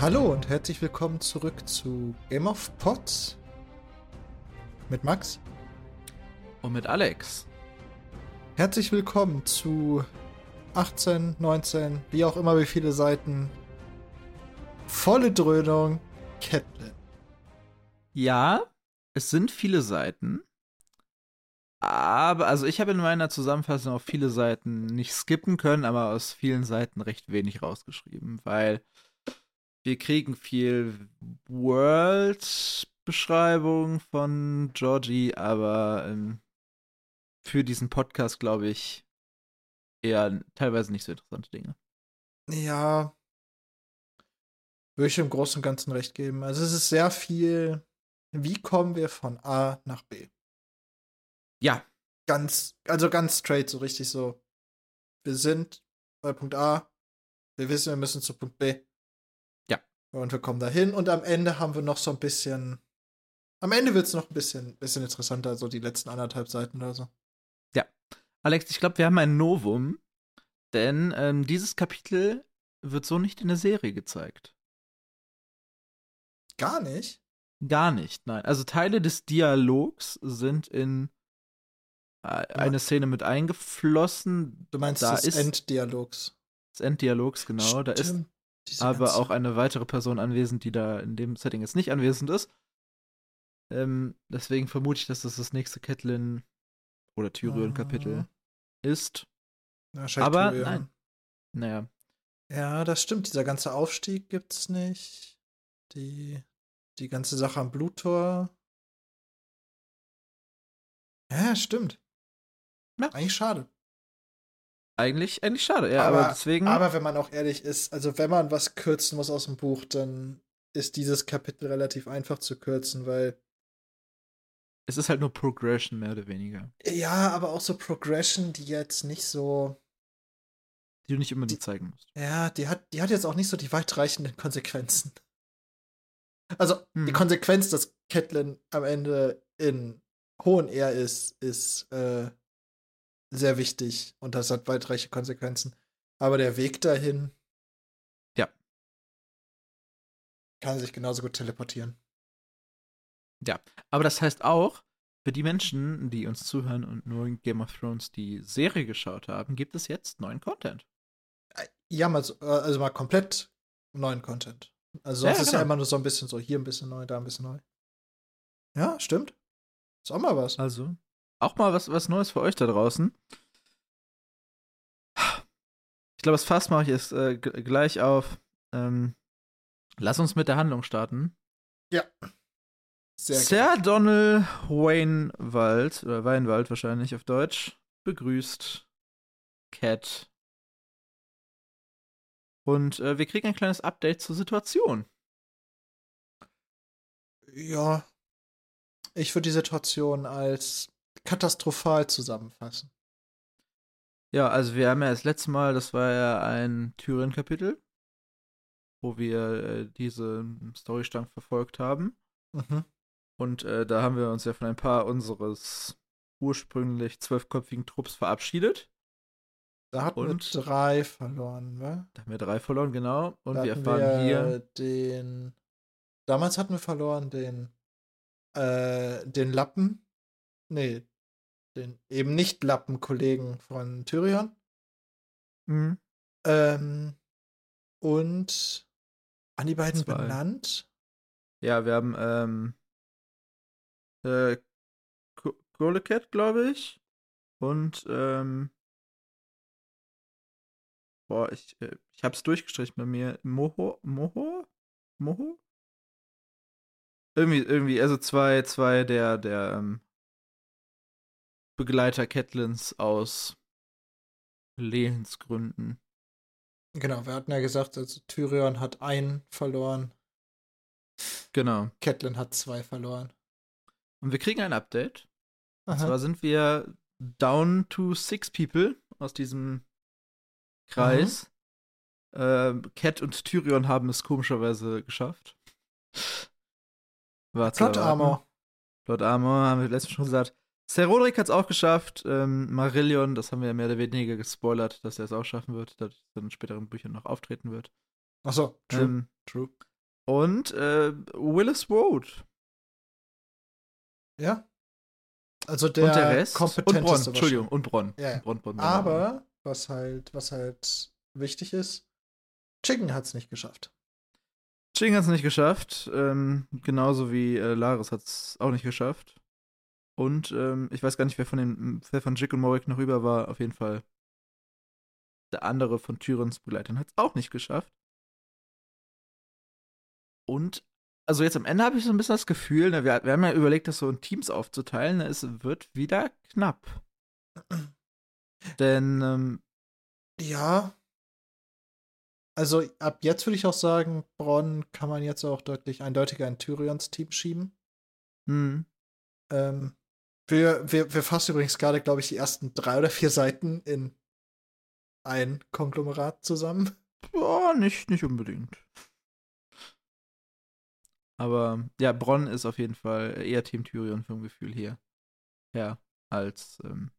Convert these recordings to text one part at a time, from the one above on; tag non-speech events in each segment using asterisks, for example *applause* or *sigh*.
Hallo und herzlich willkommen zurück zu Game of Pots mit Max. Und mit Alex. Herzlich willkommen zu 18, 19, wie auch immer wie viele Seiten. Volle Dröhnung, Catelyn. Ja, es sind viele Seiten. Aber, also ich habe in meiner Zusammenfassung auch viele Seiten nicht skippen können, aber aus vielen Seiten recht wenig rausgeschrieben, weil wir kriegen viel World-Beschreibung von Georgie, aber ähm, für diesen Podcast, glaube ich, eher teilweise nicht so interessante Dinge. Ja, würde ich im Großen und Ganzen recht geben. Also es ist sehr viel, wie kommen wir von A nach B? Ja. Ganz, also ganz straight, so richtig so. Wir sind bei Punkt A, wir wissen, wir müssen zu Punkt B. Und wir kommen dahin und am Ende haben wir noch so ein bisschen. Am Ende wird es noch ein bisschen, bisschen interessanter, so die letzten anderthalb Seiten oder so. Ja. Alex, ich glaube, wir haben ein Novum, denn ähm, dieses Kapitel wird so nicht in der Serie gezeigt. Gar nicht? Gar nicht, nein. Also Teile des Dialogs sind in äh, eine Szene mit eingeflossen. Du meinst da des ist Enddialogs. des Enddialogs, genau. Stimmt. Da ist aber auch eine weitere Person anwesend, die da in dem Setting jetzt nicht anwesend ist. Ähm, deswegen vermute ich, dass das das nächste Catelyn oder Tyrion-Kapitel Mhm. ist. Wahrscheinlich aber Tyrion. nein. Naja, Ja, das stimmt. Dieser ganze Aufstieg gibt's nicht. Die, die ganze Sache am Bluttor. Ja, stimmt. Ja. Eigentlich schade. Eigentlich, eigentlich schade. Ja, aber, Aber- deswegen. Aber wenn man auch ehrlich ist, also wenn man was kürzen muss aus dem Buch, dann ist dieses Kapitel relativ einfach zu kürzen, weil es ist halt nur Progression, mehr oder weniger. ja, aber auch so Progression, die jetzt nicht so, Die du nicht unbedingt zeigen musst. ja, die hat, die hat jetzt auch nicht so die weitreichenden Konsequenzen. Also die Hm. Konsequenz, dass Catelyn am Ende in hohen Ehr ist, ist äh, sehr wichtig und das hat weitreichende Konsequenzen. Aber der Weg dahin, Ja. kann sich genauso gut teleportieren. Aber das heißt auch, für die Menschen, die uns zuhören und nur in Game of Thrones die Serie geschaut haben, gibt es jetzt neuen Content. Ja, mal so, äh, also mal komplett neuen Content. Also sonst Ja, ist ja genau. immer nur so ein bisschen so, hier ein bisschen neu, da ein bisschen neu. Ja, stimmt. Ist auch mal was. Also, auch mal was, was Neues für euch da draußen. Ich glaube, das Fass mache ich jetzt äh, gleich auf. Ähm, lass uns mit der Handlung starten. Sehr Sir Donald Wainwald, oder Weinwald wahrscheinlich auf Deutsch, begrüßt Cat. Und äh, wir kriegen ein kleines Update zur Situation. Ja. Ich würde die Situation als katastrophal zusammenfassen. Ja, also wir haben ja das letzte Mal, das war ja ein Tyrion-Kapitel, wo wir äh, diese Storystrang verfolgt haben. Mhm. Und äh, da haben wir uns ja von ein paar unseres ursprünglich zwölfköpfigen Trupps verabschiedet. Da hatten Und? wir drei verloren, wa? Da haben wir drei verloren, genau. Und Da wir erfahren hier. den. Damals hatten wir verloren den. Äh, den Lappen. Nee. Den eben nicht Lappen-Kollegen von Tyrion. Mhm. Ähm, und an die beiden Zwei. benannt. Ja, wir haben ähm, äh, Golecat, glaube ich. Und ähm, boah, ich, äh, ich hab's durchgestrichen bei mir. Moho? Moho? Moho? Irgendwie, irgendwie, also zwei, zwei der, der ähm, Begleiter Catelyn's aus Lehensgründen. Genau, wir hatten ja gesagt, also Tyrion hat einen verloren, Genau. Catelyn hat zwei verloren. Und wir kriegen ein Update. Und zwar sind wir down to six people aus diesem Kreis. Ähm, Cat und Tyrion haben es komischerweise geschafft. War Plot. Armor. Plot Armor, haben wir letztens schon gesagt. Ser Roderick hat es auch geschafft. Ähm, Marillion, das haben wir ja mehr oder weniger gespoilert, dass er es auch schaffen wird, dass er in späteren Büchern noch auftreten wird. Achso, true, Ähm, true. Und äh, Willis Road. Ja. Also der, und der Rest. Und kompetenteste Bronn, Entschuldigung, und Bronn. Ja, ja. Bronn, Bronn, Bronn. Aber was halt, was halt wichtig ist, Chicken hat es nicht geschafft. Ching hat es nicht geschafft. Ähm, genauso wie äh, Laris hat es auch nicht geschafft. Und ähm, ich weiß gar nicht, wer von den wer von Jick und Morik noch über war. Auf jeden Fall. Der andere von Tyrens Begleitern hat es auch nicht geschafft. Und also jetzt am Ende habe ich so ein bisschen das Gefühl, ne, wir, wir haben ja überlegt, das so in Teams aufzuteilen. Ne, es wird wieder knapp. *clears throat* Denn ähm, Ja. Also ab jetzt würde ich auch sagen, Bronn kann man jetzt auch deutlich eindeutiger in Tyrions Team schieben. hm, Ähm, wir, wir, wir fassen übrigens gerade, glaube ich, die ersten drei oder vier Seiten in ein Konglomerat zusammen. Ja, nicht, nicht unbedingt. Aber ja, Bronn ist auf jeden Fall eher Team Tyrion vom Gefühl hier. Ja, als ähm,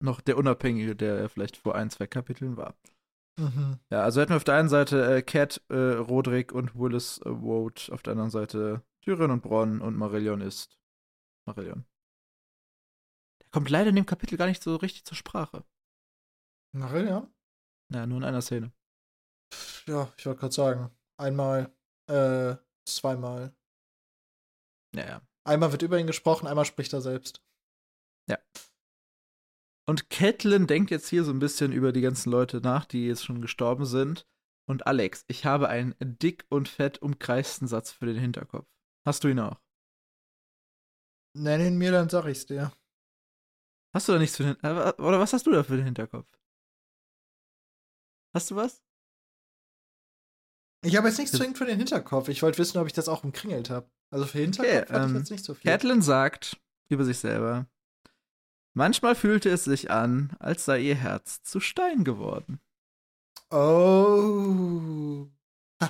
noch der Unabhängige, der er vielleicht vor ein, zwei Kapiteln war. Mhm. Ja, also hätten wir auf der einen Seite äh, Cat, äh, Roderick und Willis äh, Woad, auf der anderen Seite Tyrion und Bronn und Marillion ist Marillion. Kommt leider in dem Kapitel gar nicht so richtig zur Sprache. Marillion? Ja, nur in einer Szene. Ja, ich wollte gerade sagen. Einmal, äh, zweimal. Ja, ja. Einmal wird über ihn gesprochen, einmal spricht er selbst. Und Catelyn denkt jetzt hier so ein bisschen über die ganzen Leute nach, die jetzt schon gestorben sind. Und Alex, ich habe einen dick und fett umkreisten Satz für den Hinterkopf. Hast du ihn auch? Nenn ihn mir, dann sag ich's dir. Hast du da nichts für den äh, Oder was hast du da für den Hinterkopf? Hast du was? Ich habe jetzt nichts zwingend für den Hinterkopf. Ich wollte wissen, ob ich das auch umkringelt habe. Also für Hinterkopf Okay, hatte ich ähm, jetzt nicht so viel. Catelyn sagt über sich selber: Manchmal fühlte es sich an, als sei ihr Herz zu Stein geworden. Oh. *laughs*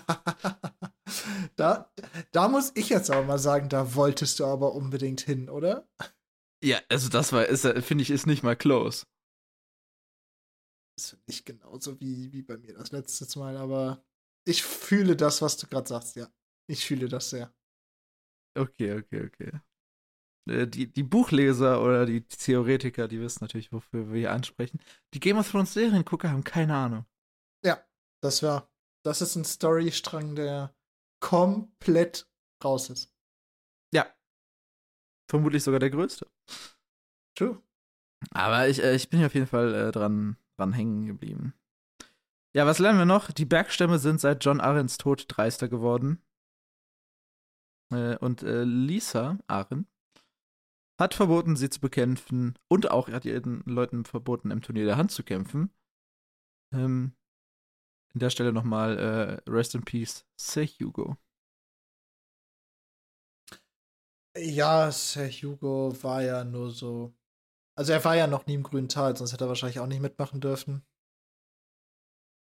da, da muss ich jetzt aber mal sagen, da wolltest du aber unbedingt hin, oder? Ja, also das war, ist, finde ich, ist nicht mal close. Das ist nicht genauso wie, wie bei mir das letzte Mal, aber ich fühle das, was du gerade sagst, ja. Ich fühle das sehr. Okay, okay, okay. Äh, Die, die Buchleser oder die Theoretiker, die wissen natürlich, wofür wir hier ansprechen. Die Game of Thrones Seriengucker haben keine Ahnung. Ja, das war. Das ist ein Storystrang, der komplett raus ist. Ja. Vermutlich sogar der größte. True. Aber ich, äh, ich bin hier auf jeden Fall äh, dran, dran hängen geblieben. Ja, was lernen wir noch? Die Bergstämme sind seit John Arryns Tod dreister geworden. Äh, und äh, Lisa Arryn hat verboten, sie zu bekämpfen und auch hat ihren Leuten verboten, im Turnier der Hand zu kämpfen. Ähm, an der Stelle nochmal äh, Rest in Peace, Sir Hugo. Ja, Sir Hugo war ja nur so. Also er war ja noch nie im grünen Tal, sonst hätte er wahrscheinlich auch nicht mitmachen dürfen.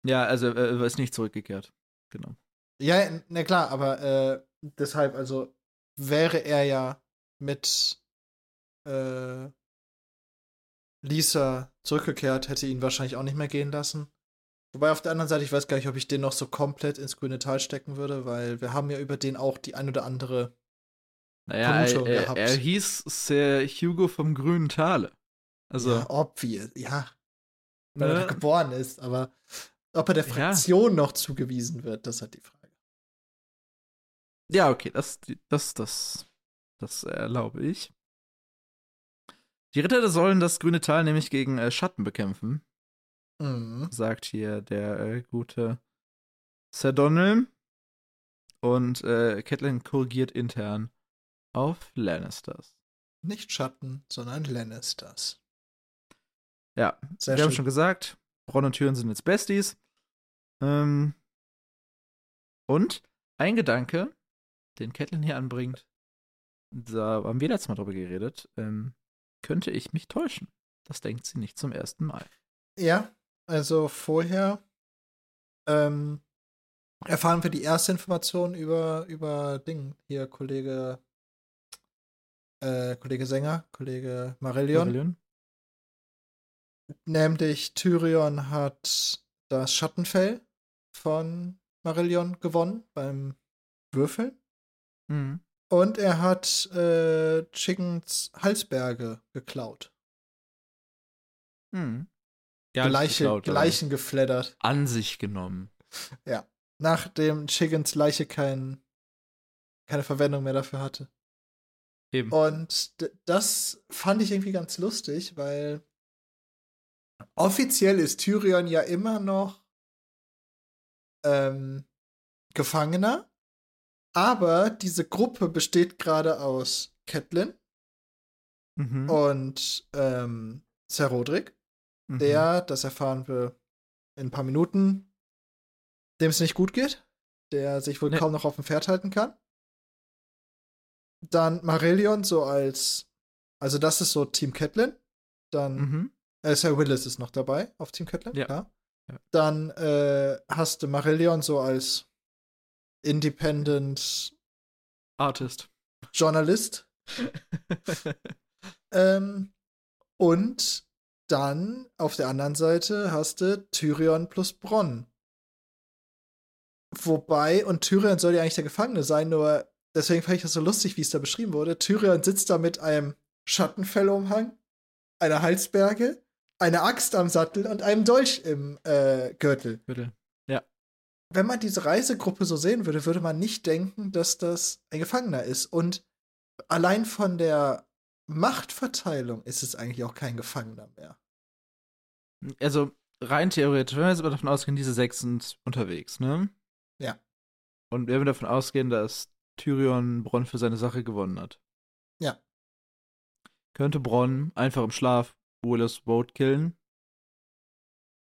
Ja, also er ist nicht zurückgekehrt. Genau. Ja, na klar, aber äh, deshalb, also wäre er ja mit äh, Lisa zurückgekehrt, hätte ihn wahrscheinlich auch nicht mehr gehen lassen. Wobei auf der anderen Seite, ich weiß gar nicht, ob ich den noch so komplett ins grüne Tal stecken würde, weil wir haben ja über den auch die ein oder andere Naja, er, er, er hieß Sir Hugo vom grünen Tale. Also, ja, obvious, ja. Weil er Ne? da geboren ist, aber ob er der Ja. Fraktion noch zugewiesen wird, das ist halt die Frage. Ja, okay, das, das, das, das erlaube ich. Die Ritter sollen das grüne Tal nämlich gegen äh, Schatten bekämpfen, Mhm. sagt hier der äh, gute Sir Donald. Und äh, Catelyn korrigiert intern auf Lannisters. Nicht Schatten, sondern Lannisters. Ja, Sehr wir haben schön. schon gesagt, Bronn und Tyrion sind jetzt Besties. Ähm, und ein Gedanke, den Catelyn hier anbringt, da haben wir letztes Mal drüber geredet, ähm, könnte ich mich täuschen. Das denkt sie nicht zum ersten Mal. Ja, also vorher ähm, erfahren wir die erste Information über, über Ding. Hier, Kollege, äh, Kollege Sänger, Kollege Marillion. Marillion? Nämlich Tyrion hat das Schattenfell von Marillion gewonnen beim Würfeln. Mhm. Und er hat äh, Chickens Halsberge geklaut. Mhm. Leiche, geklaut, Leichen gefleddert. An sich genommen. Nachdem Chickens Leiche kein, keine Verwendung mehr dafür hatte. Eben. Und das fand ich irgendwie ganz lustig, weil offiziell ist Tyrion ja immer noch ähm, Gefangener, aber diese Gruppe besteht gerade aus Catelyn Mhm. und ähm, Ser Rodrik, Mhm. der, das erfahren wir in ein paar Minuten, dem es nicht gut geht, der sich wohl Nee. kaum noch auf dem Pferd halten kann. Dann Marillion so als, also das ist so Team Catelyn. Dann Mhm. äh, Sir Willis ist noch dabei auf Team Catelyn, Ja. Ja. Dann äh, hast du Marillion so als Independent Artist. Journalist. *laughs* Ähm, und dann auf der anderen Seite hast du Tyrion plus Bronn. Wobei, und Tyrion soll ja eigentlich der Gefangene sein, nur deswegen fand ich das so lustig, wie es da beschrieben wurde. Tyrion sitzt da mit einem Schattenfellumhang, einer Halsberge, einer Axt am Sattel und einem Dolch im äh, Gürtel. Bitte. Wenn man diese Reisegruppe so sehen würde, würde man nicht denken, dass das ein Gefangener ist. Und allein von der Machtverteilung ist es eigentlich auch kein Gefangener mehr. Also, rein theoretisch, wenn wir jetzt mal davon ausgehen, diese sechs sind unterwegs, ne? Ja. Und wenn wir davon ausgehen, dass Tyrion Bronn für seine Sache gewonnen hat. Ja. Könnte Bronn einfach im Schlaf Willis Boat killen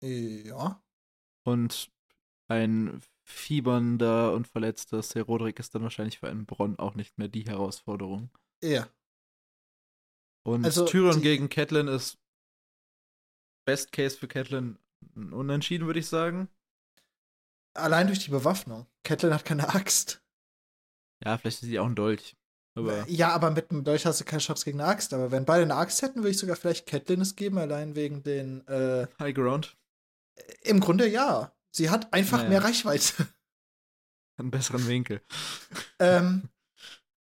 Ja. und ein fiebernder und verletzter Ser Roderick ist dann wahrscheinlich für einen Bronn auch nicht mehr die Herausforderung. Ja. Und Also, Tyrion gegen Catelyn ist Best Case für Catelyn unentschieden, würde ich sagen. Allein durch die Bewaffnung. Catelyn hat keine Axt. Ja, vielleicht ist sie auch ein Dolch. Aber Ja, aber mit einem Dolch hast du keine Chance gegen eine Axt. Aber wenn beide eine Axt hätten, würde ich sogar vielleicht Catelyn es geben, allein wegen den. Äh, High Ground. Im Grunde ja. Sie hat einfach Naja. mehr Reichweite. Einen besseren Winkel. *laughs* ähm,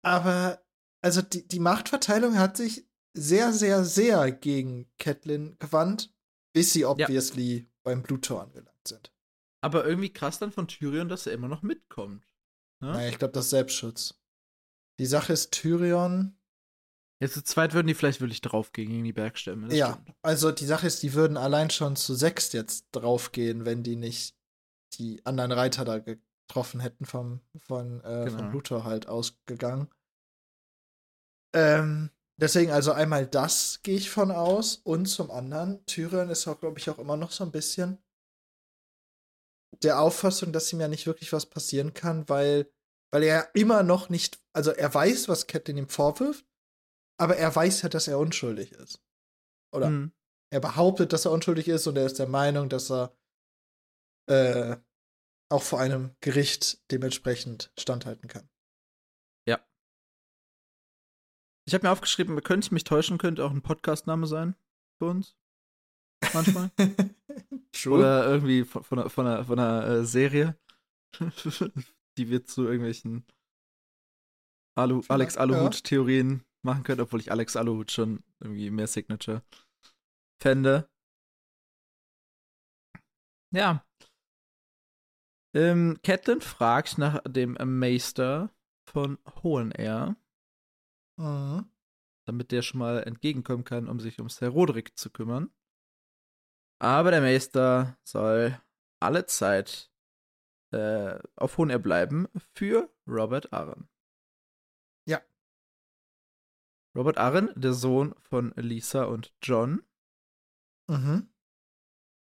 aber, also die, die Machtverteilung hat sich sehr, sehr, sehr gegen Catelyn gewandt, bis sie obviously beim Bluttor angelangt sind. Aber irgendwie krass dann von Tyrion, dass er immer noch mitkommt. Ne? Naja, ich glaube, das ist Selbstschutz. Die Sache ist, Tyrion. Jetzt zu zweit würden die vielleicht wirklich draufgehen gegen die Bergstämme. ja, stimmt. also die Sache ist, die würden allein schon zu sechs jetzt draufgehen, wenn die nicht die anderen Reiter da getroffen hätten vom, von, äh, Genau. vom Blutor halt ausgegangen. Ähm, deswegen also einmal das gehe ich von aus und zum anderen, Tyrion ist auch, glaube ich, auch immer noch so ein bisschen der Auffassung, dass ihm ja nicht wirklich was passieren kann, weil, weil er immer noch nicht, also er weiß, was Catelyn ihm vorwirft, aber er weiß ja, dass er unschuldig ist. Oder Mhm. er behauptet, dass er unschuldig ist und er ist der Meinung, dass er äh, auch vor einem Gericht dementsprechend standhalten kann. Ich habe mir aufgeschrieben, könnte ich mich täuschen, könnte auch ein Podcastname sein für uns. Manchmal. *laughs* True. Oder irgendwie von, von, einer, von einer, von einer äh, Serie, *laughs* die wir zu irgendwelchen Alu, Vielleicht, Alex ja. Aluhut-Theorien machen können, obwohl ich Alex Aluhut schon irgendwie mehr Signature fände. Ja. Ähm, Catelyn fragt nach dem Meister von Hohenair, Mhm. damit der schon mal entgegenkommen kann, um sich um Ser Roderick zu kümmern. Aber der Meister soll alle Zeit äh, auf Hohenair bleiben für Robert Arryn. Ja. Robert Arryn, der Sohn von Lisa und John. Mhm.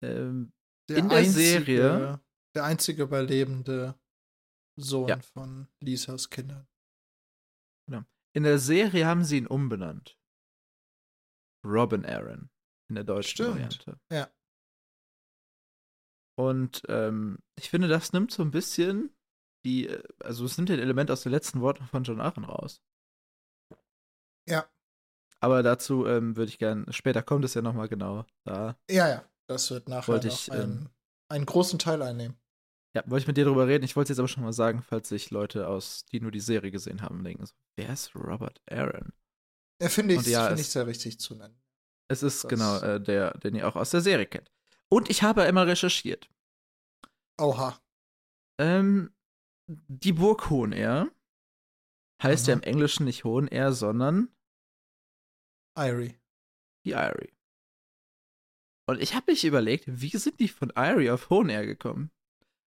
Ähm, Der In der einzige, Serie- Der einzige überlebende Sohn Ja. von Lisas Kindern. in der Serie haben sie ihn umbenannt. Robin Arryn in der deutschen Stimmt. Variante. Ja. Und ähm, ich finde, das nimmt so ein bisschen die, äh, also es nimmt den Element aus den letzten Worten von John Arryn raus. Ja. Aber dazu ähm, würde ich gern, später kommt es ja nochmal genau da. Ja, ja. Das wird nachher ich, einen, ähm, einen großen Teil einnehmen. Ja, wollte ich mit dir drüber reden. Ich wollte jetzt aber schon mal sagen, falls sich Leute aus, die nur die Serie gesehen haben, denken so, wer ist Robert Aaron? Ja, finde ich, ja, find es- ich sehr richtig zu nennen. Es ist Das- genau äh, der, den ihr auch aus der Serie kennt. Und ich habe einmal recherchiert. Oha. Ähm, die Burg Hohenair heißt ja Mhm. im Englischen nicht Hohenair, sondern Irie. die Eyrie. Und ich habe mich überlegt, wie sind die von Eyrie auf Hohenair gekommen?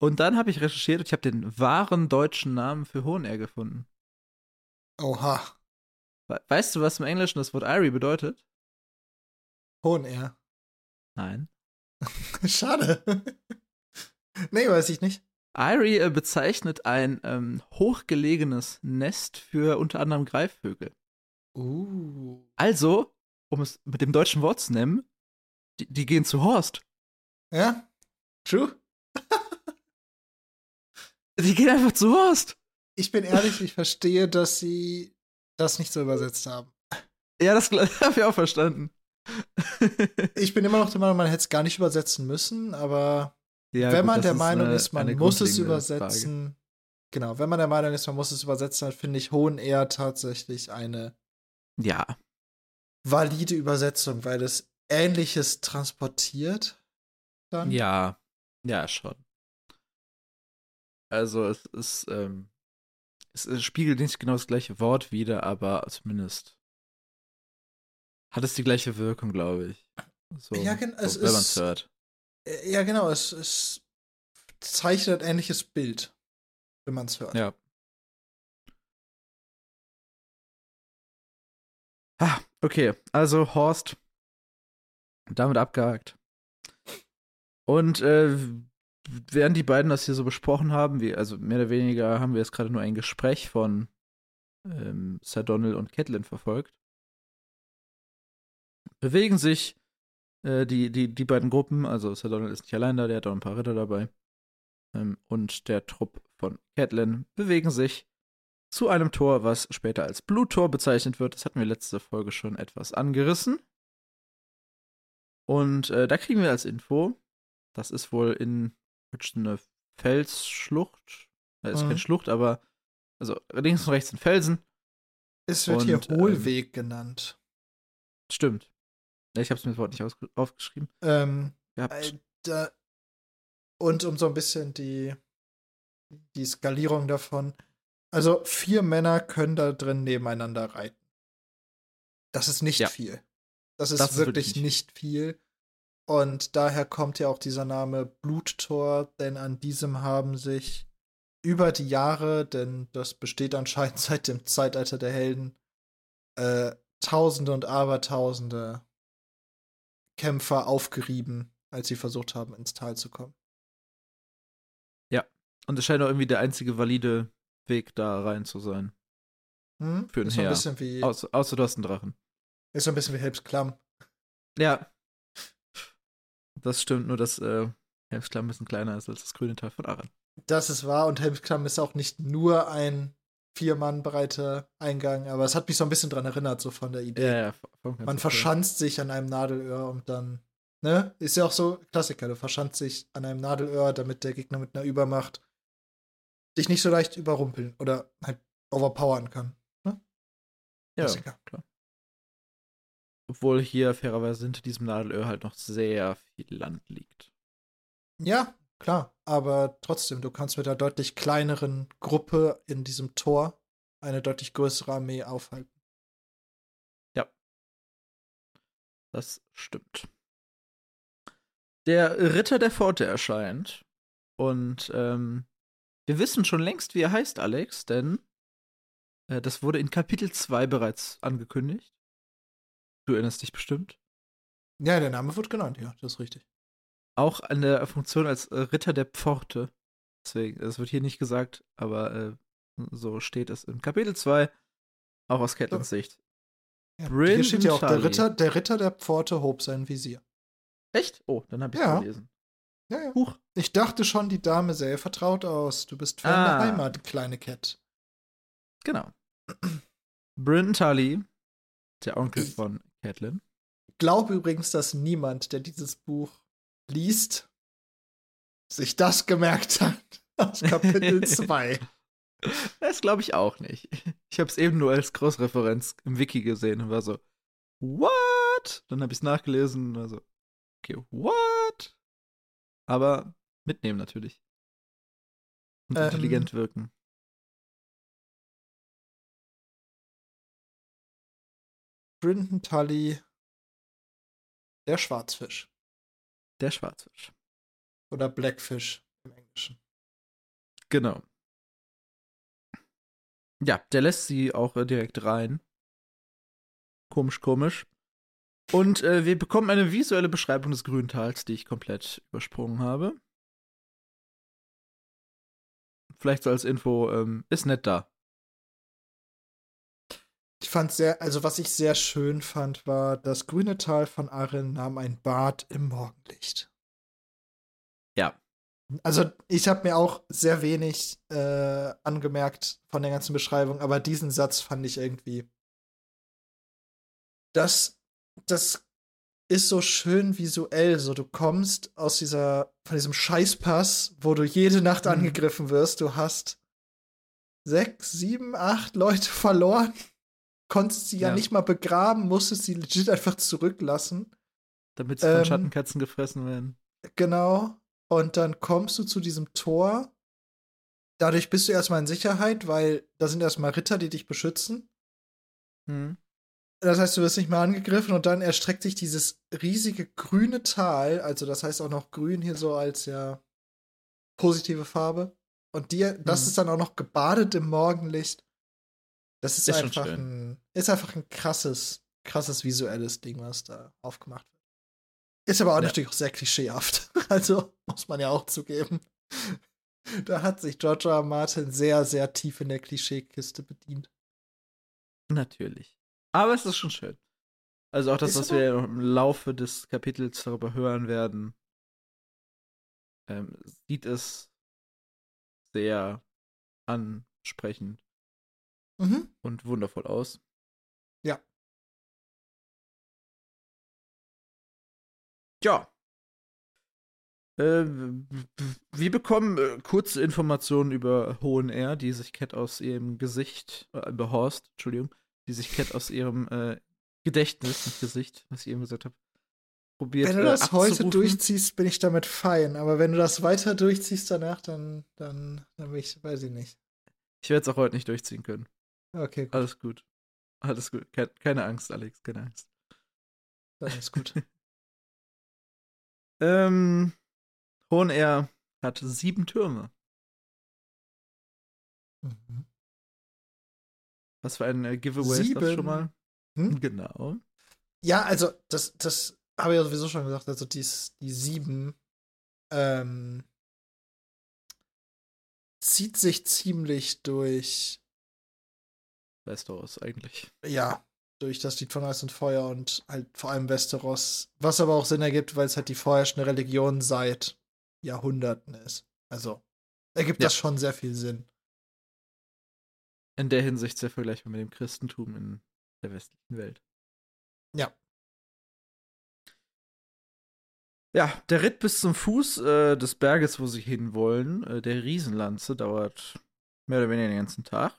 Und dann habe ich recherchiert und ich habe den wahren deutschen Namen für Hohenair gefunden. Oha. We weißt du, was im Englischen das Wort Eyrie bedeutet? Hohenair. Nein. *laughs* Schade. nee, weiß ich nicht. Eyrie äh, bezeichnet ein ähm, hochgelegenes Nest für unter anderem Greifvögel. Uh. Also, um es mit dem deutschen Wort zu nennen, die, die gehen zu Horst. Ja? True? *laughs* Die gehen einfach zu Horst. Ich bin ehrlich, ich verstehe, dass sie das nicht so übersetzt haben. Ja, das *laughs* habe ich auch verstanden. *laughs* Ich bin immer noch der Meinung, man hätte es gar nicht übersetzen müssen, aber Ja, wenn gut, man der Meinung eine- ist, man muss es grundlegende Frage. übersetzen. Genau, wenn man der Meinung ist, man muss es übersetzen, dann finde ich Hohen eher tatsächlich eine Ja, valide Übersetzung, weil es Ähnliches transportiert. Dann. ja, ja, schon. Also es ist, ähm, es, es spiegelt nicht genau das gleiche Wort wider, aber zumindest hat es die gleiche Wirkung, glaube ich. So, Ja, gen- so, wenn man es hört. Äh, Ja, genau, es, es zeichnet ein ähnliches Bild, wenn man es hört. Ja. Ah, okay, also Horst, damit abgehakt. Und äh, während die beiden das hier so besprochen haben, wie, also mehr oder weniger haben wir jetzt gerade nur ein Gespräch von ähm, Sir Donald und Catelyn verfolgt, bewegen sich äh, die, die, die beiden Gruppen, also Sir Donald ist nicht allein da, der hat auch ein paar Ritter dabei, ähm, und der Trupp von Catelyn bewegen sich zu einem Tor, was später als Bluttor bezeichnet wird. Das hatten wir letzte Folge schon etwas angerissen. Und äh, da kriegen wir als Info, das ist wohl in eine Felsschlucht. Äh, ist Mhm. keine Schlucht, aber also links und rechts sind Felsen. Es wird Und, hier ähm, Hohlweg genannt. Stimmt. Ja, Ich habe es mir das Wort nicht aufgeschrieben. Ähm, äh, da, und um so ein bisschen die, die Skalierung davon. Also vier Männer können da drin nebeneinander reiten. Das ist nicht Ja. viel. Das ist Das ist wirklich wirklich nicht viel. Und daher kommt ja auch dieser Name Bluttor, denn an diesem haben sich über die Jahre, denn das besteht anscheinend *laughs* seit dem Zeitalter der Helden, äh, Tausende und Abertausende Kämpfer aufgerieben, als sie versucht haben, ins Tal zu kommen. Und es scheint auch irgendwie der einzige valide Weg da rein zu sein. Hm? Für ein ein Heer. bisschen wie, Außer, außer du hast einen Drachen. ist so ein bisschen wie Helms Klamm. Ja. Das stimmt, nur dass äh, Helmsklamm ein bisschen kleiner ist als das grüne Teil von Aran. Das ist wahr und Helms Klamm ist auch nicht nur ein vier Mann breiter Eingang, aber es hat mich so ein bisschen dran erinnert, so von der Idee. Ja, ja. Man verschanzt sich an einem Nadelöhr und dann, ne? Ist ja auch so Klassiker, du verschanzt dich an einem Nadelöhr, damit der Gegner mit einer Übermacht dich nicht so leicht überrumpeln oder halt overpowern kann. Ne? Ja, Klassiker. klar. Obwohl hier fairerweise hinter diesem Nadelöhr halt noch sehr viel Land liegt. Ja, klar, aber trotzdem, du kannst mit einer deutlich kleineren Gruppe in diesem Tor eine deutlich größere Armee aufhalten. Das stimmt. Der Ritter der Pforte erscheint. Und ähm, wir wissen schon längst, wie er heißt, Alex, denn äh, das wurde in Kapitel 2 bereits angekündigt. Du erinnerst dich bestimmt. Ja, der Name wird genannt, ja, das ist richtig. Auch an der Funktion als äh, Ritter der Pforte. Deswegen, das wird hier nicht gesagt, aber äh, so steht es in Kapitel 2, auch aus Catelyn's Sicht. Ja, hier steht ja auch, der. Ritter, der Ritter der Pforte hob sein Visier. Echt? Oh, dann habe ich Ja. gelesen. Ja, ja. Huch. Ich dachte schon, die Dame sähe vertraut aus. Du bist für Ah. Heimat, kleine Cat. Genau. Bryn Tully, der Onkel Ich- von Catelyn. Glaube übrigens, dass niemand, der dieses Buch liest, sich das gemerkt hat *laughs* aus Kapitel *laughs* 2. Das glaube ich auch nicht. Ich habe es eben nur als Cross-Referenz im Wiki gesehen und war so, what? Dann habe ich es nachgelesen und war so, okay, what? Aber mitnehmen natürlich. Und Ähm, intelligent wirken. Brinton Tully, der Schwarzfisch. Der Schwarzfisch. Oder Blackfish im Englischen. Genau. Ja, der lässt sie auch äh, direkt rein. Komisch, komisch. Und äh, wir bekommen eine visuelle Beschreibung des Grüntals, die ich komplett übersprungen habe. Vielleicht so als Info, ähm, ist nett da. Ich fand sehr, also was ich sehr schön fand, war, das grüne Tal von Arren nahm ein Bad im Morgenlicht. Ja. Also ich habe mir auch sehr wenig äh, angemerkt von der ganzen Beschreibung, aber diesen Satz fand ich irgendwie. Das, das ist so schön visuell. So, du kommst aus dieser, von diesem Scheißpass, wo du jede Nacht Mhm. angegriffen wirst. Du hast sechs, sieben, acht Leute verloren. Konntest sie ja, Ja. nicht mal begraben, musstest sie legit einfach zurücklassen. Damit sie von Ähm, Schattenkatzen gefressen werden. Genau. Und dann kommst du zu diesem Tor. Dadurch bist du erstmal in Sicherheit, weil da sind erstmal Ritter, die dich beschützen. Hm. Das heißt, du wirst nicht mehr angegriffen und dann erstreckt sich dieses riesige grüne Tal, also das heißt auch noch grün hier so als ja positive Farbe. Und dir, das Mhm. ist dann auch noch gebadet im Morgenlicht. Das ist, Ist einfach ein, ist einfach ein krasses, krasses visuelles Ding, was da aufgemacht wird. Ist aber auch Ja. natürlich auch sehr klischeehaft. *laughs* Also muss man ja auch zugeben. Da hat sich George R. R. Martin sehr, sehr tief in der Klischeekiste bedient. Natürlich. Aber es ist schon schön. Also auch das, Ist was wir im Laufe des Kapitels darüber hören werden, ähm, sieht es sehr ansprechend Mhm. und wundervoll aus. Ja. Ja. Äh, wir bekommen äh, kurze Informationen über Hohen R, die sich Cat aus ihrem Gesicht, äh, über Horst, Entschuldigung, die sich Cat aus ihrem äh, Gedächtnis, nicht Gesicht, was ich eben gesagt habe, probiert. Wenn du äh, das heute abzurufen. durchziehst, bin ich damit fein. Aber wenn du das weiter durchziehst danach, dann, dann, dann bin ich, weiß ich nicht. Ich werde es auch heute nicht durchziehen können. Okay, gut, Alles gut. Alles gut. Ke keine Angst, Alex, keine Angst. ist gut. *laughs* Ähm, Hohen R hat sieben Türme. Mhm. Was für ein äh, Giveaway ist das Sieben? schon mal? Hm? Genau. Ja, also, das, das habe ich ja sowieso schon gesagt. Also, die, die sieben ähm, zieht sich ziemlich durch, Westeros eigentlich. ja, durch das Lied von Eis und Feuer und halt vor allem Westeros. Was aber auch Sinn ergibt, weil es halt die vorherrschende Religion seit Jahrhunderten ist. Also, ergibt Ja. das schon sehr viel Sinn. In der Hinsicht sehr vergleichbar mit dem Christentum in der westlichen Welt. Ja. Ja, der Ritt bis zum Fuß äh, des Berges, wo sie hinwollen, äh, der Riesenlanze, dauert mehr oder weniger den ganzen Tag.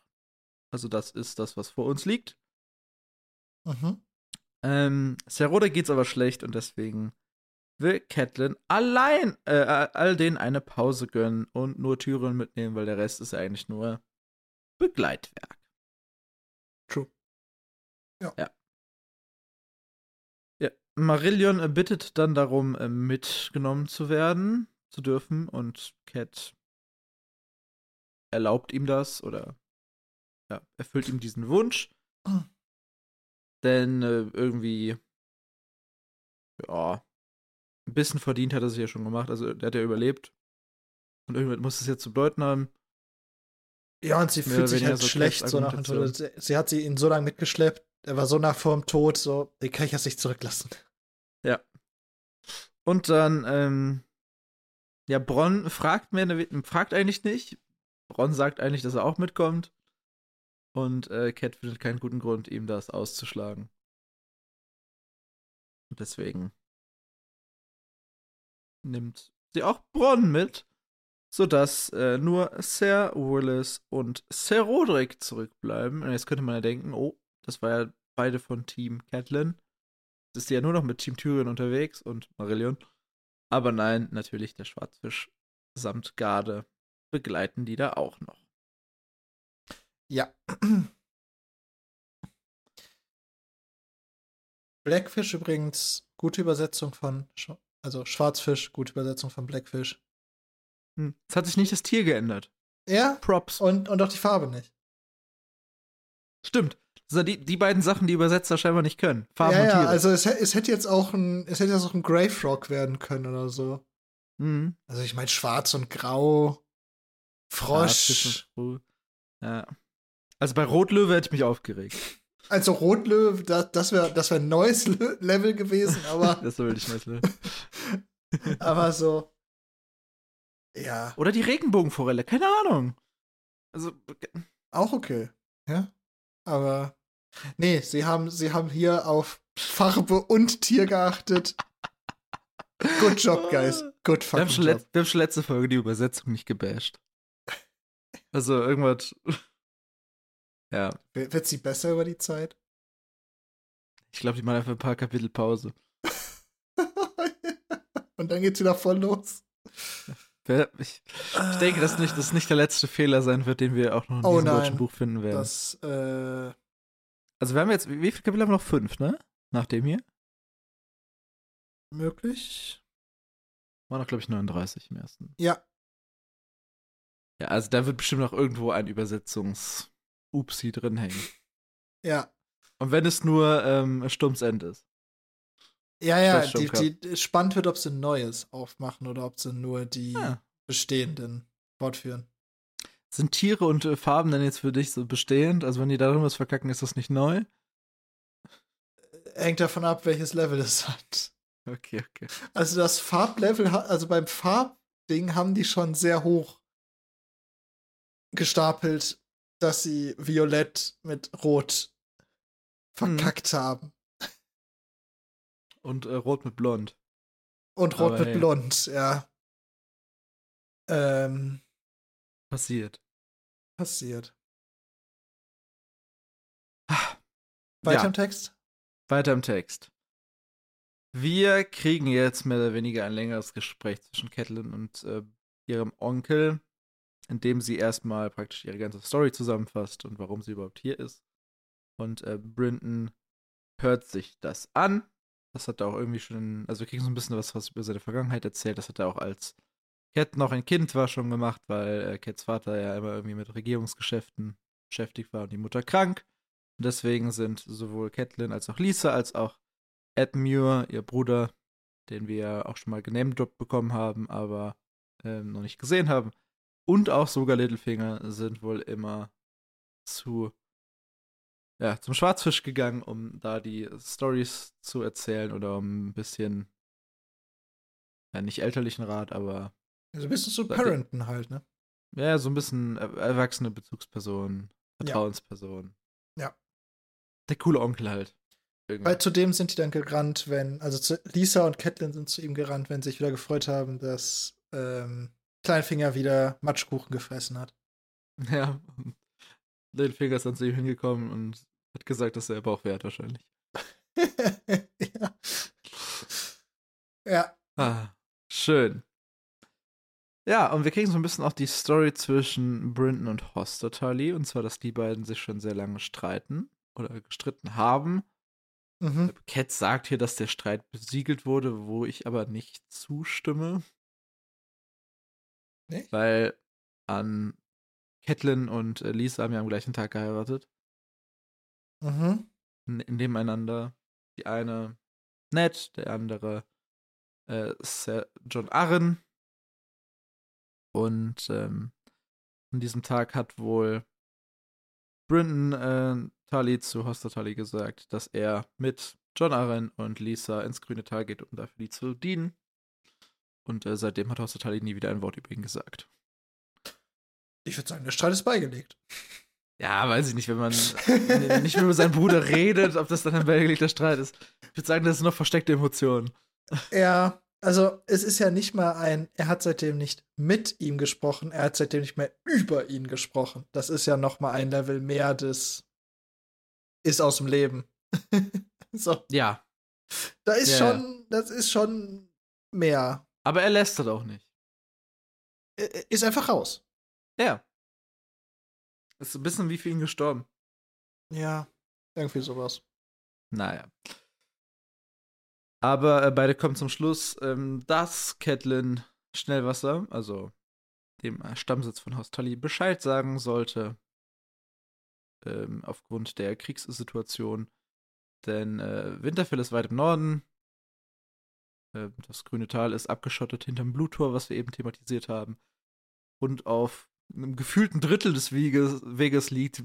Also das ist das, was vor uns liegt. Mhm. Ähm, Seroda geht's aber schlecht und deswegen will Catelyn allein äh, all denen eine Pause gönnen und nur Tyrion mitnehmen, weil der Rest ist eigentlich nur Begleitwerk. True. Ja. Marillion äh, bittet dann darum, äh, mitgenommen zu werden, zu dürfen und Cat erlaubt ihm das oder ja, erfüllt ihm diesen Wunsch. Denn äh, irgendwie, ja, ein bisschen verdient hat er sich ja schon gemacht. Also, der hat ja überlebt. Und irgendwas muss es jetzt zu bedeuten haben. Ja, und sie Mehr fühlt sich halt so schlecht, so nach dem Tod. Sie, sie hat sie ihn so lange mitgeschleppt, er war so nach vor dem Tod, so, den kann ich jetzt nicht zurücklassen. Ja. Und dann, ähm, ja, Bronn fragt mehr, fragt eigentlich nicht. Bronn sagt eigentlich, dass er auch mitkommt. Und äh, Cat findet keinen guten Grund, ihm das auszuschlagen. Und deswegen nimmt sie auch Bronn mit, sodass äh, nur Sir Willis und Sir Roderick zurückbleiben. Und jetzt könnte man ja denken, oh, das war ja beide von Team Catelyn. Jetzt ist ja nur noch mit Team Tyrion unterwegs und Marillion. Aber nein, natürlich der Schwarzfisch samt Garde begleiten die da auch noch. Ja. *clears throat* Blackfish übrigens, gute Übersetzung von, also Schwarzfisch, gute Übersetzung von Blackfish. Hm. Es hat sich nicht das Tier geändert. Ja. Props. Und, und auch die Farbe nicht. Stimmt. Sind die, die beiden Sachen, die Übersetzer scheinbar nicht können. Farben ja, und Tiere. Ja, also es, es hätte jetzt auch ein, es hätte jetzt auch ein Grey Frog werden können oder so. Mhm. Also ich meine schwarz und grau, Frosch. Ja. Also bei Rotlöwe hätte ich mich aufgeregt. Also Rotlöwe, das, das wäre das wär ein neues Level gewesen, aber. *laughs* das wäre wirklich neues Level. *laughs* aber so. Ja. Oder die Regenbogenforelle, keine Ahnung. Also. Auch okay. Ja. Aber. Nee, sie haben, sie haben hier auf Farbe und Tier geachtet. Good job, guys. Good fucking wir haben, job. wir haben schon letzte Folge die Übersetzung nicht gebasht. Also irgendwas. Ja. Wird sie besser über die Zeit? Ich glaube, die machen einfach ein paar Kapitel Pause. *laughs* Und dann geht's wieder voll los. Ich, ich denke, dass nicht, das nicht der letzte Fehler sein wird, den wir auch noch in oh, diesem nein. deutschen Buch finden werden. Das, äh also wir haben jetzt, wie viele Kapitel haben wir noch? Fünf, ne? Nach dem hier? Möglich. War noch, glaube ich, 39 im ersten. Ja. Ja, also da wird bestimmt noch irgendwo ein Übersetzungs- Upsi drin hängen. Ja. Und wenn es nur ähm, Sturmsend ist. Ja, ja, die, die, spannend wird, ob sie ein neues aufmachen oder ob sie nur die ja. bestehenden fortführen. Sind Tiere und äh, Farben denn jetzt für dich so bestehend? Also wenn die da was verkacken, ist das nicht neu? Äh, hängt davon ab, welches Level es hat. Okay, okay. Also das Farblevel, also beim Farbding haben die schon sehr hoch gestapelt dass sie Violett mit Rot verkackt hm. haben. Und äh, Rot mit Blond. Und Rot Aber mit hey. Blond, ja. Ähm. Passiert. Passiert. *sighs* Weiter ja. im Text? Weiter im Text. Wir kriegen jetzt mehr oder weniger ein längeres Gespräch zwischen Catelyn und äh, ihrem Onkel, indem sie erstmal praktisch ihre ganze Story zusammenfasst und warum sie überhaupt hier ist. Und äh, Brinton hört sich das an. Das hat er auch irgendwie schon, also wir kriegen so ein bisschen was, was über seine Vergangenheit erzählt. Das hat er auch als Cat noch ein Kind war schon gemacht, weil äh, Cats Vater ja immer irgendwie mit Regierungsgeschäften beschäftigt war und die Mutter krank. Und deswegen sind sowohl Catelyn als auch Lisa als auch Ed Muir, ihr Bruder, den wir auch schon mal genamedroppt bekommen haben, aber ähm, noch nicht gesehen haben, und auch sogar Littlefinger sind wohl immer zu ja, zum Schwarzfisch gegangen, um da die Stories zu erzählen oder um ein bisschen ja, nicht elterlichen Rat, aber so ein bisschen zu Parenten halt, ne? Ja, so ein bisschen erwachsene Bezugsperson, Vertrauensperson. Ja. Der coole Onkel halt. Irgendwann. Weil zudem sind die dann gerannt, wenn, also zu, Lisa und Catelyn sind zu ihm gerannt, wenn sie sich wieder gefreut haben, dass ähm, Kleinfinger wieder Matschkuchen gefressen hat. *laughs* Ja, Littlefinger ist dann zu ihm hingekommen und hat gesagt, dass er Bauchweh hat wahrscheinlich. *laughs* ja. Ja. Ah, schön. Ja, und wir kriegen so ein bisschen auch die Story zwischen Brinton und Hostertally. Und zwar, dass die beiden sich schon sehr lange streiten oder gestritten haben. Mhm. Cat sagt hier, dass der Streit besiegelt wurde, wo ich aber nicht zustimme. Nee? Weil an Catelyn und äh, Lisa haben ja am gleichen Tag geheiratet. Mhm. nebeneinander. Die eine Ned, der andere äh, Sir John Arryn. Und ähm, an diesem Tag hat wohl Brinton äh, Tully zu Hoster Tully gesagt, dass er mit John Arryn und Lisa ins grüne Tal geht, um dafür die zu dienen. Und äh, seitdem hat Hostatali nie wieder ein Wort über ihn gesagt. Ich würde sagen, der Streit ist beigelegt. *laughs* Ja, weiß ich nicht, wenn man *laughs* nicht mehr über seinen Bruder redet, ob das dann ein beigelegter Streit ist. Ich würde sagen, das ist noch versteckte Emotionen. *laughs* Ja, also es ist ja nicht mal ein, er hat seitdem nicht mit ihm gesprochen, er hat seitdem nicht mehr über ihn gesprochen. Das ist ja noch mal ein Level mehr des ist aus dem Leben. so. Ja. Da ist Ja, schon, das ist schon mehr. Aber er lässt das auch nicht. Ist einfach raus. Ja. Ist ein bisschen wie für ihn gestorben. Ja, irgendwie sowas. Naja. Aber äh, beide kommen zum Schluss, ähm, dass Catelyn Schnellwasser, also dem äh, Stammsitz von Haus Tully, Bescheid sagen sollte. Ähm, aufgrund der Kriegssituation. Denn äh, Winterfell ist weit im Norden. Äh, das grüne Tal ist abgeschottet hinterm Bluttor, was wir eben thematisiert haben. Und auf einem gefühlten Drittel des Weges, Weges liegt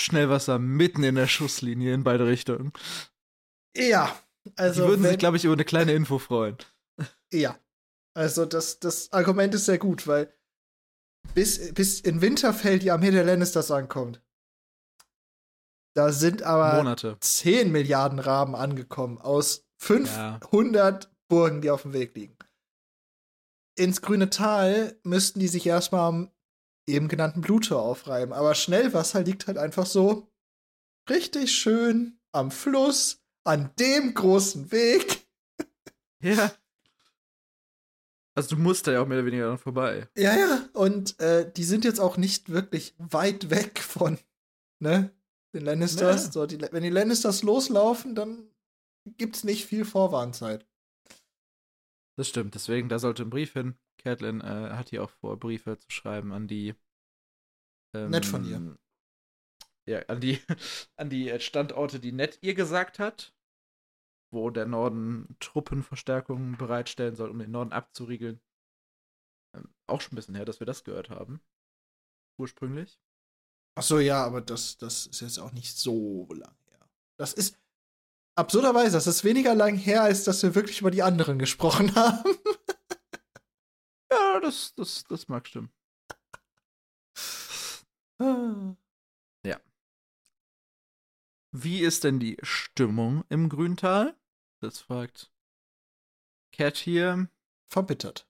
Schnellwasser mitten in der Schusslinie in beide Richtungen. Ja, also Die würden wenn, sich, glaube ich, über eine kleine Info freuen. ja. Also das, das Argument ist sehr gut, weil bis, bis in Winterfell die Armee der Lannisters ankommt, da sind aber Monate. 10 Milliarden Raben angekommen aus Ja. 500 Burgen, die auf dem Weg liegen. Ins grüne Tal müssten die sich erstmal am eben genannten Bluttor aufreiben. Aber Schnellwasser liegt halt einfach so richtig schön am Fluss, an dem großen Weg. *laughs* Ja. Also du musst da ja auch mehr oder weniger dran vorbei. Ja, ja. Und äh, die sind jetzt auch nicht wirklich weit weg von ne, den Lannisters. Ja. So, die, wenn die Lannisters loslaufen, dann gibt's nicht viel Vorwarnzeit. Das stimmt. Deswegen, da sollte ein Brief hin. Catelyn äh, hat hier auch vor, Briefe zu schreiben an die. Ähm, Nett von ihr. Ja, an die, *laughs* an die äh, Standorte, die Nett ihr gesagt hat, wo der Norden Truppenverstärkungen bereitstellen soll, um den Norden abzuriegeln. Ähm, auch schon ein bisschen her, dass wir das gehört haben. Ursprünglich. Ach so, ja, aber das, das ist jetzt auch nicht so lang her. Das ist absurderweise, das ist weniger lang her, als dass wir wirklich über die anderen gesprochen *laughs* haben. Ja, das, das, das mag stimmen. Wie ist denn die Stimmung im Grüntal? Das fragt Cat hier Verbittert.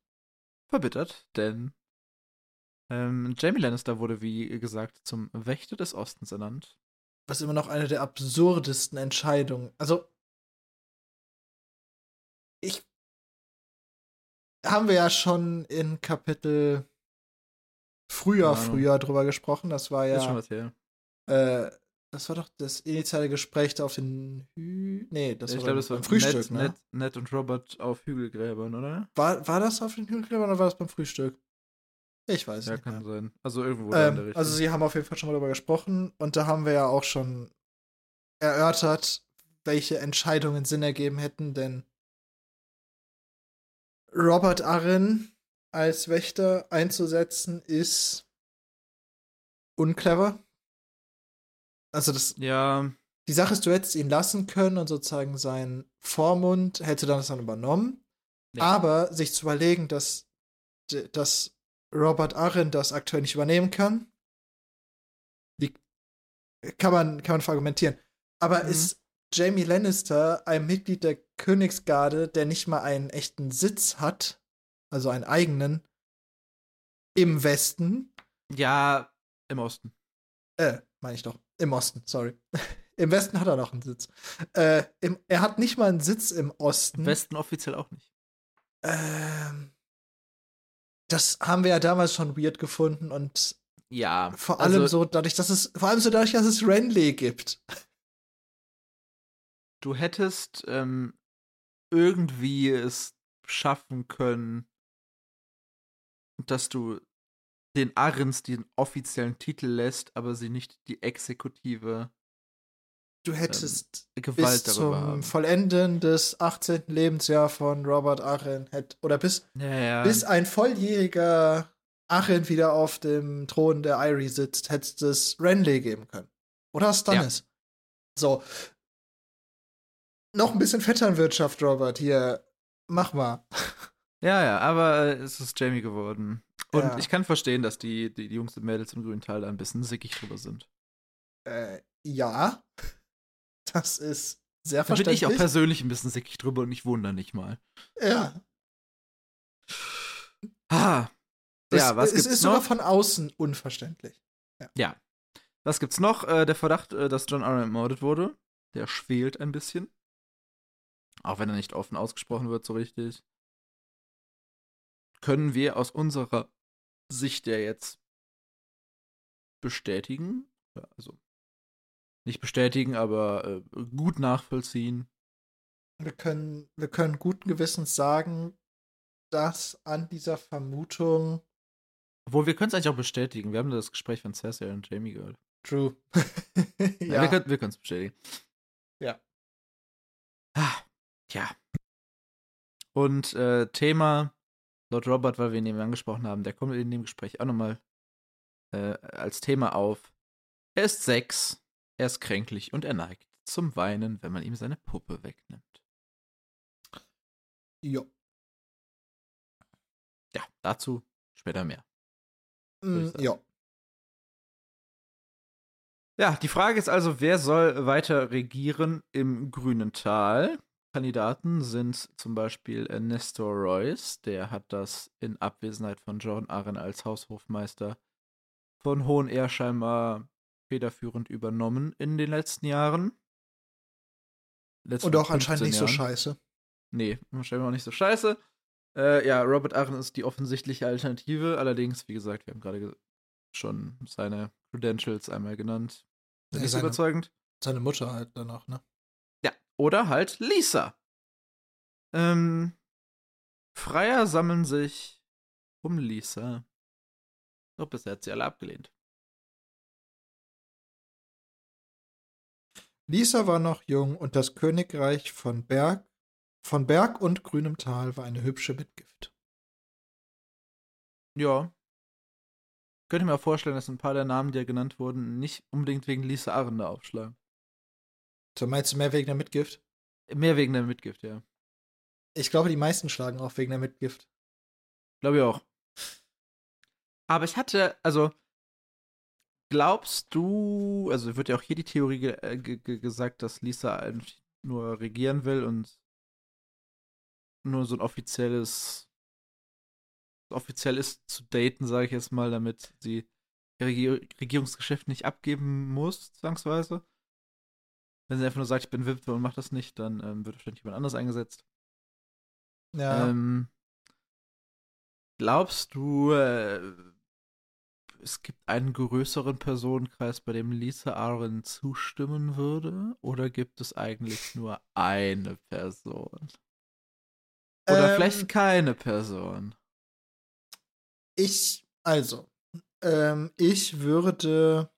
verbittert, denn ähm, Jamie Lannister wurde, wie gesagt, zum Wächter des Ostens ernannt. Was immer noch eine der absurdesten Entscheidungen. Also, ich. Haben wir ja schon in Kapitel früher, Ahnung. früher drüber gesprochen. Das war Ist schon ja. was her. Äh, das war doch das initiale Gespräch da auf den. Hü nee, das ich war, glaube, das war beim Frühstück, Ned, ne? Ned, Ned und Robert auf Hügelgräbern, oder? War, war das auf den Hügelgräbern oder war das beim Frühstück? Ich weiß Ja, nicht. kann Mehr. sein. Also irgendwo da in der Ähm, Richtung. also sie haben auf jeden Fall schon mal darüber gesprochen und da haben wir ja auch schon erörtert, welche Entscheidungen Sinn ergeben hätten, denn Robert Arryn als Wächter einzusetzen ist unclever. Also das, ja, die Sache ist, du hättest ihn lassen können und sozusagen seinen Vormund hätte dann das dann übernommen. Ja. Aber sich zu überlegen, dass, dass Robert Arryn das aktuell nicht übernehmen kann, die, kann, man, kann man verargumentieren. Aber Mhm. ist Jamie Lannister ein Mitglied der Königsgarde, der nicht mal einen echten Sitz hat, also einen eigenen, im Westen, ja, im Osten. äh, meine ich doch, im Osten, sorry. *laughs* Im Westen hat er noch einen Sitz. Äh, im, er hat nicht mal einen Sitz im Osten. Im Westen offiziell auch nicht. Ähm, das haben wir ja damals schon weird gefunden und Ja, vor allem also, so dadurch, dass es vor allem so dadurch, dass es Renly gibt. du hättest ähm, irgendwie es schaffen können, dass du den Arrens den offiziellen Titel lässt, aber sie nicht die exekutive Du hättest bis Gewalt darüber zum haben. Vollenden des 18. Lebensjahr von Robert Arryn hätt, oder bis, Ja, ja. bis ein volljähriger Arryn wieder auf dem Thron der Irie sitzt, hättest es Renly geben können. Oder Stannis. So. Noch ein bisschen Vetternwirtschaft, Robert, hier. Mach mal. ja, ja, aber äh, es ist Jamie geworden. Und Ja. ich kann verstehen, dass die, die, die Jungs und Mädels im grünen Teil da ein bisschen sickig drüber sind. Äh, ja. Das ist sehr Da bin verständlich. ich auch persönlich ein bisschen sickig drüber und ich wundere nicht mal. ja. Ah. Das, Ja, was es gibt's ist sogar noch? von außen unverständlich. Ja. Was gibt's noch? Äh, der Verdacht, äh, dass John Arryn ermordet wurde. Der schwelt ein bisschen. Auch wenn er nicht offen ausgesprochen wird, so richtig. Können wir aus unserer Sicht ja jetzt bestätigen. Ja, also nicht bestätigen, aber äh, gut nachvollziehen. Wir können, wir können guten Gewissens sagen, dass an dieser Vermutung Obwohl, wir können es eigentlich auch bestätigen. Wir haben das Gespräch von Cersei und Jamie gehört. True. *laughs* Ja. Wir können es bestätigen. Ja. Ah, ja. Und äh, Thema Lord Robert, weil wir ihn eben angesprochen haben, der kommt in dem Gespräch auch nochmal äh, als Thema auf. Er ist sechs, er ist kränklich und er neigt zum Weinen, wenn man ihm seine Puppe wegnimmt. Jo. Ja, dazu später mehr. Mm, ja. Ja, die Frage ist also, wer soll weiter regieren im grünen Tal? Kandidaten sind zum Beispiel äh, Nestor Royce, der hat das in Abwesenheit von John Arryn als Haushofmeister von Hohen Ehr scheinbar federführend übernommen in den letzten Jahren. Letzten Und auch anscheinend 15 nicht so Jahren. scheiße. Nee, wahrscheinlich auch nicht so scheiße. Äh, ja, Robert Arryn ist die offensichtliche Alternative. Allerdings, wie gesagt, wir haben gerade ge schon seine Credentials einmal genannt. Sind so seine- überzeugend. Seine Mutter halt danach, ne? Ja, oder halt Lisa. Ähm, Freier sammeln sich um Lisa. Doch bisher hat sie alle abgelehnt. Lisa war noch jung und das Königreich von Berg, von Berg und grünem Tal war eine hübsche Mitgift. Ja. Könnte mir auch vorstellen, dass ein paar der Namen, die ja genannt wurden, nicht unbedingt wegen Lisa Arren da aufschlagen. So meinst du mehr wegen der Mitgift? Mehr wegen der Mitgift, ja. Ich glaube, die meisten schlagen auch wegen der Mitgift. Glaube ich auch. Aber ich hatte, also, glaubst du, also wird ja auch hier die Theorie ge äh, ge ge gesagt, dass Lisa eigentlich nur regieren will und nur so ein offizielles, offiziell ist zu daten, sage ich jetzt mal, damit sie ihr Regier Regierungsgeschäft nicht abgeben muss, zwangsweise. Wenn sie einfach nur sagt, ich bin Witwe und mach das nicht, dann ähm, wird wahrscheinlich jemand anders eingesetzt. Ja. Ähm, glaubst du, äh, es gibt einen größeren Personenkreis, bei dem Lisa Aaron zustimmen würde? Oder gibt es eigentlich nur eine Person? Oder Ähm, vielleicht keine Person? Ich, also, ähm, ich würde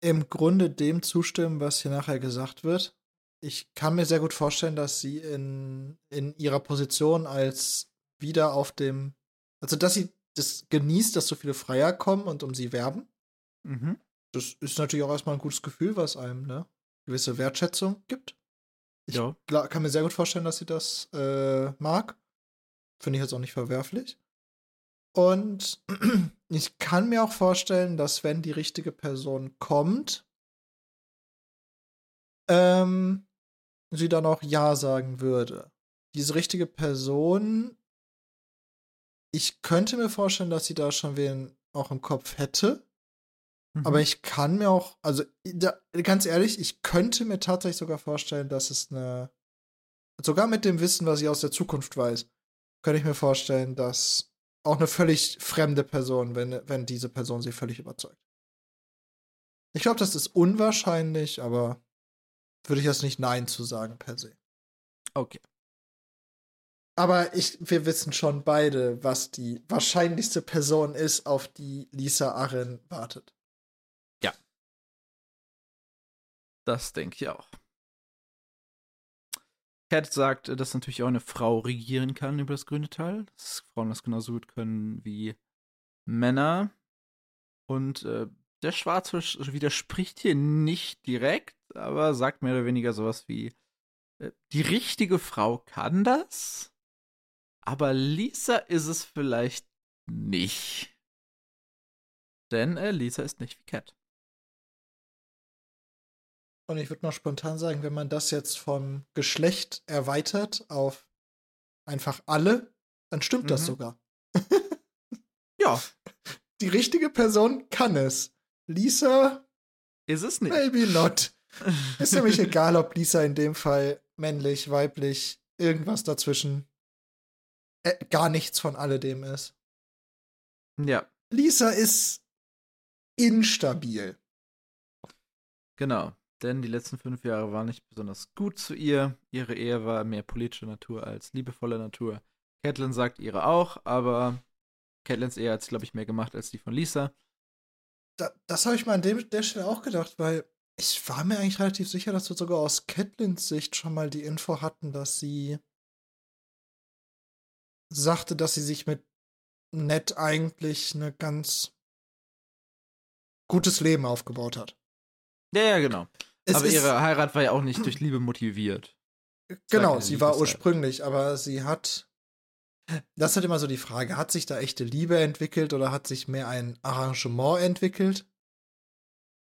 im Grunde dem zustimmen, was hier nachher gesagt wird. Ich kann mir sehr gut vorstellen, dass sie in, in ihrer Position als wieder auf dem, also dass sie das genießt, dass so viele Freier kommen und um sie werben. Mhm. Das ist natürlich auch erstmal ein gutes Gefühl, was einem eine gewisse Wertschätzung gibt. Ich Ja. kann mir sehr gut vorstellen, dass sie das äh, mag. Finde ich jetzt auch nicht verwerflich. Und *clears throat* ich kann mir auch vorstellen, dass wenn die richtige Person kommt, ähm, sie dann auch Ja sagen würde. Diese richtige Person, ich könnte mir vorstellen, dass sie da schon wen auch im Kopf hätte. Mhm. Aber ich kann mir auch, also da, ganz ehrlich, ich könnte mir tatsächlich sogar vorstellen, dass es eine, sogar mit dem Wissen, was ich aus der Zukunft weiß, könnte ich mir vorstellen, dass auch eine völlig fremde Person, wenn, wenn diese Person sie völlig überzeugt. Ich glaube, das ist unwahrscheinlich, aber würde ich jetzt nicht Nein zu sagen per se. Okay. Aber ich, wir wissen schon beide, was die wahrscheinlichste Person ist, auf die Lisa Arryn wartet. Das denke ich auch. Cat sagt, dass natürlich auch eine Frau regieren kann über das grüne Tal. Dass Frauen das genauso gut können wie Männer. Und äh, der Schwarzfisch widerspricht hier nicht direkt, aber sagt mehr oder weniger sowas wie: äh, Die richtige Frau kann das, aber Lisa ist es vielleicht nicht. Denn äh, Lisa ist nicht wie Cat. Und ich würde noch spontan sagen, wenn man das jetzt vom Geschlecht erweitert auf einfach alle, dann stimmt mhm. das sogar. ja. Die richtige Person kann es. Lisa ist es nicht. Maybe not. Ist nämlich *laughs* egal, ob Lisa in dem Fall männlich, weiblich, irgendwas dazwischen, äh, gar nichts von alledem ist. Ja. Lisa ist instabil. Genau, denn die letzten fünf Jahre waren nicht besonders gut zu ihr. Ihre Ehe war mehr politischer Natur als liebevoller Natur. Catelyn sagt ihre auch, aber Catelyns Ehe hat, glaube ich, mehr gemacht als die von Lisa. Da, das habe ich mal an dem, der Stelle auch gedacht, weil ich war mir eigentlich relativ sicher, dass wir sogar aus Catelyns Sicht schon mal die Info hatten, dass sie sagte, dass sie sich mit Ned eigentlich eine ganz gutes Leben aufgebaut hat. Ja, ja, genau. Es aber ihre Heirat war ja auch nicht durch Liebe motiviert. Genau, sie war ursprünglich, aber sie hat. Das ist halt immer so die Frage: Hat sich da echte Liebe entwickelt oder hat sich mehr ein Arrangement entwickelt,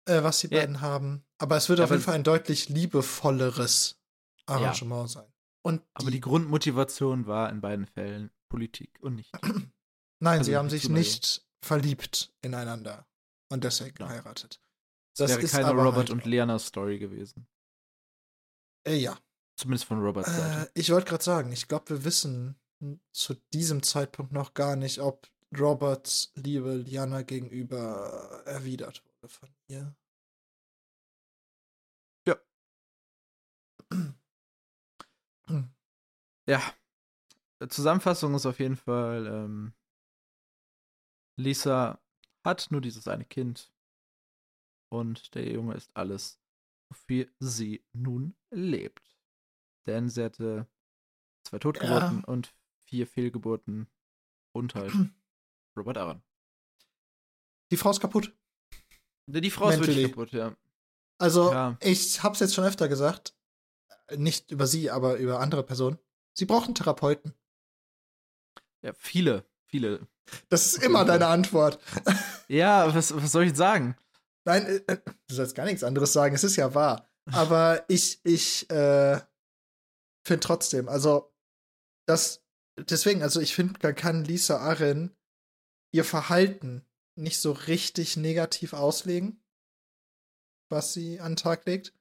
äh, was die ja. beiden haben? Aber es wird ja, auf jeden Fall ein deutlich liebevolleres Arrangement ja. sein. Und aber die Grundmotivation war in beiden Fällen Politik und nicht. *clears throat* Nein, also sie haben sich nicht verliebt ineinander und deswegen geheiratet. Das wäre keine Robert halt und Leana Story gewesen. Äh, ja. Zumindest von Roberts äh, Seite. Ich wollte gerade sagen, ich glaube, wir wissen zu diesem Zeitpunkt noch gar nicht, ob Roberts Liebe Liana gegenüber erwidert wurde von ihr. Ja. *clears throat* ja. Zusammenfassung ist auf jeden Fall, ähm, Lisa hat nur dieses eine Kind und der Junge ist alles, wofür sie nun lebt. Denn sie hatte zwei Totgeburten ja. und vier Fehlgeburten und halt *clears throat* Robert Aaron. Die Frau ist kaputt. Die Frau ist wirklich kaputt, ja. Also, ja. ich hab's jetzt schon öfter gesagt, nicht über sie, aber über andere Personen. Sie brauchen Therapeuten. Ja, viele, viele. Das ist immer deine Antwort. *laughs* Ja, was, was soll ich sagen? Nein, äh, äh, du sollst gar nichts anderes sagen, es ist ja wahr. Aber ich, ich äh, finde trotzdem, also, das, deswegen, also ich finde, man kann Lisa Arryn ihr Verhalten nicht so richtig negativ auslegen, was sie an den Tag legt,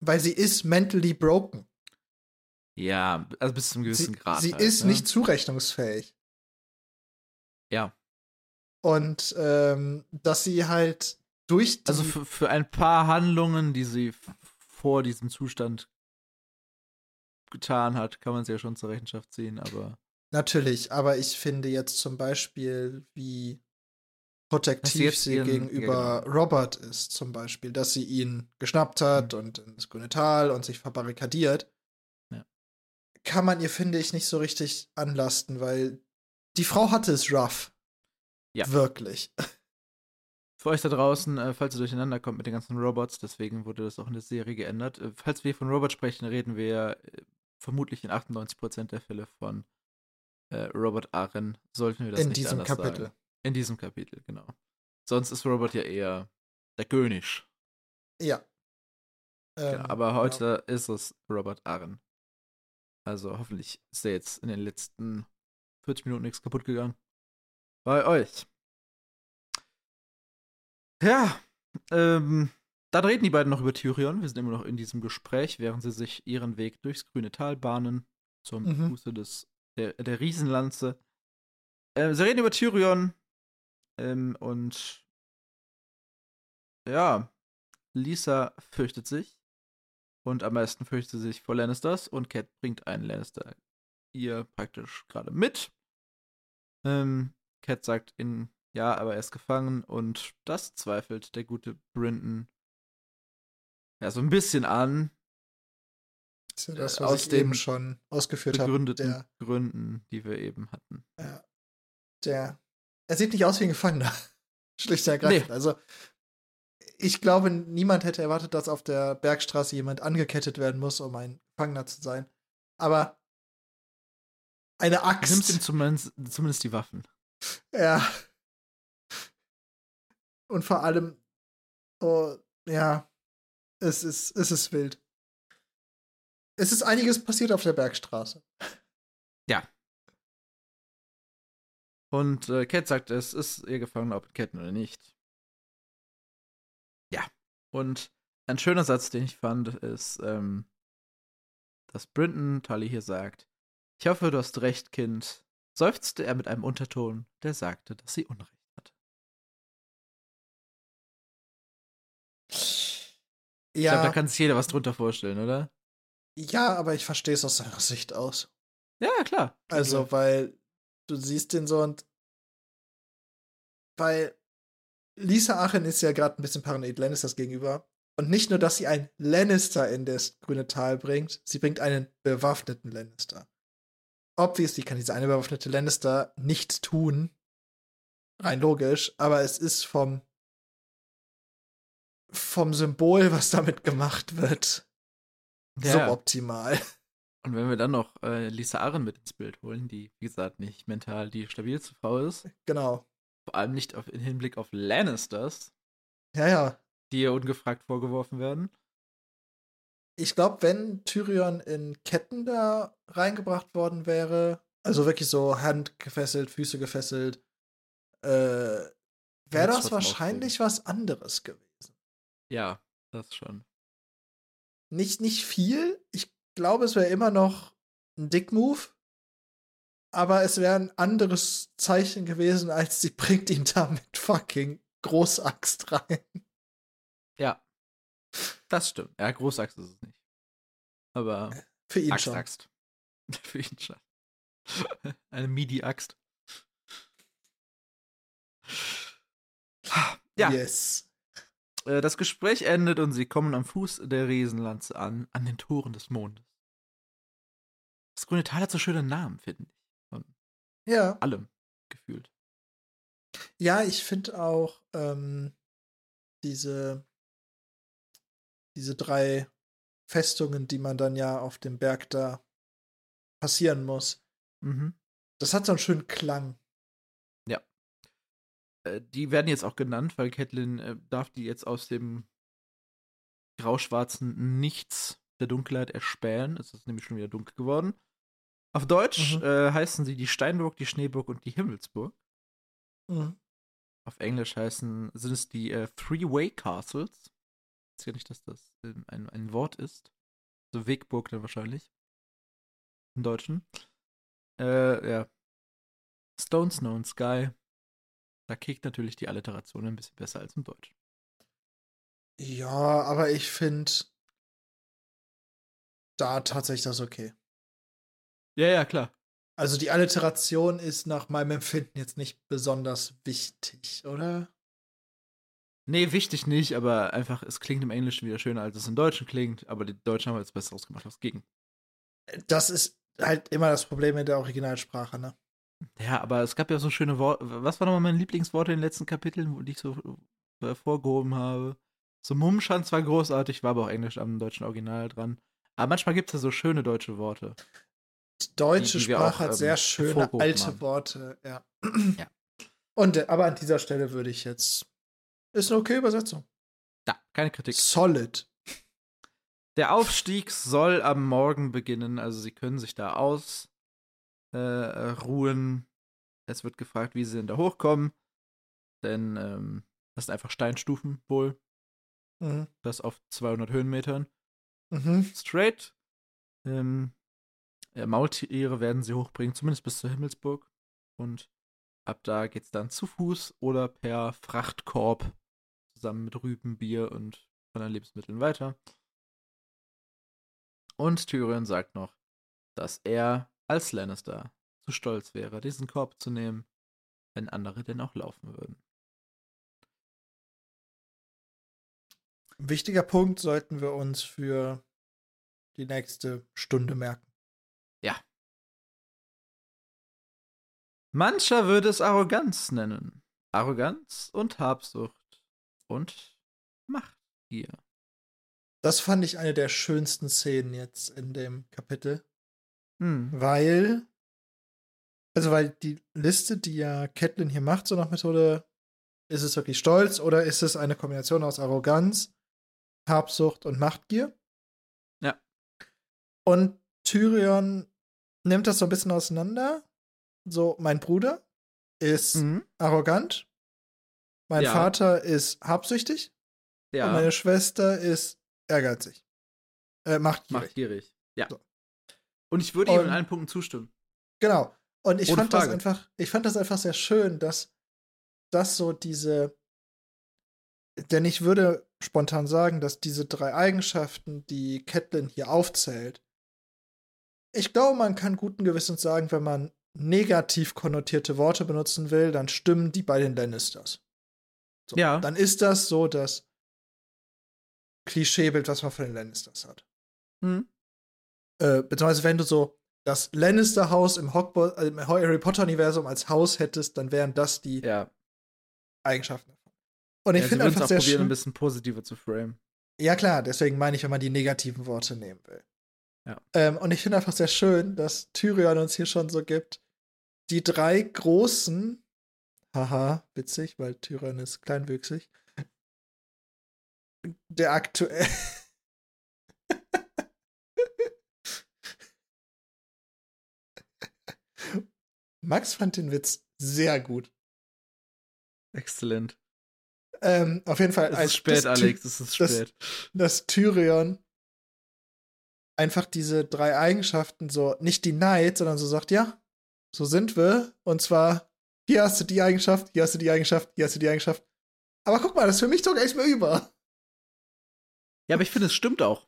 weil sie ist mentally broken. Ja, also bis zum gewissen sie, Grad. Sie halt, ist ne? nicht zurechnungsfähig. Ja. Und ähm, dass sie halt durch die Also für, für ein paar Handlungen, die sie vor diesem Zustand getan hat, kann man sie ja schon zur Rechenschaft ziehen, aber. Natürlich, aber ich finde jetzt zum Beispiel, wie protektiv sie ihren, gegenüber ja, genau. Robert ist, zum Beispiel, dass sie ihn geschnappt hat mhm. und ins grüne Tal und sich verbarrikadiert, ja. kann man ihr, finde ich, nicht so richtig anlasten, weil die Frau hatte es rough. Ja. Wirklich. *laughs* Für euch da draußen, äh, falls ihr durcheinander kommt mit den ganzen Robots, deswegen wurde das auch in der Serie geändert. Äh, falls wir von Robot sprechen, reden wir äh, vermutlich in 98% der Fälle von Robert Aren. Sollten wir das in nicht diesem Kapitel. Sagen. In diesem Kapitel, genau. Sonst ist Robert ja eher der König. Ja. Ähm, ja aber heute ja. ist es Robert Aren. Also hoffentlich ist er jetzt in den letzten 40 Minuten nichts kaputt gegangen. Bei euch. Ja, ähm, dann reden die beiden noch über Tyrion. Wir sind immer noch in diesem Gespräch, während sie sich ihren Weg durchs grüne Tal bahnen zum mhm. Fuße des, der, der Riesenlanze. Äh, sie reden über Tyrion ähm, und ja, Lisa fürchtet sich und am meisten fürchtet sie sich vor Lannisters und Cat bringt einen Lannister ihr praktisch gerade mit. Ähm, Cat sagt in ja, aber er ist gefangen und das zweifelt der gute Brinton ja so ein bisschen an. Das ist ja das, was aus eben schon ausgeführt habe. Begründeten Gründen, die wir eben hatten. Ja. Der. Er sieht nicht aus wie ein Gefangener. *laughs* Schlicht und ergreifend. Nee. Also, ich glaube, niemand hätte erwartet, dass auf der Bergstraße jemand angekettet werden muss, um ein Gefangener zu sein. Aber eine Axt. Nimmt ihm zumindest, zumindest die Waffen. Ja. Und vor allem, oh, ja, es ist, es ist wild. Es ist einiges passiert auf der Bergstraße. Ja. Und äh, Cat sagt, es ist ihr Gefangener, ob in Ketten oder nicht. Ja. Und ein schöner Satz, den ich fand, ist, ähm, dass Brinton Tully hier sagt: Ich hoffe, du hast recht, Kind. Seufzte er mit einem Unterton, der sagte, dass sie Unrecht hatte. Ich glaube, da kann sich jeder was drunter vorstellen, oder? Ja, aber ich verstehe es aus seiner Sicht aus. Ja, klar. Also, weil du siehst den so und weil Lisa Aachen ist ja gerade ein bisschen paranoid Lannisters gegenüber. Und nicht nur, dass sie einen Lannister in das grüne Tal bringt, sie bringt einen bewaffneten Lannister. Obviously kann dieser eine bewaffnete Lannister nichts tun. Rein logisch, aber es ist vom vom Symbol, was damit gemacht wird, ja. suboptimal. Und wenn wir dann noch äh, Lisa Aaron mit ins Bild holen, die, wie gesagt, nicht mental die stabilste Frau ist. Genau. Vor allem nicht auf, im Hinblick auf Lannisters. Ja, ja. Die ihr ungefragt vorgeworfen werden. Ich glaube, wenn Tyrion in Ketten da reingebracht worden wäre, also wirklich so Hand gefesselt, Füße gefesselt, äh, wäre das wahrscheinlich was anderes gewesen. Ja, das schon. Nicht, nicht viel. Ich glaube, es wäre immer noch ein Dick-Move aber es wäre ein anderes Zeichen gewesen, als sie *laughs* bringt ihn da mit fucking Großaxt rein. Ja. Das stimmt. Ja, Großaxt ist es nicht. Aber für ihn Axt, schon. Axt. *laughs* für ihn schon. *laughs* Eine MIDI-Axt. Ja. Yes. Äh, das Gespräch endet und sie kommen am Fuß der Riesenlanze an, an den Toren des Mondes. Das grüne Tal hat so schöne Namen, finde ich. Ja. Allem gefühlt. Ja, ich finde auch ähm, diese, diese drei Festungen, die man dann ja auf dem Berg da passieren muss. Mhm. Das hat so einen schönen Klang. Ja. Äh, die werden jetzt auch genannt, weil Catelyn äh, darf die jetzt aus dem grauschwarzen Nichts der Dunkelheit erspähen. Es ist nämlich schon wieder dunkel geworden. Auf Deutsch mhm. äh, heißen sie die Steinburg, die Schneeburg und die Himmelsburg. Mhm. Auf Englisch heißen, sind es die äh, Three-Way Castles. Ich weiß ja nicht, dass das ein, ein Wort ist. So Wegburg dann wahrscheinlich. Im Deutschen. Äh, ja. Stone, Snow and Sky. Da kickt natürlich die Alliteration ein bisschen besser als im Deutschen. Ja, aber ich finde da tatsächlich das okay. Ja, ja, klar. Also die Alliteration ist nach meinem Empfinden jetzt nicht besonders wichtig, oder? Nee, wichtig nicht, aber einfach, es klingt im Englischen wieder schöner, als es im Deutschen klingt, aber die Deutschen haben jetzt besser ausgemacht als gegen. Das ist halt immer das Problem mit der Originalsprache, ne? Ja, aber es gab ja so schöne Worte. Was war nochmal mein Lieblingswort in den letzten Kapiteln, wo ich so hervorgehoben habe? So Mumschanz war großartig, war aber auch Englisch am deutschen Original dran. Aber manchmal gibt es ja so schöne deutsche Worte. Deutsche die, die Sprache auch, hat sehr ähm, schöne alte haben. Worte, ja. ja. Und äh, aber an dieser Stelle würde ich jetzt. Ist eine okay Übersetzung. Ja, keine Kritik. Solid. Der Aufstieg soll am Morgen beginnen, also sie können sich da ausruhen. Äh, es wird gefragt, wie sie denn da hochkommen. Denn ähm, das sind einfach Steinstufen wohl. Mhm. Das auf 200 Höhenmetern. Mhm. Straight. Ähm, äh, Maultiere werden sie hochbringen, zumindest bis zur Himmelsburg. Und ab da geht's dann zu Fuß oder per Frachtkorb zusammen mit Rüben, Bier und anderen Lebensmitteln weiter. Und Tyrion sagt noch, dass er als Lannister zu stolz wäre, diesen Korb zu nehmen, wenn andere denn auch laufen würden. Wichtiger Punkt sollten wir uns für die nächste Stunde merken. Mancher würde es Arroganz nennen. Arroganz und Habsucht und Machtgier. Das fand ich eine der schönsten Szenen jetzt in dem Kapitel. Hm. Weil, also weil die Liste, die ja Catelyn hier macht, so nach Methode, ist es wirklich Stolz oder ist es eine Kombination aus Arroganz, Habsucht und Machtgier? Ja. Und Tyrion nimmt das so ein bisschen auseinander. So, mein Bruder, ist mhm. arrogant. Mein ja. Vater ist habsüchtig. Ja. Und meine Schwester ist ehrgeizig. Äh, machtgierig. Machtgierig. Ja. So. Und ich würde ihm in allen Punkten zustimmen. Genau. Und ich Ohne fand Frage. das einfach, ich fand das einfach sehr schön, dass das so diese, denn ich würde spontan sagen, dass diese drei Eigenschaften, die Catelyn hier aufzählt, ich glaube, man kann guten Gewissens sagen, wenn man negativ konnotierte Worte benutzen will, dann stimmen die bei den Lannisters. So, ja. Dann ist das so das Klischeebild, was man von den Lannisters hat. Hm. Äh, beziehungsweise, wenn du so das Lannister-Haus im, äh, im, Harry Potter-Universum als Haus hättest, dann wären das die ja. Eigenschaften davon. Und ich ja, finde einfach auch sehr probieren, ein bisschen positiver zu frame. Ja, klar, deswegen meine ich, wenn man die negativen Worte nehmen will. Ja. Ähm, und ich finde einfach sehr schön, dass Tyrion uns hier schon so gibt. Die drei großen, haha, witzig, weil Tyrion ist kleinwüchsig, der aktuell. *laughs* Max fand den Witz sehr gut. Exzellent. Ähm, auf jeden Fall. Es ist spät, Alex, es ist spät. Dass, dass Tyrion einfach diese drei Eigenschaften so nicht die Neid, sondern so sagt, ja, so sind wir. Und zwar, hier hast du die Eigenschaft, hier hast du die Eigenschaft, hier hast du die Eigenschaft. Aber guck mal, das ist für mich sogar echt mehr über. Ja, aber ich finde, es stimmt auch.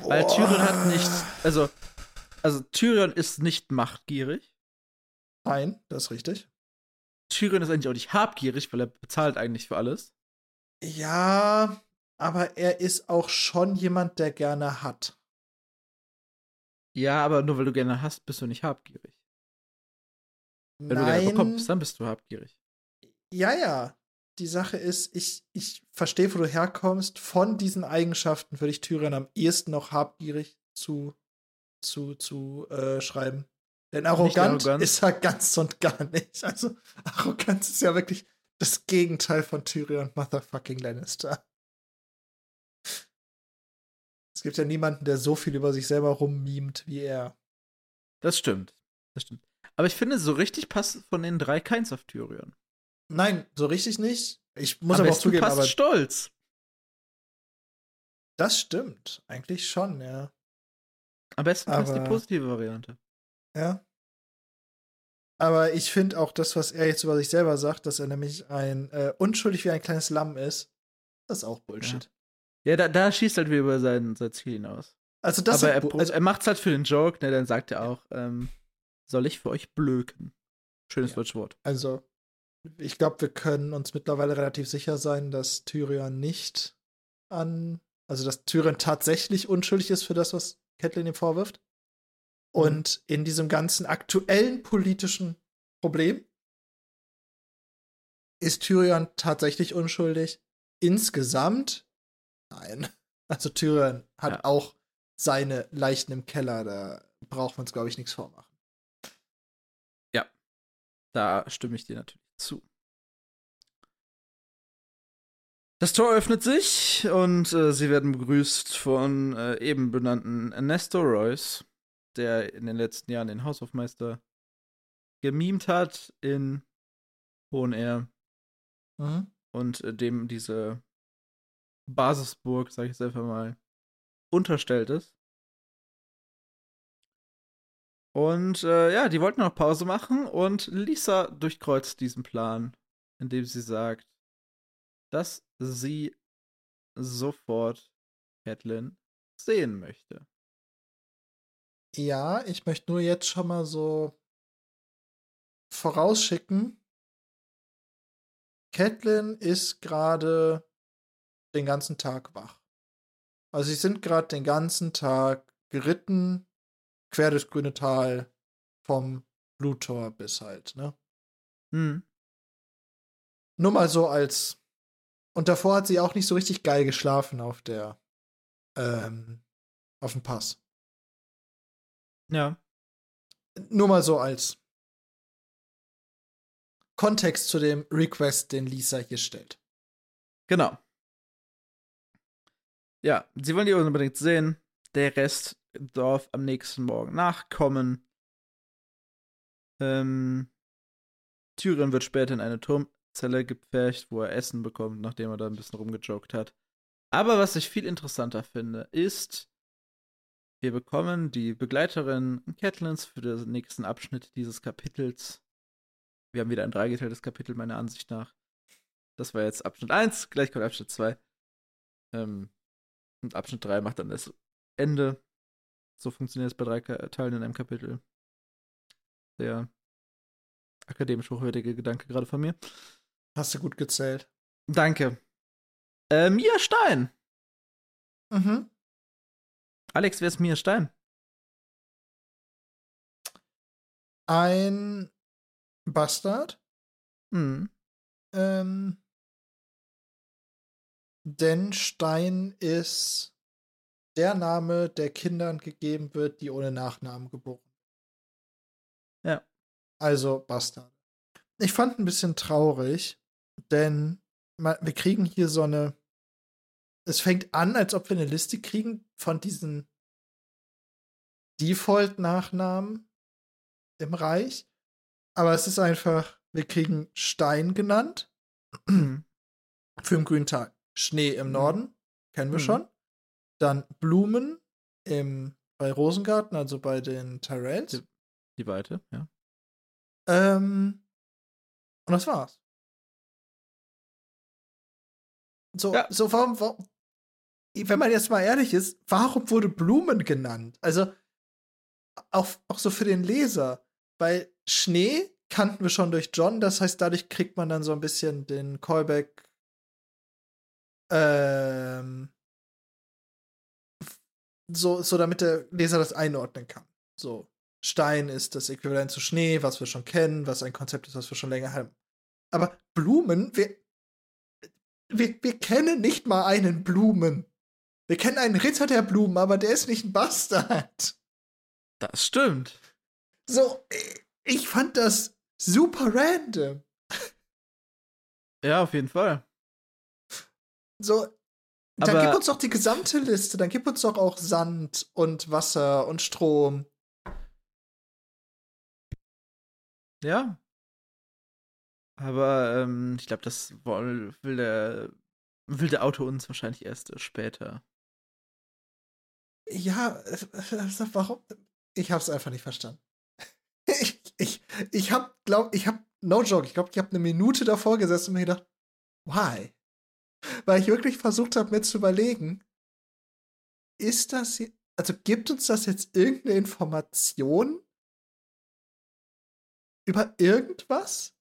Boah. Weil Tyrion hat nicht, also, also Tyrion ist nicht machtgierig. Nein, das ist richtig. Tyrion ist eigentlich auch nicht habgierig, weil er bezahlt eigentlich für alles. Ja, aber er ist auch schon jemand, der gerne hat. Ja, aber nur weil du gerne hast, bist du nicht habgierig. Wenn Nein. du gerne bekommst, dann bist du habgierig. Ja, ja. Die Sache ist, ich, ich verstehe, wo du herkommst. Von diesen Eigenschaften würde ich Tyrion am ehesten noch habgierig zu, zu, zu äh, schreiben. Denn arrogant ist er ganz und gar nicht. Also, Arroganz ist ja wirklich das Gegenteil von Tyrion Motherfucking Lannister. Es gibt ja niemanden, der so viel über sich selber rummimt wie er. Das stimmt. Das stimmt. Aber ich finde, so richtig passt von den drei keins auf Tyrion. Nein, so richtig nicht. Ich muss Am aber auch zugeben, passt aber stolz. Das stimmt. Eigentlich schon, ja. Am besten aber, passt die positive Variante. Ja. Aber ich finde auch das, was er jetzt über sich selber sagt, dass er nämlich ein äh, unschuldig wie ein kleines Lamm ist, das ist auch Bullshit. Ja, ja da, da, schießt halt wieder über sein, sein Ziel hinaus. Also das Aber er, also, er macht's halt für den Joke, ne? Dann sagt er auch, ähm, soll ich für euch blöken? Schönes ja. deutsches Wort. Also, ich glaube, wir können uns mittlerweile relativ sicher sein, dass Tyrion nicht an, also dass Tyrion tatsächlich unschuldig ist für das, was Catelyn ihm vorwirft. Mhm. Und in diesem ganzen aktuellen politischen Problem ist Tyrion tatsächlich unschuldig. Insgesamt, nein. *laughs* Also Tyrion hat ja. auch seine Leichen im Keller, da braucht man uns, glaube ich, nichts vormachen. Ja, da stimme ich dir natürlich zu. Das Tor öffnet sich und äh, sie werden begrüßt von äh, eben benannten Nestor Royce, der in den letzten Jahren den Haushofmeister gemimt hat in Hohen Air. Mhm. Und äh, dem diese Basisburg, sag ich jetzt einfach mal, unterstellt ist. Und äh, ja, die wollten noch Pause machen und Lisa durchkreuzt diesen Plan, indem sie sagt, dass sie sofort Catelyn sehen möchte. Ja, ich möchte nur jetzt schon mal so vorausschicken. Catelyn ist gerade den ganzen Tag wach. Also sie sind gerade den ganzen Tag geritten, quer durchs grüne Tal, vom Blutor bis halt, ne? Hm. Nur mal so als. Und davor hat sie auch nicht so richtig geil geschlafen auf der, ähm, auf dem Pass. Ja. Nur mal so als Kontext zu dem Request, den Lisa hier stellt. Genau. Ja, sie wollen die unbedingt sehen. Der Rest darf am nächsten Morgen nachkommen. Ähm, Tyrion wird später in eine Turmzelle gepfercht, wo er Essen bekommt, nachdem er da ein bisschen rumgejoked hat. Aber was ich viel interessanter finde, ist, wir bekommen die Begleiterin Catelyn's für den nächsten Abschnitt dieses Kapitels. Wir haben wieder ein dreigeteiltes Kapitel, meiner Ansicht nach. Das war jetzt Abschnitt 1, gleich kommt Abschnitt 2. Ähm, und Abschnitt 3 macht dann das Ende. So funktioniert es bei drei Teilen in einem Kapitel. Sehr akademisch hochwertige Gedanke gerade von mir. Hast du gut gezählt. Danke. Äh, Mia Stein. Mhm. Alex, wer ist Mia Stein? Ein Bastard. Mhm. Ähm, denn Stein ist der Name, der Kindern gegeben wird, die ohne Nachnamen geboren Ja. Also Bastard. Ich fand ein bisschen traurig, denn wir kriegen hier so eine. Es fängt an, als ob wir eine Liste kriegen von diesen Default-Nachnamen im Reich. Aber es ist einfach, wir kriegen Stein genannt. *clears throat* Für den grünen Tag. Schnee im Norden, kennen wir mhm. schon. Dann Blumen im, bei Rosengarten, also bei den Tyrells. Die, die Weite, ja. Ähm, und das war's. So, ja. so warum, warum, wenn man jetzt mal ehrlich ist, warum wurde Blumen genannt? Also, auch, auch so für den Leser. Weil Schnee kannten wir schon durch John, das heißt, dadurch kriegt man dann so ein bisschen den Callback. Ähm, so, so damit der Leser das einordnen kann. So, Stein ist das Äquivalent zu Schnee, was wir schon kennen, was ein Konzept ist, was wir schon länger haben. Aber Blumen, wir, wir, wir kennen nicht mal einen Blumen. Wir kennen einen Ritter der Blumen, aber der ist nicht ein Bastard. Das stimmt. So, ich fand das super random. Ja, auf jeden Fall. So, dann aber gib uns doch die gesamte Liste. Dann gib uns doch auch Sand und Wasser und Strom. Ja. Aber ähm, ich glaube, das will, will, der, will der Autor uns wahrscheinlich erst später. Ja, äh, *laughs* warum? Ich hab's einfach nicht verstanden. *laughs* ich, ich, ich hab, glaub, ich hab, no joke, ich glaube, ich habe eine Minute davor gesessen und mir gedacht, why? Weil ich wirklich versucht habe, mir zu überlegen, ist das, also gibt uns das jetzt irgendeine Information über irgendwas?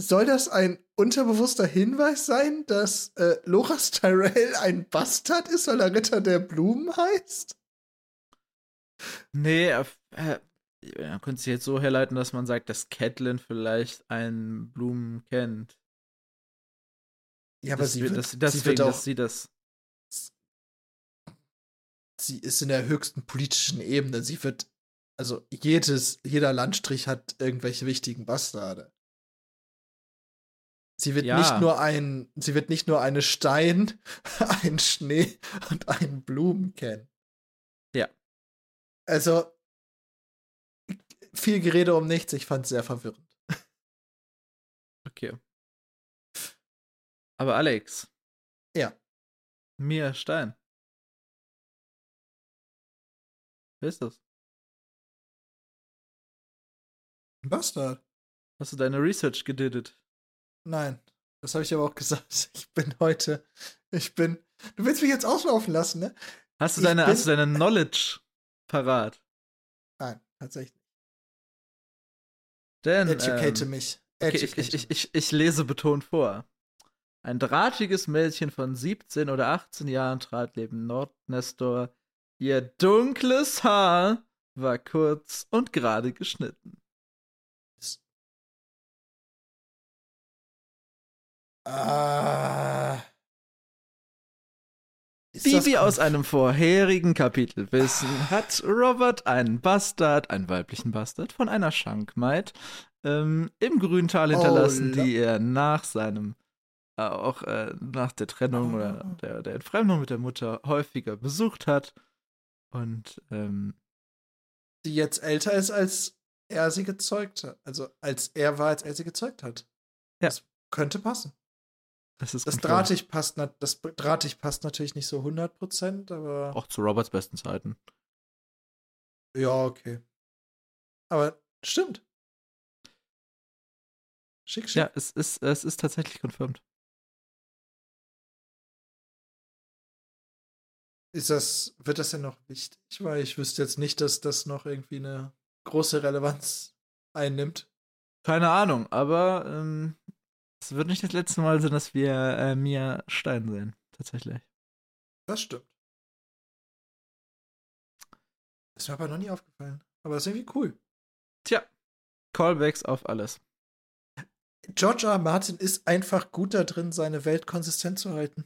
Soll das ein unterbewusster Hinweis sein, dass äh, Loras Tyrell ein Bastard ist, weil er Ritter der Blumen heißt? Nee, äh, äh man könnte es jetzt so herleiten, dass man sagt, dass Catelyn vielleicht einen Blumen kennt. Ja, aber das, sie wird, das, deswegen, sie wird auch, dass sie das. Sie ist in der höchsten politischen Ebene. Sie wird, also jedes, jeder Landstrich hat irgendwelche wichtigen Bastarde. Sie wird ja. nicht nur ein, sie wird nicht nur eine Stein, *laughs* ein Schnee und einen Blumen kennen. Ja. Also viel Gerede um nichts. Ich fand es sehr verwirrend. Okay. Aber Alex. Ja. Mia Stein. Wer ist das? Ein Bastard. Hast du deine Research gediddet? Nein. Das habe ich aber auch *laughs* gesagt. Ich bin heute. Ich bin. Du willst mich jetzt auslaufen lassen, ne? Hast du deine, hast du deine Knowledge parat? Nein, tatsächlich. Denn, Educate ähm, mich. Educate okay, ich, ich, ich, ich lese betont vor. Ein drahtiges Mädchen von 17 oder 18 Jahren trat neben Nordnestor. Ihr dunkles Haar war kurz und gerade geschnitten. Ah. Wie wir aus einem vorherigen Kapitel wissen, hat Robert einen Bastard, einen weiblichen Bastard, von einer Schankmaid ähm, im Grüntal hinterlassen, oh, die er nach seinem, auch äh, nach der Trennung oh. oder der, der Entfremdung mit der Mutter häufiger besucht hat. Und ähm, die jetzt älter ist als er sie gezeugt hat. Also als er war, als er sie gezeugt hat. Ja. Das könnte passen. Das ist Das drahtig passt, das drahtig passt natürlich nicht so 100%, aber Auch zu Roberts besten Zeiten. ja, okay. Aber stimmt. Schick, schick. Ja, es ist, es ist tatsächlich confirmed. Ist das, wird das denn noch wichtig? Weil ich wüsste jetzt nicht, dass das noch irgendwie eine große Relevanz einnimmt. Keine Ahnung, aber ähm, es wird nicht das letzte Mal sein, dass wir äh, Mia Stein sehen. Tatsächlich. Das stimmt. Ist mir aber noch nie aufgefallen. Aber das ist irgendwie cool. Tja, Callbacks auf alles. George R. R. Martin ist einfach gut da drin, seine Welt konsistent zu halten.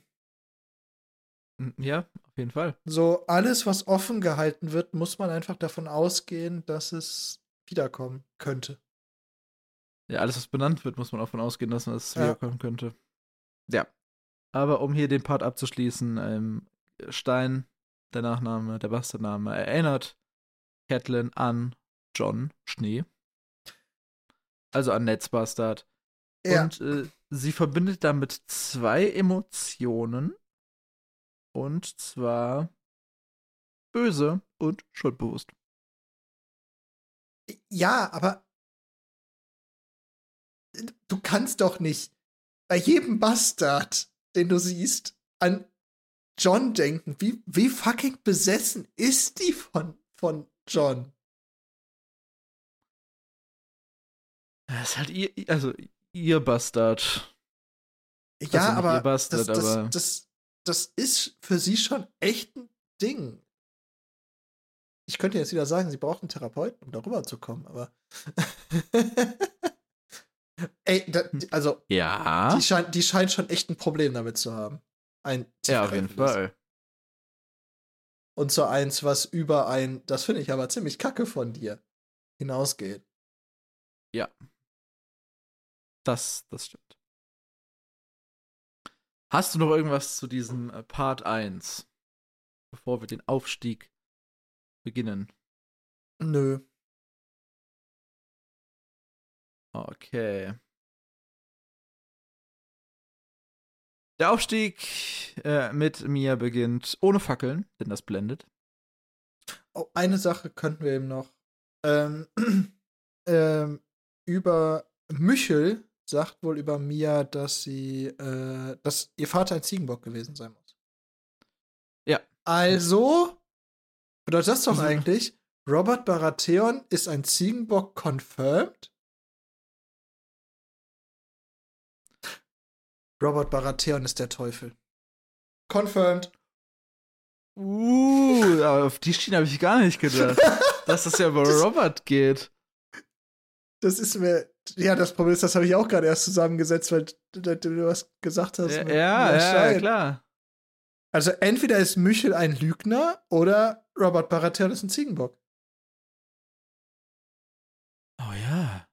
Hm, Ja, auf jeden Fall. So, alles, was offen gehalten wird, muss man einfach davon ausgehen, dass es wiederkommen könnte. Ja, alles, was benannt wird, muss man davon ausgehen, dass man es Ja. wiederkommen könnte. Ja. Aber um hier den Part abzuschließen, ähm, Stein, der Nachname, der Bastardname, erinnert Catelyn an John Schnee. Also an Ned's Bastard. Ja. Und äh, sie verbindet damit zwei Emotionen. Und zwar böse und schuldbewusst. Ja, aber du kannst doch nicht bei jedem Bastard, den du siehst, an John denken. Wie, wie fucking besessen ist die von, von John? Das ist halt ihr, also ihr Bastard. Ja, Also aber, ihr Bastard, das, das, aber- Das, das ist für sie schon echt ein Ding. Ich könnte jetzt wieder sagen, sie braucht einen Therapeuten, um darüber zu kommen, aber. *laughs* Ey, da, also, Ja. die, scheint, die scheint schon echt ein Problem damit zu haben. Ein Ja, auf jeden. Fall. Und so eins, was über ein, das finde ich aber ziemlich kacke von dir, hinausgeht. Das, das stimmt. Hast du noch irgendwas zu diesem äh, Part 1, bevor wir den Aufstieg beginnen? Nö. Okay. Der Aufstieg äh, mit Mia beginnt ohne Fackeln, denn das blendet. Oh, eine Sache könnten wir eben noch. Ähm, *clears throat* ähm, über Michel sagt wohl über Mia, dass sie, äh, dass ihr Vater ein Ziegenbock gewesen sein muss. Ja. Also bedeutet das doch *laughs* eigentlich, Robert Baratheon ist ein Ziegenbock confirmed? Robert Baratheon ist der Teufel. Confirmed. Uh, auf die Schiene habe ich gar nicht gedacht, *laughs* dass es ja über Das- Robert geht. Das ist mir. Ja, das Problem ist, das habe ich auch gerade erst zusammengesetzt, weil du, du was gesagt hast. Ja, ja, ja, klar. Also entweder ist Michel ein Lügner oder Robert Baratheon ist ein Ziegenbock. Oh ja.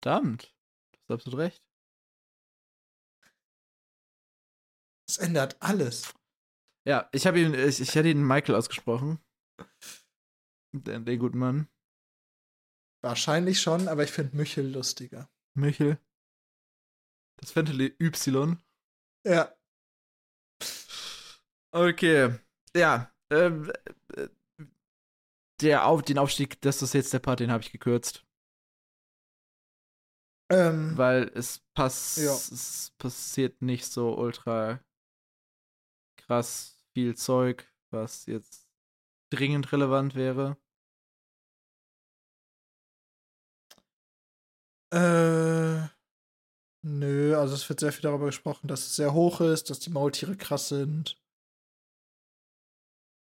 Verdammt. Du hast absolut recht. Das ändert alles. Ja, ich habe ihn, ich, ich hätte ihn Michael ausgesprochen. Den, den guten Mann. Wahrscheinlich schon, aber ich finde Michel lustiger. Michel. Das Fentele Y. Ja. Okay. Ja. Ähm, äh, der Auf, den Aufstieg, das ist jetzt der Part, den habe ich gekürzt. Ähm, Weil es, pass Ja. es passiert nicht so ultra krass viel Zeug, was jetzt dringend relevant wäre. äh, nö, also es wird sehr viel darüber gesprochen, dass es sehr hoch ist, dass die Maultiere krass sind.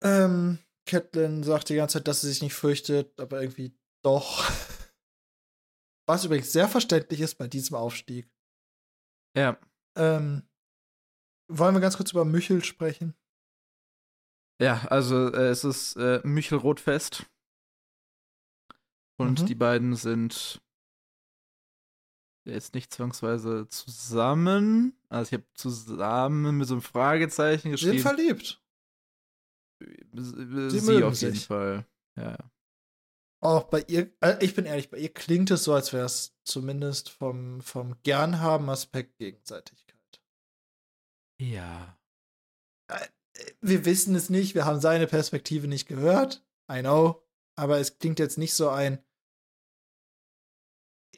Ähm, Catelyn sagt die ganze Zeit, dass sie sich nicht fürchtet, aber irgendwie doch. *laughs* Was übrigens sehr verständlich ist bei diesem Aufstieg. Ja. Ähm, wollen wir ganz kurz über Michel sprechen? Ja, also äh, es ist äh, Michel Rotfest. Und Mhm. die beiden sind jetzt nicht zwangsweise zusammen. Also ich habe zusammen mit so einem Fragezeichen Sie sind geschrieben. verliebt. Sie, sie auf jeden sich. Fall. Ja. Auch bei ihr, äh, ich bin ehrlich, bei ihr klingt es so, als wäre es zumindest vom, vom Gernhaben-Aspekt Gegenseitigkeit. Ja. Wir wissen es nicht, wir haben seine Perspektive nicht gehört. I know. Aber es klingt jetzt nicht so ein,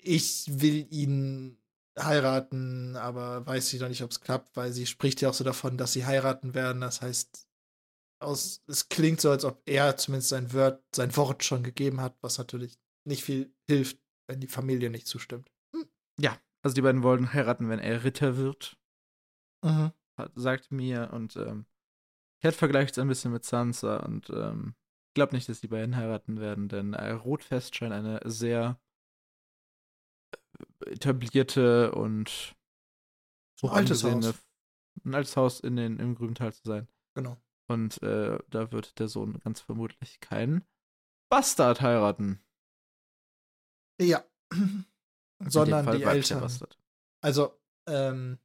ich will ihn heiraten, aber weiß ich noch nicht, ob es klappt, weil sie spricht ja auch so davon, dass sie heiraten werden. Das heißt, aus, es klingt so, als ob er zumindest sein Wort, sein Wort schon gegeben hat, was natürlich nicht viel hilft, wenn die Familie nicht zustimmt. Hm. Ja, also die beiden wollen heiraten, wenn er Ritter wird. Mhm. sagt mir und ähm, Cat vergleicht es ein bisschen mit Sansa und ähm, ich glaube nicht, dass die beiden heiraten werden, denn äh, Rotfest scheint eine sehr äh, etablierte und so altes Haus. ein altes Haus in den, im Grüntal zu sein. Genau. Und äh, da wird der Sohn ganz vermutlich keinen Bastard heiraten. Ja. Sondern die Eltern. Also, ähm,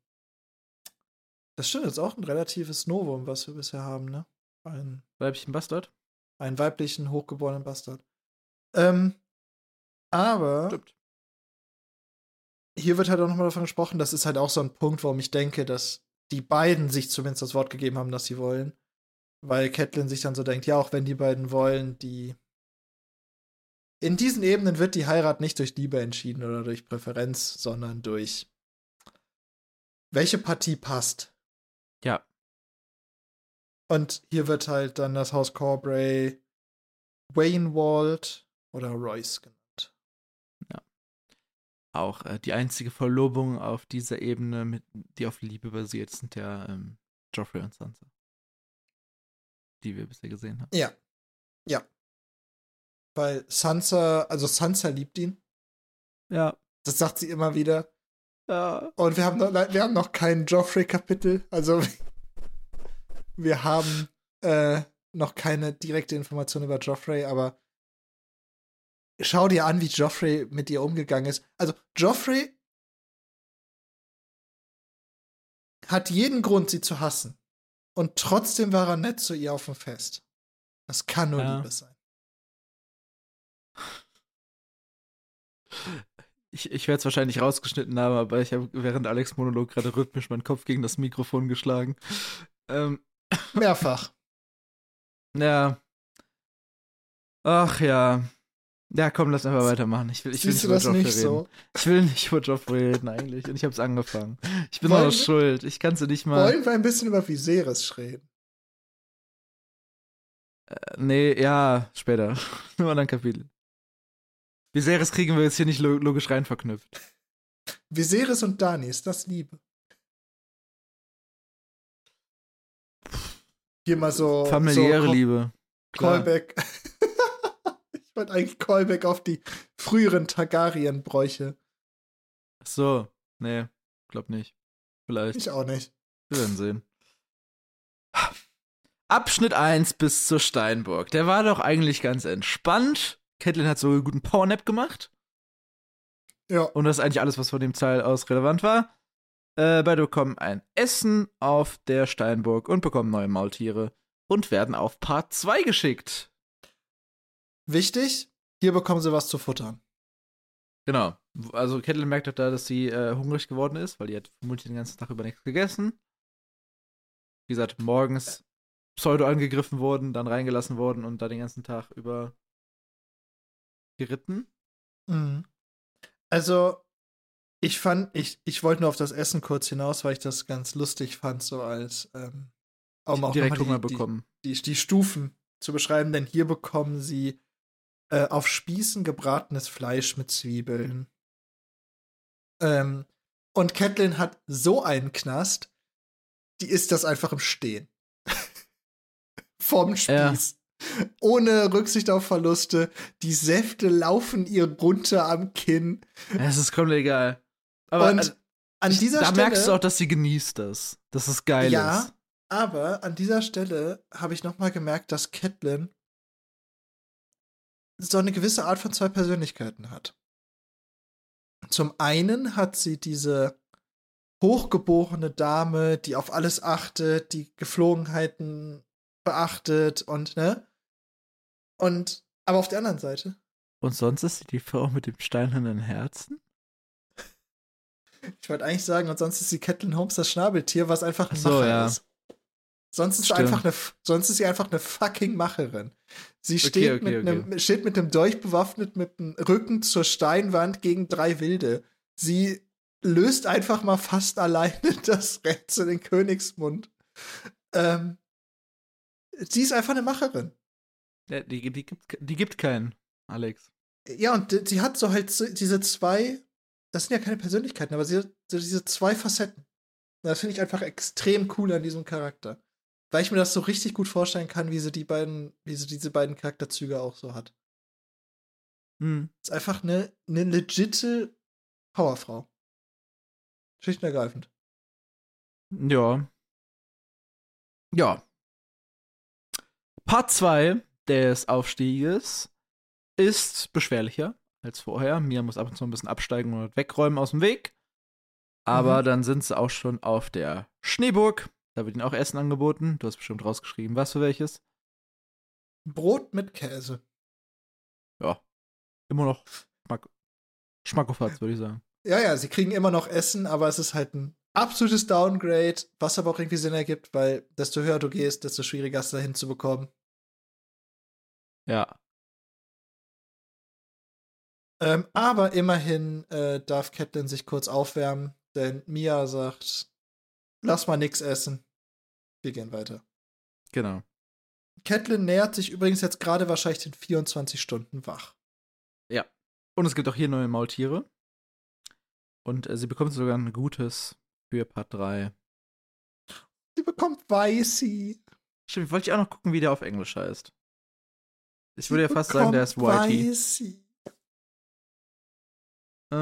das stimmt, das ist auch ein relatives Novum, was wir bisher haben, ne? Ein weiblichen Bastard? Einen weiblichen, hochgeborenen Bastard. Ähm, aber stimmt. hier wird halt auch nochmal davon gesprochen, das ist halt auch so ein Punkt, warum ich denke, dass die beiden sich zumindest das Wort gegeben haben, dass sie wollen. Weil Catelyn sich dann so denkt, ja, auch wenn die beiden wollen, die. In diesen Ebenen wird die Heirat nicht durch Liebe entschieden oder durch Präferenz, sondern durch welche Partie passt. Ja. Und hier wird halt dann das Haus Corbray Waynewald oder Royce genannt. Ja. Auch äh, die einzige Verlobung auf dieser Ebene, mit, die auf Liebe basiert, sind ja ähm, Joffrey und Sansa die wir bisher gesehen haben. Ja. Ja. Weil Sansa, also Sansa liebt ihn. Ja. Das sagt sie immer wieder. Ja. Und wir haben noch, wir haben noch kein Joffrey-Kapitel. Also wir haben äh, noch keine direkte Information über Joffrey, aber schau dir an, wie Joffrey mit ihr umgegangen ist. Also Joffrey hat jeden Grund, sie zu hassen. Und trotzdem war er nett zu ihr auf dem Fest. Das kann nur ja. Liebe sein. Ich, ich werde es wahrscheinlich rausgeschnitten haben, aber ich habe während Alex Monolog gerade rhythmisch meinen Kopf gegen das Mikrofon geschlagen. Ähm. Mehrfach. *laughs* Ja. Ach ja. Ja, komm, lass einfach weitermachen. Ich will, ich will nicht über Joffrey reden. So? Ich will nicht über Joffrey reden eigentlich. Und ich hab's angefangen. Ich bin auch schuld. Ich kann's dir nicht mal. Wollen wir ein bisschen über Viserys reden? Äh, nee, ja, später. *laughs* Nur ein Kapitel. Viserys kriegen wir jetzt hier nicht logisch rein verknüpft. Viserys und Dani, ist das Liebe? Hier mal so. Familiäre so Liebe. Callback. *laughs* Ich wollte eigentlich Callback auf die früheren Targaryen-Bräuche. Ach so, nee, glaub nicht. Vielleicht. Ich auch nicht. Wir werden sehen. Abschnitt 1 bis zur Steinburg. Der war doch eigentlich ganz entspannt. Catelyn hat so einen guten Powernap gemacht. Ja. Und das ist eigentlich alles, was von dem Teil aus relevant war. Äh, beide bekommen ein Essen auf der Steinburg und bekommen neue Maultiere und werden auf Part 2 geschickt. Wichtig, hier bekommen sie was zu futtern. Genau. Also Catelyn merkt auch da, dass sie äh, hungrig geworden ist, weil die hat vermutlich den ganzen Tag über nichts gegessen. Wie gesagt, morgens pseudo angegriffen worden, dann reingelassen worden und da den ganzen Tag über geritten. Mhm. Also, ich fand, ich, ich wollte nur auf das Essen kurz hinaus, weil ich das ganz lustig fand, so als ähm, um auch direkt Hunger die, bekommen. Die, die, die Stufen zu beschreiben, denn hier bekommen sie äh, auf Spießen gebratenes Fleisch mit Zwiebeln. Ähm, und Catelyn hat so einen Knast, die isst das einfach im Stehen. *laughs* Vom Spieß. Ja. Ohne Rücksicht auf Verluste. Die Säfte laufen ihr runter am Kinn. Es ist komplett egal. Aber und an, an ich, dieser da Stelle. Da merkst du auch, dass sie genießt das. Dass es geil ja, ist. Aber an dieser Stelle habe ich noch mal gemerkt, dass Catelyn so eine gewisse Art von zwei Persönlichkeiten hat. Zum einen hat sie diese hochgeborene Dame, die auf alles achtet, die Geflogenheiten beachtet und, ne? Und, aber auf der anderen Seite. Und sonst ist sie die Frau mit dem steinernen Herzen? Ich wollte eigentlich sagen, und sonst ist sie Catelyn Holmes das Schnabeltier, was einfach ein so, Macher ja. ist. Sonst ist, Stimmt. einfach eine, sonst ist sie einfach eine fucking Macherin. Sie steht, okay, mit okay. einem, steht mit einem Dolch bewaffnet, mit dem Rücken zur Steinwand gegen drei Wilde. Sie löst einfach mal fast alleine *laughs* das Rätsel in Königsmund. Ähm, sie ist einfach eine Macherin. Ja, die, die, gibt, die gibt keinen, Alex. Ja, und sie hat so halt so diese zwei, das sind ja keine Persönlichkeiten, aber sie hat so diese zwei Facetten. Und Das finde ich einfach extrem cool an diesem Charakter. Weil ich mir das so richtig gut vorstellen kann, wie sie die beiden, wie sie diese beiden Charakterzüge auch so hat. Hm. Ist einfach eine, eine legitte Powerfrau. Schlicht und ergreifend. Ja. Ja. Part 2 des Aufstieges ist beschwerlicher als vorher. Mia muss ab und zu ein bisschen absteigen und wegräumen aus dem Weg. Aber Mhm. dann sind sie auch schon auf der Schneeburg. Da wird ihnen auch Essen angeboten. Du hast bestimmt rausgeschrieben, was für welches. Brot mit Käse. Ja. Immer noch Schmack Schmackofatz, würde ich sagen. Ja, ja, sie kriegen immer noch Essen, aber es ist halt ein absolutes Downgrade, was aber auch irgendwie Sinn ergibt, weil desto höher du gehst, desto schwieriger ist es da hinzubekommen. Ja. Ähm, aber immerhin äh, darf Catelyn sich kurz aufwärmen, denn Mia sagt, lass mal nix essen. Wir gehen weiter. Genau. Catelyn nähert sich übrigens jetzt gerade wahrscheinlich den 24 Stunden wach. Und es gibt auch hier neue Maultiere. Und äh, sie bekommt sogar ein gutes für Part 3. Sie bekommt Weißi. Stimmt, wollte ich auch noch gucken, wie der auf Englisch heißt. Ich würde ja Sie fast sagen, der ist Whitey. Weißi. Äh,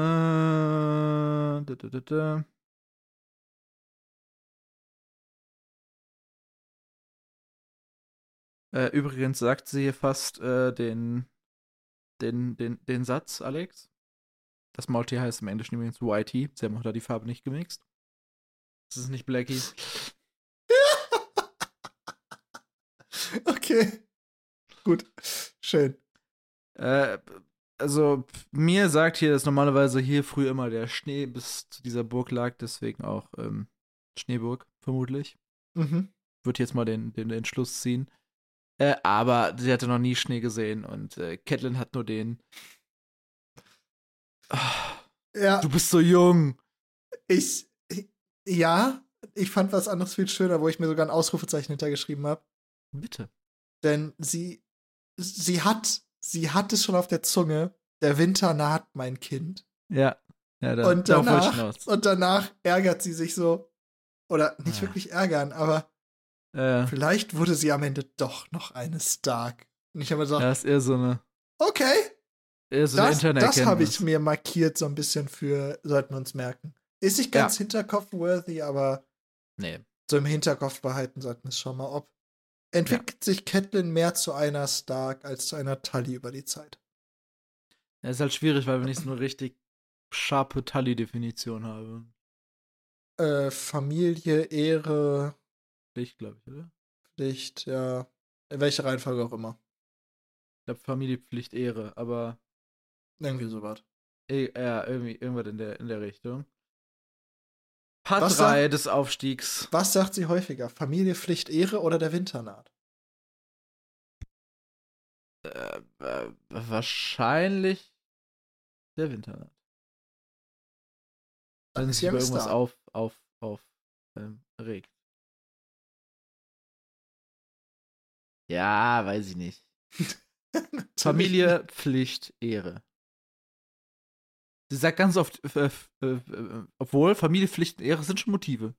da, da, da, da. Äh, übrigens sagt sie hier fast äh, den, den, den, den Satz, Alex. Das Maultier heißt im Englischen übrigens Whitey. Sie haben auch da die Farbe nicht gemixt. Das ist nicht Blackie. *laughs* Okay. Gut. Schön. Äh, also, mir sagt hier, dass normalerweise hier früher immer der Schnee bis zu dieser Burg lag, deswegen auch ähm, Schneeburg, vermutlich. Mhm. Würde jetzt mal den, den, den Schluss ziehen. Äh, aber sie hatte noch nie Schnee gesehen und äh, Catelyn hat nur den. Ja, du bist so jung. ich, ja, ich fand was anderes viel schöner, wo ich mir sogar ein Ausrufezeichen hintergeschrieben habe. Bitte. Denn sie, sie hat, sie hat es schon auf der Zunge. Der Winter naht, mein Kind. Ja. ja da, Und danach, und danach ärgert sie sich so. Oder nicht Ah. wirklich ärgern, aber Äh, vielleicht wurde sie am Ende doch noch eine Stark. Und ich habe gesagt, ja, ist eher so eine, okay, eher so eine das, das habe ich mir markiert, so ein bisschen für, sollten wir uns merken. Ist nicht ganz Hinterkopf-worthy, aber Nee. so im Hinterkopf behalten sollten wir es schon mal, ob entwickelt sich Catelyn mehr zu einer Stark als zu einer Tully über die Zeit. Ja, ist halt schwierig, weil wir nicht so eine richtig scharfe Tully-Definition haben. Äh, Familie, Ehre, Ich glaube ich, oder? Pflicht, ja. In welcher Reihenfolge auch immer. Ich glaube Familie, Pflicht, Ehre, aber Irgendwie sowas. eh, ja, irgendwie irgendwas in der, in der Richtung. Part Was 3 des Aufstiegs. Was sagt sie häufiger? Familie, Pflicht, Ehre oder der Winter naht? Äh, äh, wahrscheinlich der Winter. Dann Wenn sich über irgendwas auf, auf, auf ähm, regt. Ja, weiß ich nicht. *laughs* Familie, Pflicht, Ehre. Sie sagt ganz oft, äh, äh, äh, obwohl Familie, Pflicht und Ehre sind schon Motive.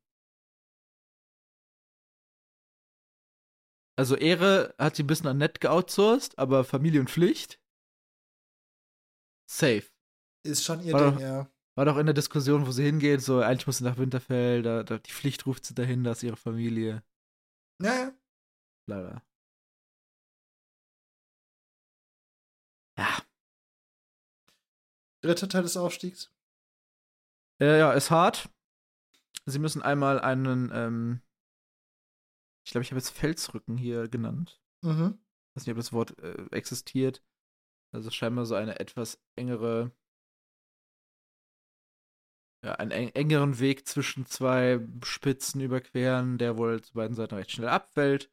Also Ehre hat sie ein bisschen an nett geoutsourced, aber Familie und Pflicht? Safe. Ist schon ihr War Ding, doch- ja. War doch in der Diskussion, wo sie hingeht, so eigentlich muss sie nach Winterfell, da, da die Pflicht ruft sie dahin, da ist ihre Familie. Ja, ja. Bla bla. Ja. Dritter Teil des Aufstiegs. Äh, ja, ist hart. Sie müssen einmal einen, ähm, Ich glaube, ich habe jetzt Felsrücken hier genannt. Mhm. Ich weiß nicht, ob das Wort äh, existiert. Also scheinbar so eine etwas engere, ja, einen eng engeren Weg zwischen zwei Spitzen überqueren, der wohl zu beiden Seiten recht schnell abfällt.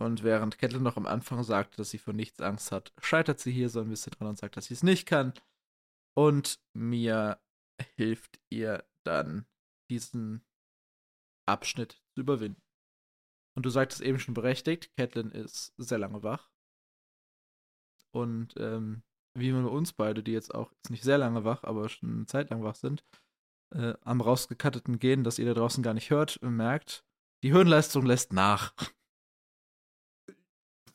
Und während Kettle noch am Anfang sagt, dass sie vor nichts Angst hat, scheitert sie hier so ein bisschen dran und sagt, dass sie es nicht kann. Und Mia hilft ihr dann, diesen Abschnitt zu überwinden. Und du sagtest eben schon berechtigt, Catelyn ist sehr lange wach. Und ähm, wie wir uns beide, die jetzt auch jetzt nicht sehr lange wach, aber schon eine Zeit lang wach sind, äh, am rausgekatteten Gehen, das ihr da draußen gar nicht hört, merkt, die Hirnleistung lässt nach.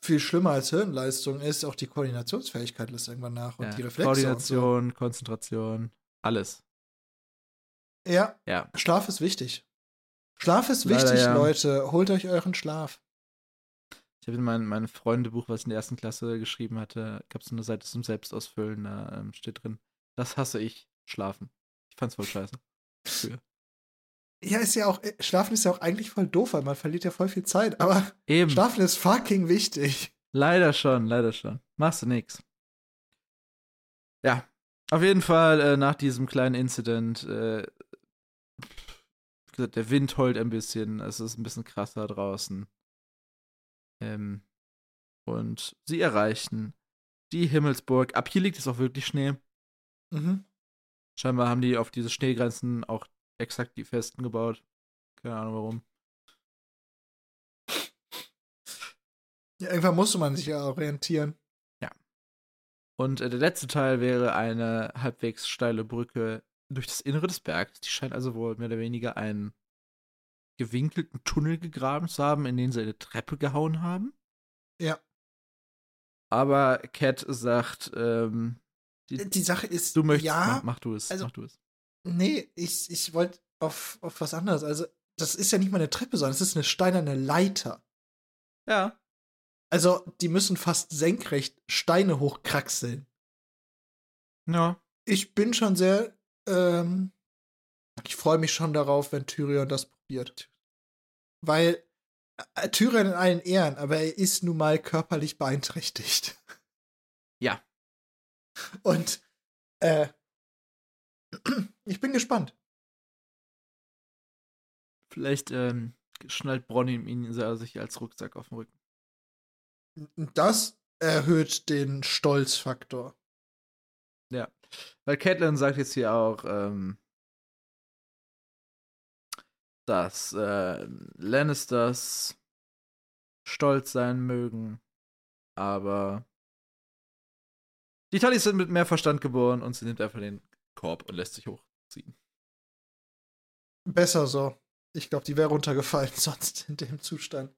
Viel schlimmer als Hirnleistung ist auch die Koordinationsfähigkeit lässt irgendwann nach und Ja, die Reflexe. Koordination, Konzentration, alles. So. Ja, Ja. Schlaf ist wichtig. Schlaf ist Leider wichtig, ja. Leute. Holt euch euren Schlaf. Ich habe in mein, mein Freundebuch, was ich in der ersten Klasse geschrieben hatte, gab es eine Seite zum Selbstausfüllen, da ähm, steht drin, das hasse ich, schlafen. Ich fand's voll scheiße. Früher. Ja, ist ja auch, äh, Schlafen ist ja auch eigentlich voll doof, weil man verliert ja voll viel Zeit. Aber Eben. Schlafen ist fucking wichtig. Leider schon, leider schon. Machst du nix. Ja, auf jeden Fall äh, nach diesem kleinen Incident, äh, wie gesagt, der Wind heult ein bisschen, es ist ein bisschen krasser draußen. Ähm, und sie erreichen die Himmelsburg. Ab hier liegt es auch wirklich Schnee. Mhm. Scheinbar haben die auf diese Schneegrenzen auch exakt die festen gebaut. Keine Ahnung warum. Ja, irgendwann musste man sich ja orientieren. Und äh, der letzte Teil wäre eine halbwegs steile Brücke durch das Innere des Berges. Die scheint also wohl mehr oder weniger einen gewinkelten Tunnel gegraben zu haben, in den sie eine Treppe gehauen haben. Ja. Aber Cat sagt, ähm, die, Die Sache ist, du möchtest, ja, mach, mach du es, also- mach du es. Nee, ich, ich wollte auf, auf was anderes. Also, das ist ja nicht mal eine Treppe, sondern es ist eine steinerne Leiter. Ja. Also, die müssen fast senkrecht Steine hochkraxeln. Ja. Ich bin schon sehr, ähm, ich freue mich schon darauf, wenn Tyrion das probiert. Weil äh, Tyrion in allen Ehren, aber er ist nun mal körperlich beeinträchtigt. Ja. Und äh, *clears throat* ich bin gespannt. Vielleicht ähm, schnallt Bronny ihn sich als Rucksack auf den Rücken. Das erhöht den Stolzfaktor. Ja. Weil Catelyn sagt jetzt hier auch, ähm, dass äh, Lannisters stolz sein mögen, aber die Tullys sind mit mehr Verstand geboren und sie nimmt einfach den Korb und lässt sich hochziehen. Besser so. Ich glaube, die wäre runtergefallen *laughs* sonst in dem Zustand.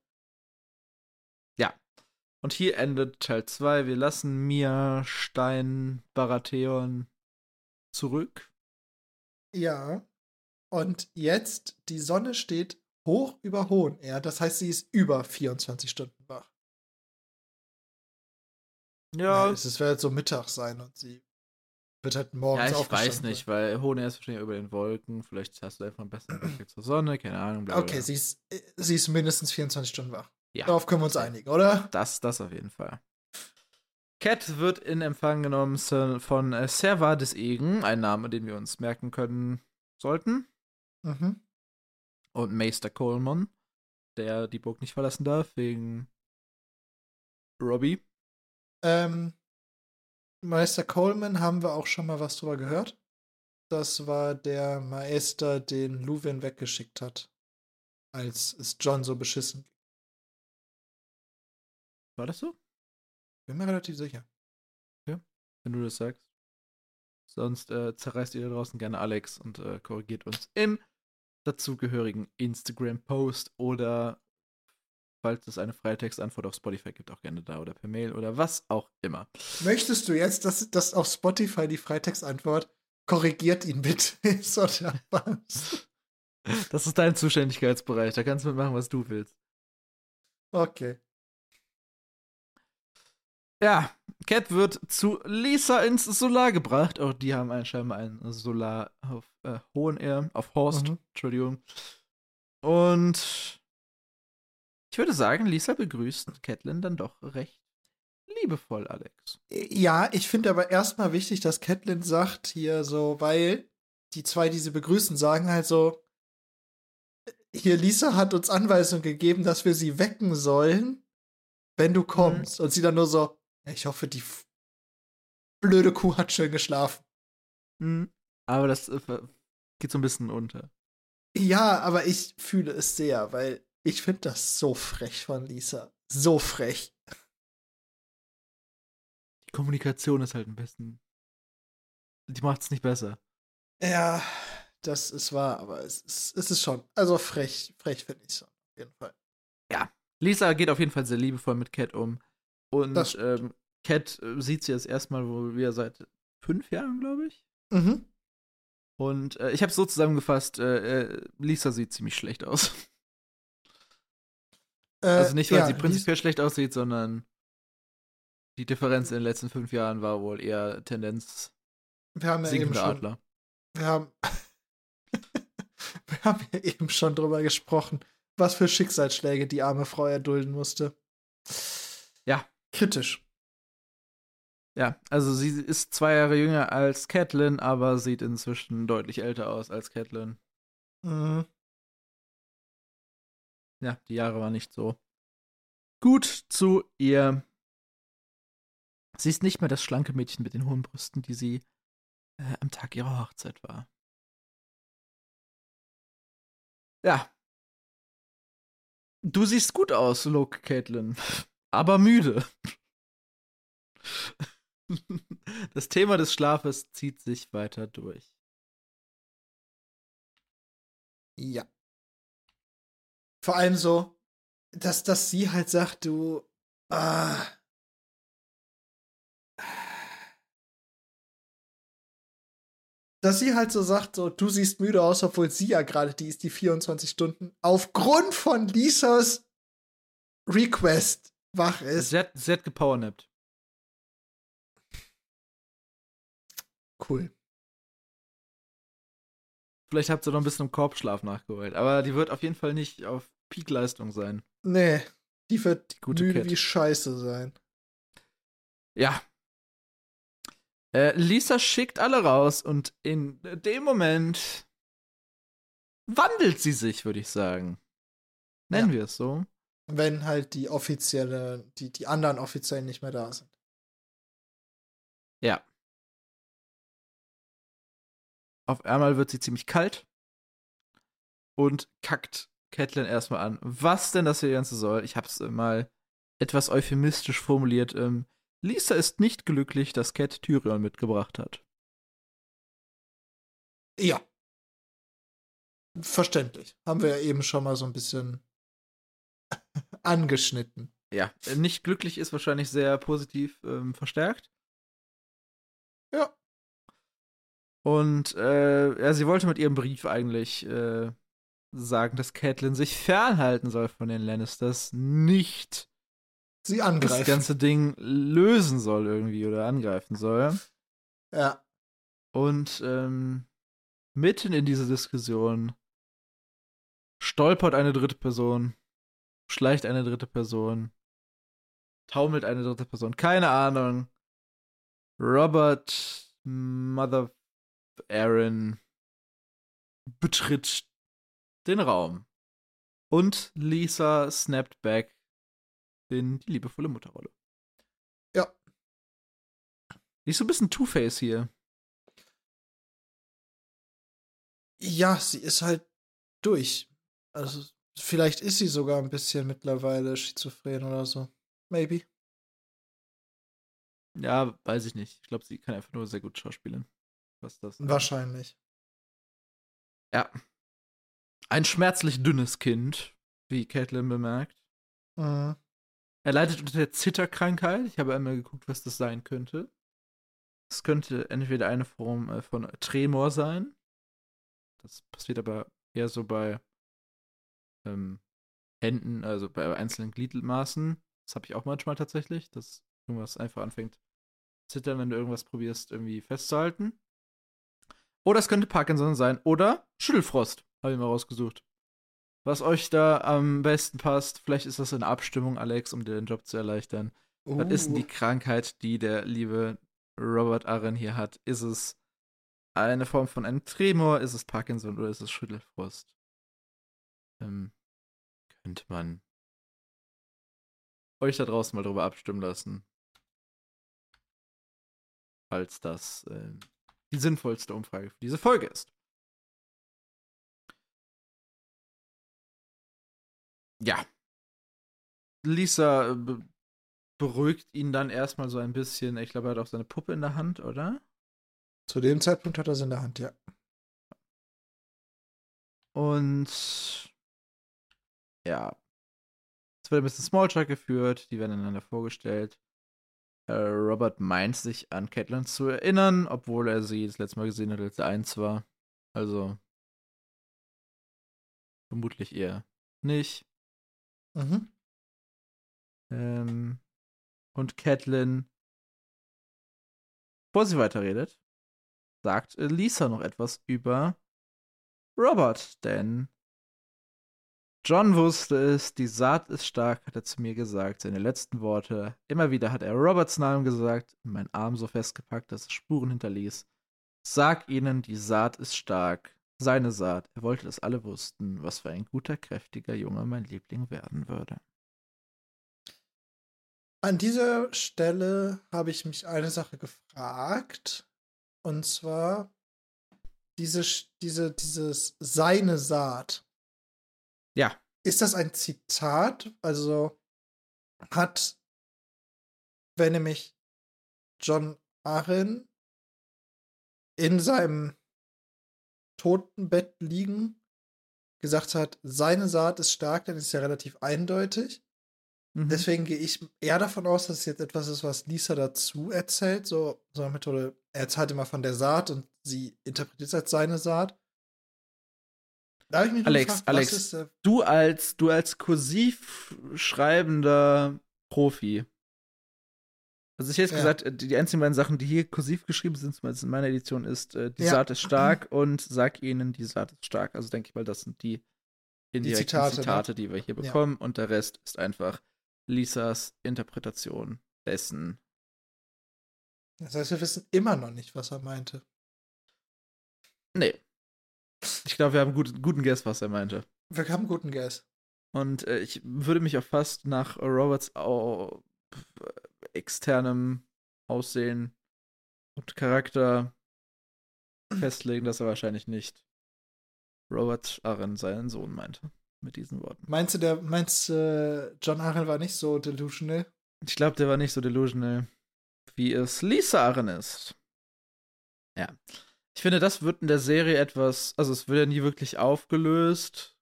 Und hier endet Teil 2. Wir lassen Mia, Stein, Baratheon zurück. Ja. Und jetzt, die Sonne steht hoch über Hohen Erd. Das heißt, sie ist über 24 Stunden wach. Ja, Es es wird so Mittag sein und sie wird halt morgens ja ich weiß nicht, weil Hohn ist wahrscheinlich über den Wolken. Vielleicht hast du einfach einen besseren Blick zur Sonne, keine Ahnung. bla, bla, Okay, sie ist, äh, sie ist mindestens 24 Stunden wach. Ja. Darauf können wir uns einigen, oder? Das, das auf jeden Fall. Cat wird in Empfang genommen von äh, Serva des Egen, ein Name, den wir uns merken können sollten. Mhm. Und Meister Coleman, der die Burg nicht verlassen darf, wegen Robbie. Ähm, Meister Coleman haben wir auch schon mal was drüber gehört. Das war der Meister, den Luwin weggeschickt hat, als es John so beschissen ging. War das so? Bin mir relativ sicher. Wenn du das sagst. Sonst äh, zerreißt ihr da draußen gerne Alex und äh, korrigiert uns im dazugehörigen Instagram-Post oder falls es eine Freitextantwort auf Spotify gibt, auch gerne da oder per Mail oder was auch immer. Möchtest du jetzt, dass, dass auf Spotify die Freitextantwort korrigiert ihn bitte ist? Oder was? Das ist dein Zuständigkeitsbereich, da kannst du mitmachen, was du willst. Okay. Ja, Cat wird zu Lisa ins Solar gebracht. Auch die haben scheinbar ein Solar auf äh, Hohen Air, auf Horst, Mhm. Entschuldigung. Und Ich würde sagen, Lisa begrüßt Catelyn dann doch recht liebevoll, Alex. Ja, ich finde aber erstmal wichtig, dass Catelyn sagt hier so, weil die zwei, die sie begrüßen, sagen halt so, hier Lisa hat uns Anweisung gegeben, dass wir sie wecken sollen, wenn du kommst. Mhm. Und sie dann nur so, ich hoffe, die blöde Kuh hat schön geschlafen. Mhm. Aber das äh, geht so ein bisschen unter. Ja, aber ich fühle es sehr, weil ich finde das so frech von Lisa. So frech. Die Kommunikation ist halt ein bisschen. Die macht es nicht besser. Ja, das ist wahr, aber es ist, es ist schon. Also frech, frech finde ich schon, auf jeden Fall. Ja. Lisa geht auf jeden Fall sehr liebevoll mit Cat um. Und ähm, Cat äh, sieht sie jetzt erstmal wohl wieder seit fünf Jahren, glaube ich. Mhm. Und äh, ich habe es so zusammengefasst, äh, äh, Lisa sieht ziemlich schlecht aus. Äh, also nicht, weil ja, sie prinzipiell schlecht aussieht, sondern die Differenz in den letzten fünf Jahren war wohl eher Tendenz wir haben ja eben schon, Adler. Wir haben, *laughs* wir haben ja eben schon drüber gesprochen, was für Schicksalsschläge die arme Frau erdulden musste. Ja. Kritisch. Ja, also sie ist zwei Jahre jünger als Catelyn, aber sieht inzwischen deutlich älter aus als Catelyn. Mhm. Ja, die Jahre waren nicht so gut zu ihr. Sie ist nicht mehr das schlanke Mädchen mit den hohen Brüsten, die sie äh, am Tag ihrer Hochzeit war. Ja. Du siehst gut aus, log Caitlin. Aber müde. *laughs* Das Thema des Schlafes zieht sich weiter durch. Ja. Vor allem so, dass, dass sie halt sagt, du, ah, dass sie halt so sagt, so, du siehst müde aus, obwohl sie ja gerade die ist, die 24 Stunden aufgrund von Lisas Request wach ist. Sie hat gepowernappt. Cool. Vielleicht habt ihr noch ein bisschen im Korbschlaf nachgeholt. Aber die wird auf jeden Fall nicht auf Peak-Leistung sein. Nee, die wird die gute müde Cat. wie Scheiße sein. Ja. Äh, Lisa schickt alle raus und in dem Moment wandelt sie sich, würde ich sagen. Nennen ja. wir es so. Wenn halt die offizielle, die, die anderen Offiziellen nicht mehr da sind. Ja. Auf einmal wird sie ziemlich kalt und kackt Catelyn erstmal an. Was denn das hier Ganze soll? Ich hab's mal etwas euphemistisch formuliert. Ähm, Lisa ist nicht glücklich, dass Cat Tyrion mitgebracht hat. Ja. Verständlich. Haben wir ja eben schon mal so ein bisschen *laughs* angeschnitten. Ja, nicht glücklich ist wahrscheinlich sehr positiv ähm, verstärkt. Ja. Und äh, ja, sie wollte mit ihrem Brief eigentlich äh, sagen, dass Catelyn sich fernhalten soll von den Lannisters, nicht sie angreifen. das ganze Ding lösen soll irgendwie oder angreifen soll. Ja. Und ähm, mitten in dieser Diskussion stolpert eine dritte Person, schleicht eine dritte Person, taumelt eine dritte Person, keine Ahnung. Robert Mother Aaron betritt den Raum. Und Lisa snappt back in die liebevolle Mutterrolle. Ja. Die ist so ein bisschen Two-Face hier. Ja, sie ist halt durch. Also, vielleicht ist sie sogar ein bisschen mittlerweile schizophren oder so. Maybe. Ja, weiß ich nicht. Ich glaube, sie kann einfach nur sehr gut schauspielen was das. Wahrscheinlich. Ja. Ein schmerzlich dünnes Kind, wie Caitlin bemerkt. Mhm. Er leidet unter der Zitterkrankheit. Ich habe einmal geguckt, was das sein könnte. Es könnte entweder eine Form äh, von Tremor sein. Das passiert aber eher so bei ähm, Händen, also bei einzelnen Gliedmaßen. Das habe ich auch manchmal tatsächlich, dass irgendwas einfach anfängt zu zittern, wenn du irgendwas probierst, irgendwie festzuhalten. Oder es könnte Parkinson sein. Oder Schüttelfrost. Habe ich mal rausgesucht. was euch da am besten passt. Vielleicht ist das eine Abstimmung, Alex, um dir den Job zu erleichtern. Uh. Was ist denn die uh. Krankheit, die der liebe Robert Arren hier hat? Ist es eine Form von einem Tremor? Ist es Parkinson oder ist es Schüttelfrost? Ähm, könnte man euch da draußen mal drüber abstimmen lassen. Falls das äh, die sinnvollste Umfrage für diese Folge ist. Ja. Lisa be beruhigt ihn dann erstmal so ein bisschen. Ich glaube, er hat auch seine Puppe in der Hand, oder? Zu dem Zeitpunkt hat er sie in der Hand, ja. Und ja. Es wird ein bisschen Smalltalk geführt, die werden einander vorgestellt. Äh, Robert meint sich an Catelyn zu erinnern, obwohl er sie das letzte Mal gesehen hat, als er eins war. Also vermutlich eher nicht. Mhm. Ähm, und Catelyn, bevor sie weiterredet, sagt Lisa noch etwas über Robert, denn John wusste es, die Saat ist stark, hat er zu mir gesagt, seine letzten Worte. Immer wieder hat er Roberts Namen gesagt und meinen Arm so festgepackt, dass es Spuren hinterließ. Sag ihnen, die Saat ist stark. Seine Saat. Er wollte, dass alle wussten, was für ein guter, kräftiger Junge mein Liebling werden würde. An dieser Stelle habe ich mich eine Sache gefragt. Und zwar diese, diese, dieses seine Saat. Ja. Ist das ein Zitat? Also hat, wenn nämlich John Arryn in seinem Totenbett liegen gesagt hat, seine Saat ist stark, dann ist ja relativ eindeutig. Mhm. Deswegen gehe ich eher davon aus, dass es jetzt etwas ist, was Lisa dazu erzählt. So, so eine Methode, er erzählt immer von der Saat und sie interpretiert es als seine Saat. Alex, gefragt, Alex, ist, du als du als kursiv schreibender Profi. Also ich hätte ja. gesagt, die, die einzigen beiden Sachen, die hier kursiv geschrieben sind, zumindest in meiner Edition, ist äh, die ja. Saat ist stark und sag ihnen, die Saat ist stark. Also denke ich mal, das sind die indirekten die Zitate? Zitate ne? die wir hier bekommen. Ja. Und der Rest ist einfach Lisas Interpretation dessen. Das heißt, wir wissen immer noch nicht, was er meinte. Nee. Ich glaube, wir haben gut, guten Guess, was er meinte. Wir haben guten Guess. Und äh, ich würde mich auch fast nach Roberts oh, externem Aussehen und Charakter festlegen, dass er wahrscheinlich nicht Robert Arryn seinen Sohn meinte. Mit diesen Worten. Meinst du, der, meinst äh, John Arryn war nicht so delusional? Ich glaube, der war nicht so delusional, wie es Lisa Arryn ist. Ja. Ich finde, das wird in der Serie etwas, also es wird ja nie wirklich aufgelöst,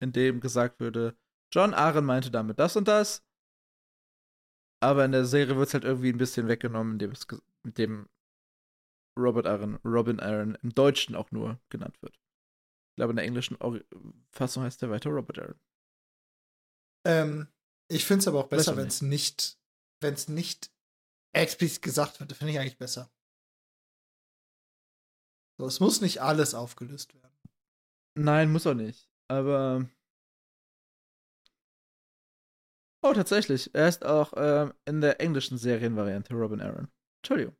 indem gesagt würde, John Aaron meinte damit das und das. Aber in der Serie wird es halt irgendwie ein bisschen weggenommen, indem es mit dem Robert Aaron, Robin Aaron im Deutschen auch nur genannt wird. Ich glaube, in der englischen Fassung heißt der weiter Robert Aaron. Ähm, ich finde es aber auch besser, wenn es nicht, wenn es nicht explizit gesagt wird. Finde ich eigentlich besser. So, es muss nicht alles aufgelöst werden. Nein, muss auch nicht. Aber. Oh, tatsächlich. Er ist auch ähm, in der englischen Serienvariante Robin Aaron. Entschuldigung.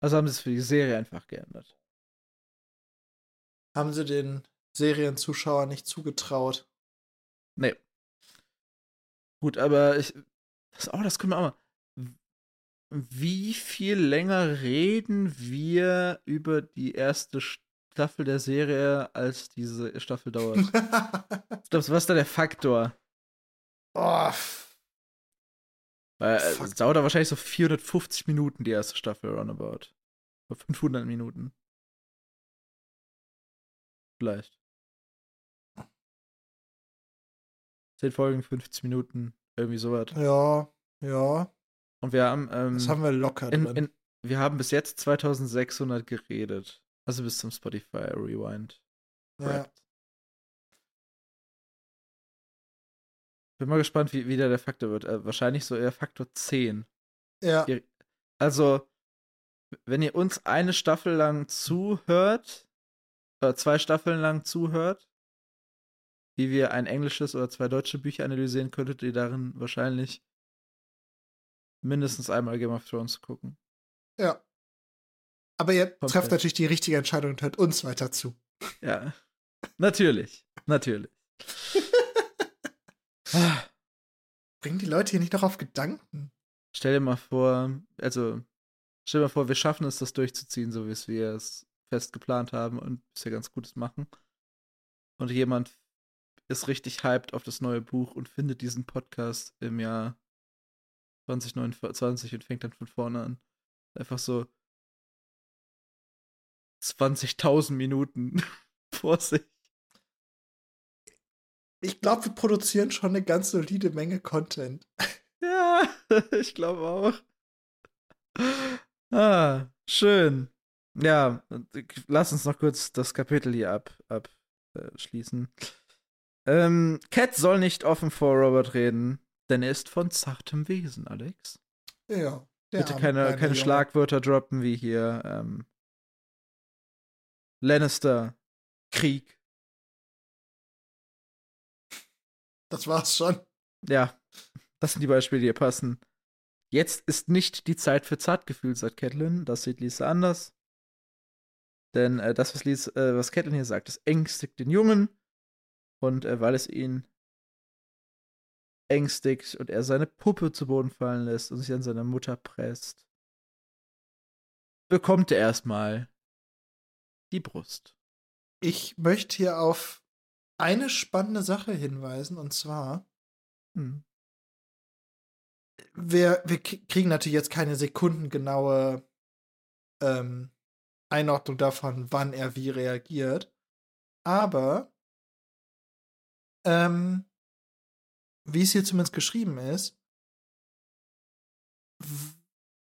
Also haben sie es für die Serie einfach geändert. Haben sie den Serienzuschauern nicht zugetraut? Nee. Gut, aber ich. Das, oh, das können wir auch mal wie viel länger reden wir über die erste Staffel der Serie, als diese Staffel dauert? *laughs* was ist da der Faktor? Oh. Weil es dauert da wahrscheinlich so 450 Minuten, die erste Staffel roundabout. Oder 500 Minuten. Vielleicht. 10 Folgen, 50 Minuten, irgendwie sowas. Ja, ja. Und wir haben. Ähm, das haben wir locker in, drin. In, wir haben bis jetzt 2600 geredet. Also bis zum Spotify Rewind. Ja. Bin mal gespannt, wie, wie der, der Faktor wird. Äh, wahrscheinlich so eher Faktor 10. Ja. Ihr, also, wenn ihr uns eine Staffel lang zuhört, oder zwei Staffeln lang zuhört, wie wir ein englisches oder zwei deutsche Bücher analysieren, könntet ihr darin wahrscheinlich mindestens einmal Game of Thrones gucken. Ja. Aber ihr trefft natürlich die richtige Entscheidung und hört uns weiter zu. Ja. Natürlich. Natürlich. *laughs* Bringen die Leute hier nicht noch auf Gedanken? Stell dir mal vor, also stell dir mal vor, wir schaffen es, das durchzuziehen, so wie wir es fest geplant haben und bisher ganz Gutes machen. Und jemand ist richtig hyped auf das neue Buch und findet diesen Podcast im Jahr 2029 und fängt dann von vorne an. Einfach so 20.000 Minuten *laughs* vor sich. Ich glaube, wir produzieren schon eine ganz solide Menge Content. Ja, *laughs* ich glaube auch. Ah, schön. Ja, lass uns noch kurz das Kapitel hier abschließen. Ab, äh, ähm, Cat soll nicht offen vor Robert reden, denn er ist von zartem Wesen, Alex. Ja. Bitte keine, keine Schlagwörter droppen wie hier ähm, Lannister, Krieg. Das war's schon. Ja, das sind die Beispiele, die hier passen. Jetzt ist nicht die Zeit für Zartgefühl, sagt Catelyn. Das sieht Lisa anders. Denn äh, das, was, Lisa, äh, was Catelyn hier sagt, das ängstigt den Jungen. Und äh, weil es ihn ängstigt und er seine Puppe zu Boden fallen lässt und sich an seine Mutter presst, bekommt er erstmal die Brust. Ich möchte hier auf eine spannende Sache hinweisen, und zwar, hm. wir, wir kriegen natürlich jetzt keine sekundengenaue ähm, Einordnung davon, wann er wie reagiert. Aber ähm, wie es hier zumindest geschrieben ist,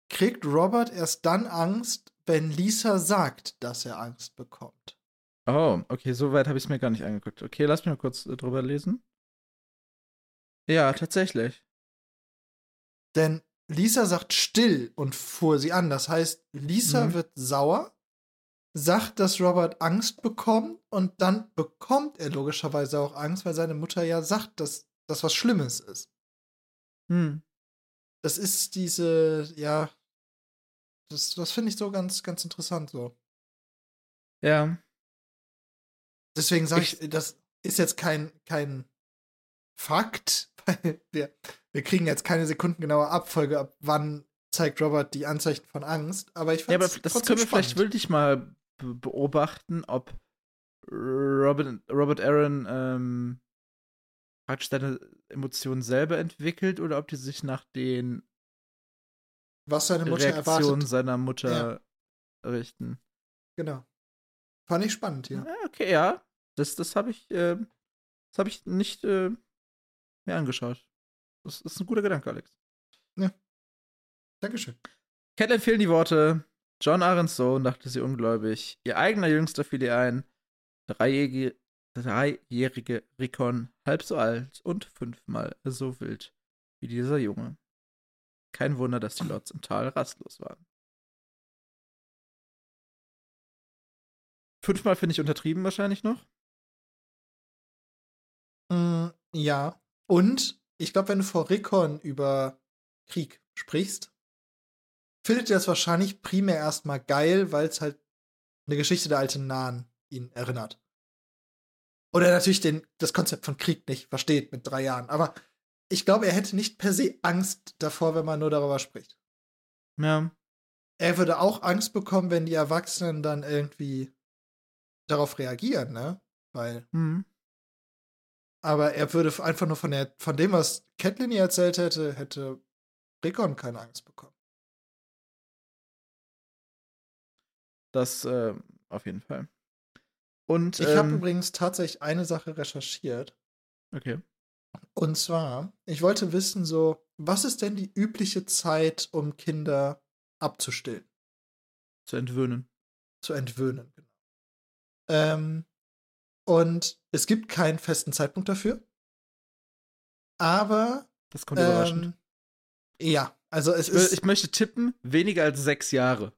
kriegt Robert erst dann Angst, wenn Lisa sagt, dass er Angst bekommt. Oh, okay, so weit habe ich es mir gar nicht angeguckt. Okay, lass mich mal kurz äh, drüber lesen. Ja, tatsächlich. Denn Lisa sagt still und fuhr sie an. Das heißt, Lisa mhm. wird sauer, sagt, dass Robert Angst bekommt und dann bekommt er logischerweise auch Angst, weil seine Mutter ja sagt, dass das was Schlimmes ist. Hm. Das ist diese, ja, das, das finde ich so ganz, ganz interessant so. Ja. Deswegen sage ich, ich, das ist jetzt kein, kein Fakt, *laughs* weil wir, wir kriegen jetzt keine sekundengenaue Abfolge, ab wann zeigt Robert die Anzeichen von Angst, aber ich Ja, aber das können wir spannend. vielleicht wirklich mal beobachten, ob Robert, Robert Aaron ähm, praktisch seine Emotionen selber entwickelt oder ob die sich nach den was seine Mutter Reaktionen erwartet. seiner Mutter ja. richten. Genau. Fand ich spannend. Ja, okay, ja. Das, das habe ich, äh, das habe ich nicht äh, mir angeschaut. Das ist ein guter Gedanke, Alex. Ja. Dankeschön. Cat empfehlen die Worte. John Ahrens Sohn, dachte sie ungläubig. Ihr eigener Jüngster fiel ihr ein. Dreijährige, dreijährige Rikon, halb so alt und fünfmal so wild wie dieser Junge. Kein Wunder, dass die Lots im Tal rastlos waren. Fünfmal finde ich untertrieben wahrscheinlich noch. Mm, ja. Und ich glaube, wenn du vor Rikon über Krieg sprichst, findet ihr das wahrscheinlich primär erstmal geil, weil es halt eine Geschichte der alten Nahen ihn erinnert. Oder natürlich den, das Konzept von Krieg nicht versteht mit drei Jahren. Aber ich glaube, er hätte nicht per se Angst davor, wenn man nur darüber spricht. Ja. Er würde auch Angst bekommen, wenn die Erwachsenen dann irgendwie darauf reagieren, ne? Weil. Mhm. Aber er würde einfach nur von, der, von dem, was Catelyn erzählt hätte, hätte Rickon keine Angst bekommen. Das äh, auf jeden Fall. Und ich ähm, habe übrigens tatsächlich eine Sache recherchiert. Okay. Und zwar, ich wollte wissen, so, was ist denn die übliche Zeit, um Kinder abzustillen? Zu entwöhnen. Zu entwöhnen, genau. Ähm, und es gibt keinen festen Zeitpunkt dafür. Aber. Das kommt ähm, überraschend. Ja, also es ich, ist. Ich möchte tippen, weniger als sechs Jahre.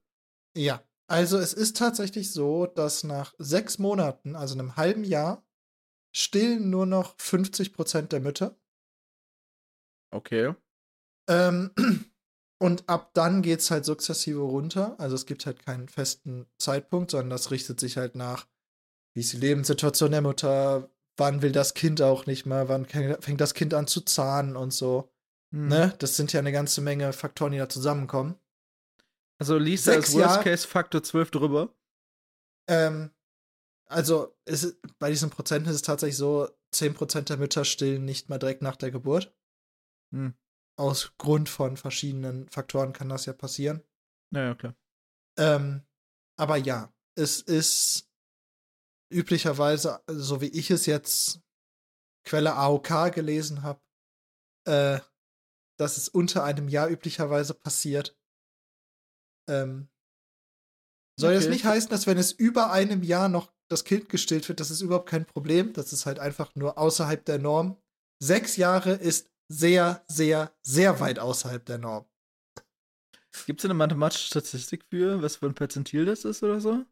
Ja, also es ist tatsächlich so, dass nach sechs Monaten, also einem halben Jahr, stillen nur noch 50% der Mütter. Okay. Ähm, *clears throat* und ab dann geht es halt sukzessive runter. Also es gibt halt keinen festen Zeitpunkt, sondern das richtet sich halt nach, wie ist die Lebenssituation der Mutter, wann will das Kind auch nicht mehr, wann fängt das Kind an zu zahnen und so. Hm. Ne? Das sind ja eine ganze Menge Faktoren, die da zusammenkommen. Also Lisa ist Worst Case Faktor 12 drüber. Ähm, also ist, bei diesen Prozenten ist es tatsächlich so, 10% der Mütter stillen nicht mehr direkt nach der Geburt. Hm. Aus Grund von verschiedenen Faktoren kann das ja passieren. Naja, klar. Ähm, aber ja, es ist üblicherweise, so wie ich es jetzt Quelle AOK gelesen habe, äh, dass es unter einem Jahr üblicherweise passiert. Ähm, soll okay. das nicht heißen, dass wenn es über einem Jahr noch das Kind gestillt wird, das ist überhaupt kein Problem. Das ist halt einfach nur außerhalb der Norm. Sechs Jahre ist sehr, sehr, sehr weit außerhalb der Norm. Gibt es eine mathematische Statistik für, was für ein Perzentil das ist oder so?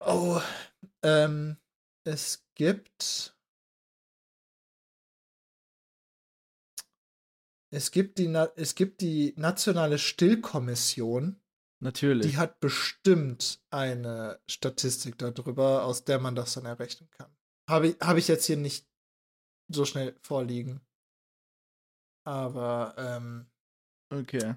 Oh, ähm, es gibt. Es gibt die, es gibt die nationale Stillkommission. Natürlich. Die hat bestimmt eine Statistik darüber, aus der man das dann errechnen kann. Habe ich, hab ich jetzt hier nicht so schnell vorliegen. Aber, ähm. Okay.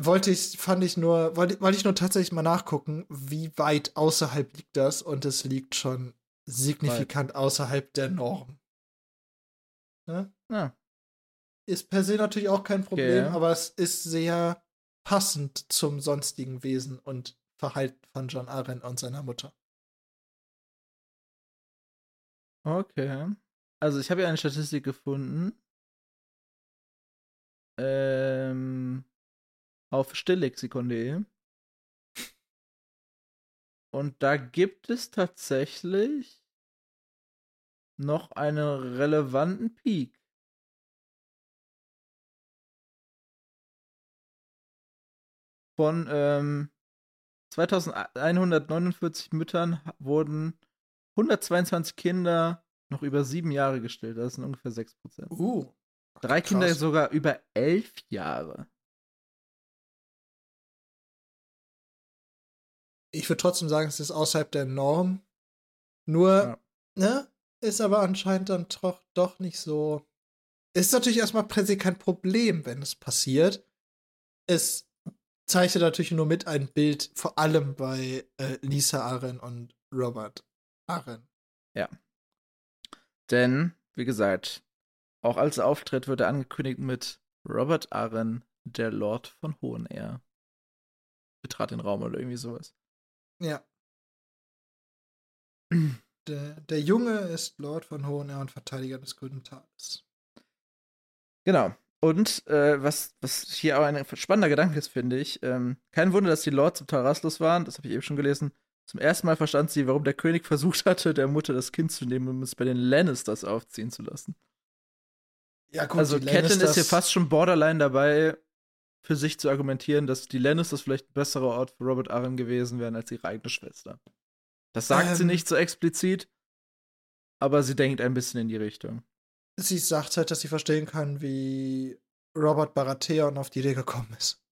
Wollte ich, fand ich nur, wollte, wollte ich nur tatsächlich mal nachgucken, wie weit außerhalb liegt das und es liegt schon signifikant weit. außerhalb der Norm. Ne? Ja. Ist per se natürlich auch kein Problem, okay. aber es ist sehr passend zum sonstigen Wesen und Verhalten von John Arendt und seiner Mutter. Okay. Also ich habe ja eine Statistik gefunden, ähm, auf stilllexikon.de. Und da gibt es tatsächlich noch einen relevanten Peak. Von ähm, 2149 Müttern wurden 122 Kinder noch über sieben Jahre gestillt. Das sind ungefähr 6 Prozent. Uh. Drei Krass. Kinder sogar über elf Jahre. Ich würde trotzdem sagen, es ist außerhalb der Norm. Nur, ja. ne, ist aber anscheinend dann doch, doch nicht so. Ist natürlich erstmal per se kein Problem, wenn es passiert. Es zeichnet natürlich nur mit ein Bild, vor allem bei äh, Lisa Aren und Robert Aren. Ja. Denn, wie gesagt, auch als Auftritt wird er angekündigt mit Robert Arren, der Lord von Hohenair. Betrat den Raum oder irgendwie sowas. Ja. Der, der Junge ist Lord von Hohenair und Verteidiger des guten Tages. Genau. Und äh, was, was hier auch ein spannender Gedanke ist, finde ich, ähm, kein Wunder, dass die Lords zum Teil rastlos waren, das habe ich eben schon gelesen. Zum ersten Mal verstand sie, warum der König *laughs* versucht hatte, der Mutter das Kind zu nehmen, um es bei den Lannisters aufziehen zu lassen. Ja, gut, also Catelyn ist hier fast schon borderline dabei, für sich zu argumentieren, dass die Lannisters vielleicht ein besserer Ort für Robert Arryn gewesen wären als ihre eigene Schwester. Das sagt ähm, sie nicht so explizit, aber sie denkt ein bisschen in die Richtung. Sie sagt halt, dass sie verstehen kann, wie Robert Baratheon auf die Idee gekommen ist.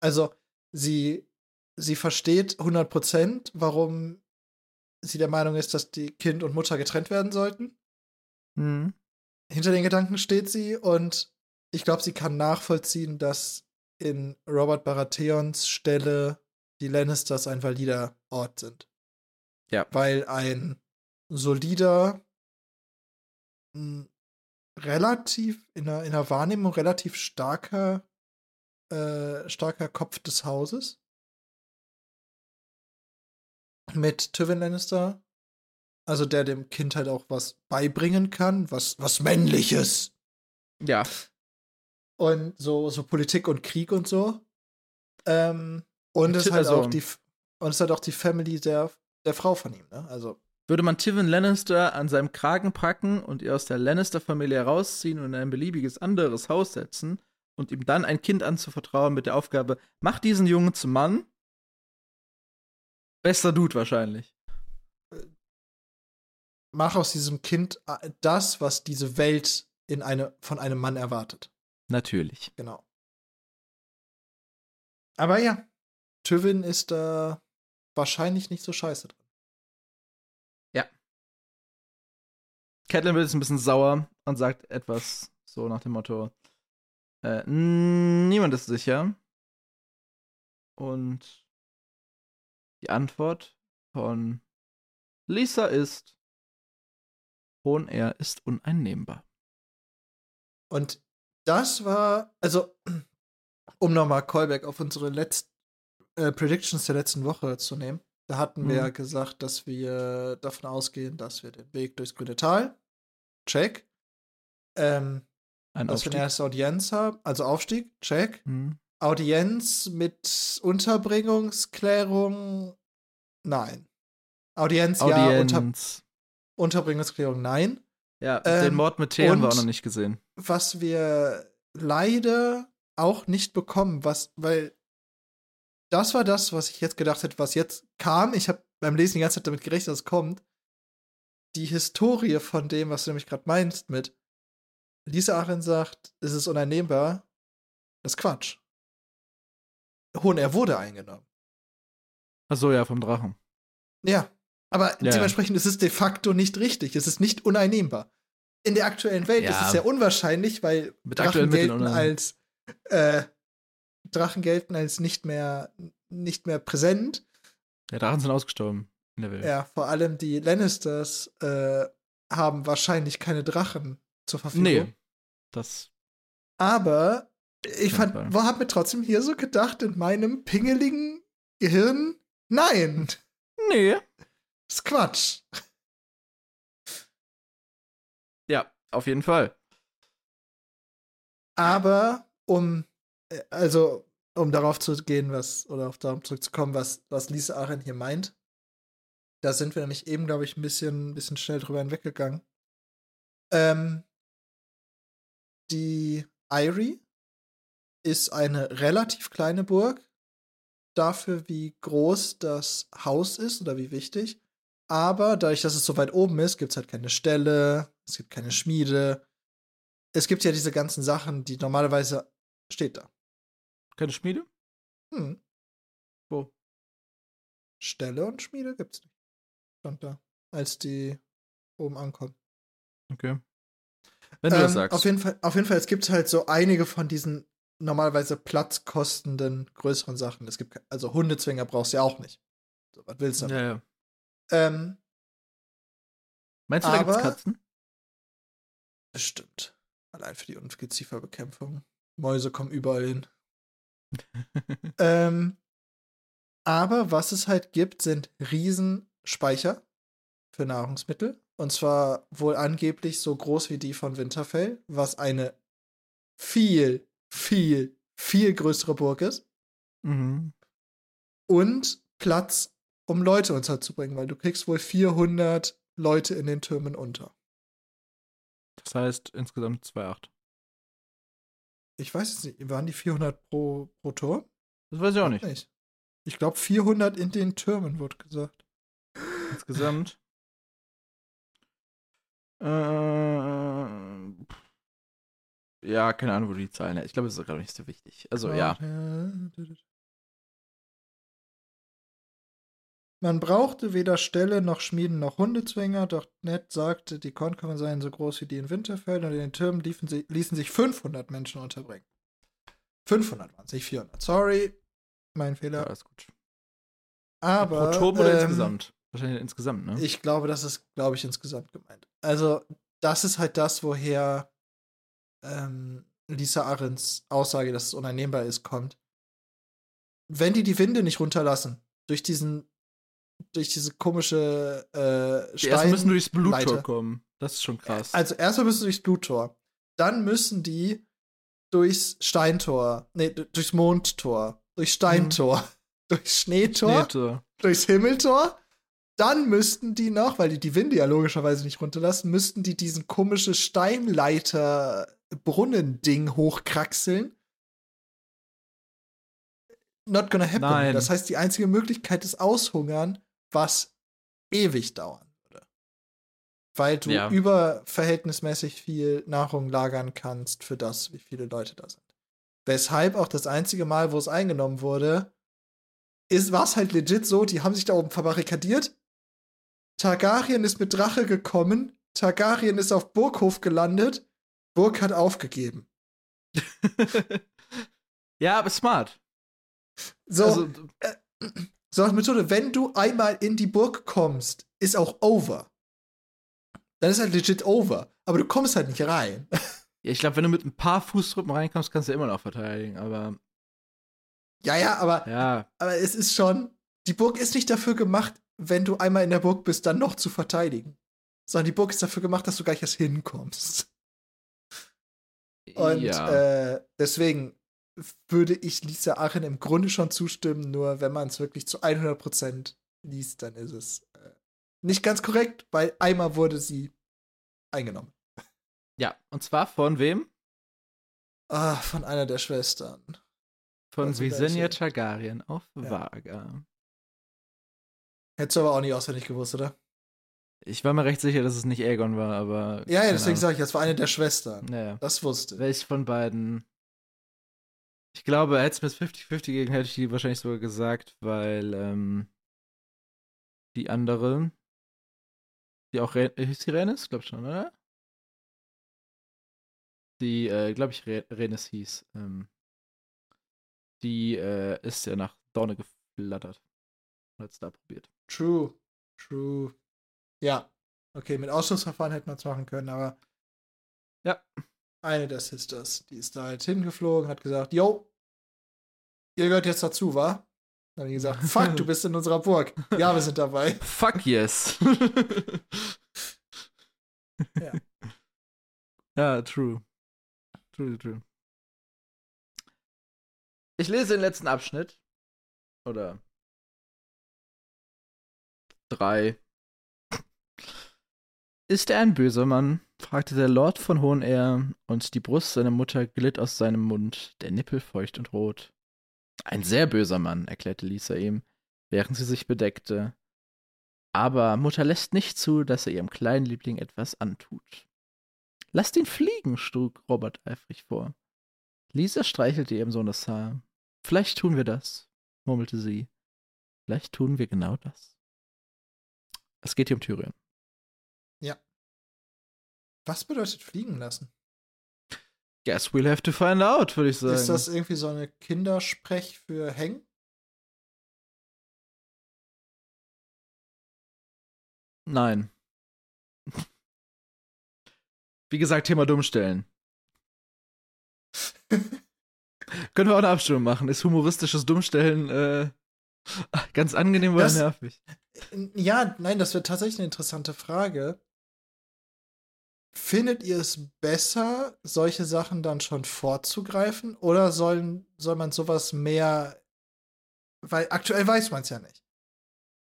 Also, sie, sie versteht 100%, warum sie der Meinung ist, dass die Kind und Mutter getrennt werden sollten. Mhm hinter den Gedanken steht sie und ich glaube, sie kann nachvollziehen, dass in Robert Baratheons Stelle die Lannisters ein valider Ort sind. Ja. Weil ein solider, relativ, in der, in der Wahrnehmung relativ starker, äh, starker Kopf des Hauses mit Tywin Lannister also der dem Kind halt auch was beibringen kann, was, was Männliches. Ja. Und so, so Politik und Krieg und so. Ähm, und es ist halt also, auch die und es ist halt auch die Family der, der Frau von ihm, ne? Also. Würde man Tywin Lannister an seinem Kragen packen und ihr aus der Lannister-Familie herausziehen und in ein beliebiges anderes Haus setzen und ihm dann ein Kind anzuvertrauen mit der Aufgabe, mach diesen Jungen zum Mann. Bester Dude wahrscheinlich. mach aus diesem Kind äh, das, was diese Welt in eine, von einem Mann erwartet. Natürlich. Genau. Aber ja, Tywin ist da wahrscheinlich nicht so scheiße drin. Catelyn wird jetzt ein bisschen sauer und sagt etwas so nach dem Motto: äh, Niemand ist sicher. Und die Antwort von Lisa ist: Hohen Er ist uneinnehmbar. Und das war, also, um nochmal Callback auf unsere letzten äh, Predictions der letzten Woche zu nehmen. Da hatten wir ja Mhm. gesagt, dass wir davon ausgehen, dass wir den Weg durchs grüne Tal, check, ähm, Ein dass wir Aufstieg. eine erste Audienz haben, also Aufstieg, check, Mhm. Audienz mit Unterbringungsklärung, nein. Audienz, ja, Unter Audienz. Unterbringungsklärung, nein. Ja, den Ähm, Mord mit Thea haben wir auch noch nicht gesehen. was wir leider auch nicht bekommen, was, weil das war das, was ich jetzt gedacht hätte, was jetzt kam. Ich habe beim Lesen die ganze Zeit damit gerechnet, dass es kommt. Die Historie von dem, was du nämlich gerade meinst, mit Lisa Achen sagt, es ist uneinnehmbar, das ist Quatsch. Hohen er wurde eingenommen. Achso, ja, vom Drachen. Ja. Aber Ja, ja. dementsprechend ist es de facto nicht richtig. Es ist nicht uneinnehmbar. In der aktuellen Welt Ja. ist es sehr unwahrscheinlich, weil Mit Drachen gelten als äh, Drachen gelten als nicht mehr nicht mehr präsent. Ja, Drachen sind ausgestorben in der Welt. Ja, vor allem die Lannisters äh, haben wahrscheinlich keine Drachen zur Verfügung. Nee. Das. Aber ich fand, Fall. hab mir trotzdem hier so gedacht in meinem pingeligen Gehirn, nein, Nee. das ist Quatsch. Ja, auf jeden Fall. Aber um, äh, also, um darauf zu gehen, was, oder auf darauf zurückzukommen, was, was Lisa Aachen hier meint, da sind wir nämlich eben, glaube ich, ein bisschen, ein bisschen schnell drüber hinweggegangen. Ähm, die Irie ist eine relativ kleine Burg, dafür, wie groß das Haus ist oder wie wichtig. Aber dadurch, dass es so weit oben ist, gibt es halt keine Ställe, es gibt keine Schmiede. Es gibt ja diese ganzen Sachen, die normalerweise steht da. Keine Schmiede? Hm. Wo? Ställe und Schmiede gibt's nicht. Stand da, als die oben ankommen. Okay. Wenn du das Ähm, sagst. Auf jeden Fall, auf jeden Fall, es gibt halt so einige von diesen normalerweise platzkostenden größeren Sachen. Es gibt also Hundezwinger brauchst du ja auch nicht. So, was willst du? ja, ja. Ähm, Meinst du, da gibt's Aber- Katzen? bestimmt. Allein für die Ungezieferbekämpfung. Mäuse kommen überall hin. *laughs* Ähm, aber was es halt gibt, sind Riesenspeicher für Nahrungsmittel. Und zwar wohl angeblich so groß wie die von Winterfell, was eine viel, viel, viel größere Burg ist. mhm. Und Platz, um Leute unterzubringen, weil du kriegst wohl 400 Leute in den Türmen unter. Das heißt insgesamt 2,8. Ich weiß es nicht, waren die 400 pro, pro Tor? Das weiß ich auch nicht. Nicht. Ich glaube 400 in den Türmen, wurde gesagt. Insgesamt. Äh, ja, keine Ahnung, wo die Zahlen her. Ich glaube, das ist gerade nicht so wichtig. Also, ja. Man brauchte weder Ställe noch Schmieden noch Hundezwinger, doch Ned sagte, die Kornkammer seien so groß wie die in Winterfell und in den Türmen sie, ließen sich 500 Menschen unterbringen. 500 waren es, nicht 400. Sorry, mein ja Fehler. alles gut. Aber Pro Turm oder ähm, insgesamt? Wahrscheinlich insgesamt, ne? Ich glaube, das ist, glaube ich, insgesamt gemeint. Also, das ist halt das, woher ähm, Lisa Ahrens Aussage, dass es uneinnehmbar ist, kommt. Wenn die die Winde nicht runterlassen, durch diesen, durch diese komische äh, die ersten müssen durchs Bluttor kommen. Das ist schon krass. Also, erstmal müssen sie durchs Bluttor. Dann müssen die durchs Steintor, nee, durchs Mondtor, durchs Steintor, *laughs* durchs Schneetor Schneetor. durchs Himmeltor. Dann müssten die noch, weil die die Winde ja logischerweise nicht runterlassen, müssten die diesen komische Steinleiter-Brunnending hochkraxeln. Not gonna happen. Nein. Das heißt, die einzige Möglichkeit ist Aushungern, was ewig dauern würde. weil du Ja. überverhältnismäßig viel Nahrung lagern kannst für das, wie viele Leute da sind. Weshalb auch das einzige Mal, wo es eingenommen wurde, ist, war es halt legit so, die haben sich da oben verbarrikadiert. Targaryen ist mit Drache gekommen, Targaryen ist auf Burghof gelandet, Burg hat aufgegeben. *laughs* ja, aber smart. So, Also, so nach Methode, wenn du einmal in die Burg kommst, ist auch over. Dann ist halt legit over. Aber du kommst halt nicht rein. *laughs* ja, ich glaube, wenn du mit ein paar Fußtruppen reinkommst, kannst du immer noch verteidigen, aber ja, ja, aber, ja. aber es ist schon, die Burg ist nicht dafür gemacht, wenn du einmal in der Burg bist, dann noch zu verteidigen. Sondern die Burg ist dafür gemacht, dass du gleich erst hinkommst. Und ja. äh, deswegen würde ich Lisa Aachen im Grunde schon zustimmen, nur wenn man es wirklich zu 100% liest, dann ist es äh, nicht ganz korrekt, weil einmal wurde sie eingenommen. ja, und zwar von wem? Ah, von einer der Schwestern. Von Also Visenya welche? Targaryen auf Ja. Vaga. Hättest du aber auch nicht auswendig gewusst, oder? Ich war mir recht sicher, dass es nicht Aegon war, aber. Ja, ja, deswegen sage ich, das war eine der Schwestern. Naja. Das wusste ich. Welch von beiden? Ich glaube, hätte es mit 50-50 gegeben, hätte ich die wahrscheinlich sogar gesagt, weil ähm, die andere, die auch hieß die Renis? Glaub schon, oder? Die, äh, glaube ich, Re Renis hieß. Ähm, die äh, ist ja nach Dorne geflattert. Hat es da probiert. True. True. Ja. Okay, mit Ausschussverfahren hätte man es machen können, aber Ja. eine der Sisters, die ist da halt hingeflogen, hat gesagt, yo, ihr gehört jetzt dazu, wa? Dann haben die gesagt, *laughs* fuck, du bist in unserer Burg. Ja, wir sind dabei. *laughs* Fuck yes. Ja. *laughs* Ja, true. True, true. Ich lese den letzten Abschnitt. Oder drei. Ist er ein böser Mann? fragte der Lord von Hohenair, und die Brust seiner Mutter glitt aus seinem Mund, der Nippel feucht und rot. Ein sehr böser Mann, erklärte Lisa ihm, während sie sich bedeckte. Aber Mutter lässt nicht zu, dass er ihrem kleinen Liebling etwas antut. Lasst ihn fliegen, schlug Robert eifrig vor. Lisa streichelte ihrem Sohn das Haar. Vielleicht tun wir das, murmelte sie. Vielleicht tun wir genau das. Es geht hier um Tyrion. Was bedeutet fliegen lassen? Guess we'll have to find out, würde ich sagen. Ist das irgendwie so eine Kindersprech für hängen? Nein. Wie gesagt, Thema Dummstellen. *laughs* Können wir auch eine Abstimmung machen? Ist humoristisches Dummstellen äh, *laughs* ganz angenehm oder Das- nervig? Ja, nein, das wird tatsächlich eine interessante Frage. Findet ihr es besser, solche Sachen dann schon vorzugreifen? Oder sollen, soll man sowas mehr. Weil aktuell weiß man es ja nicht.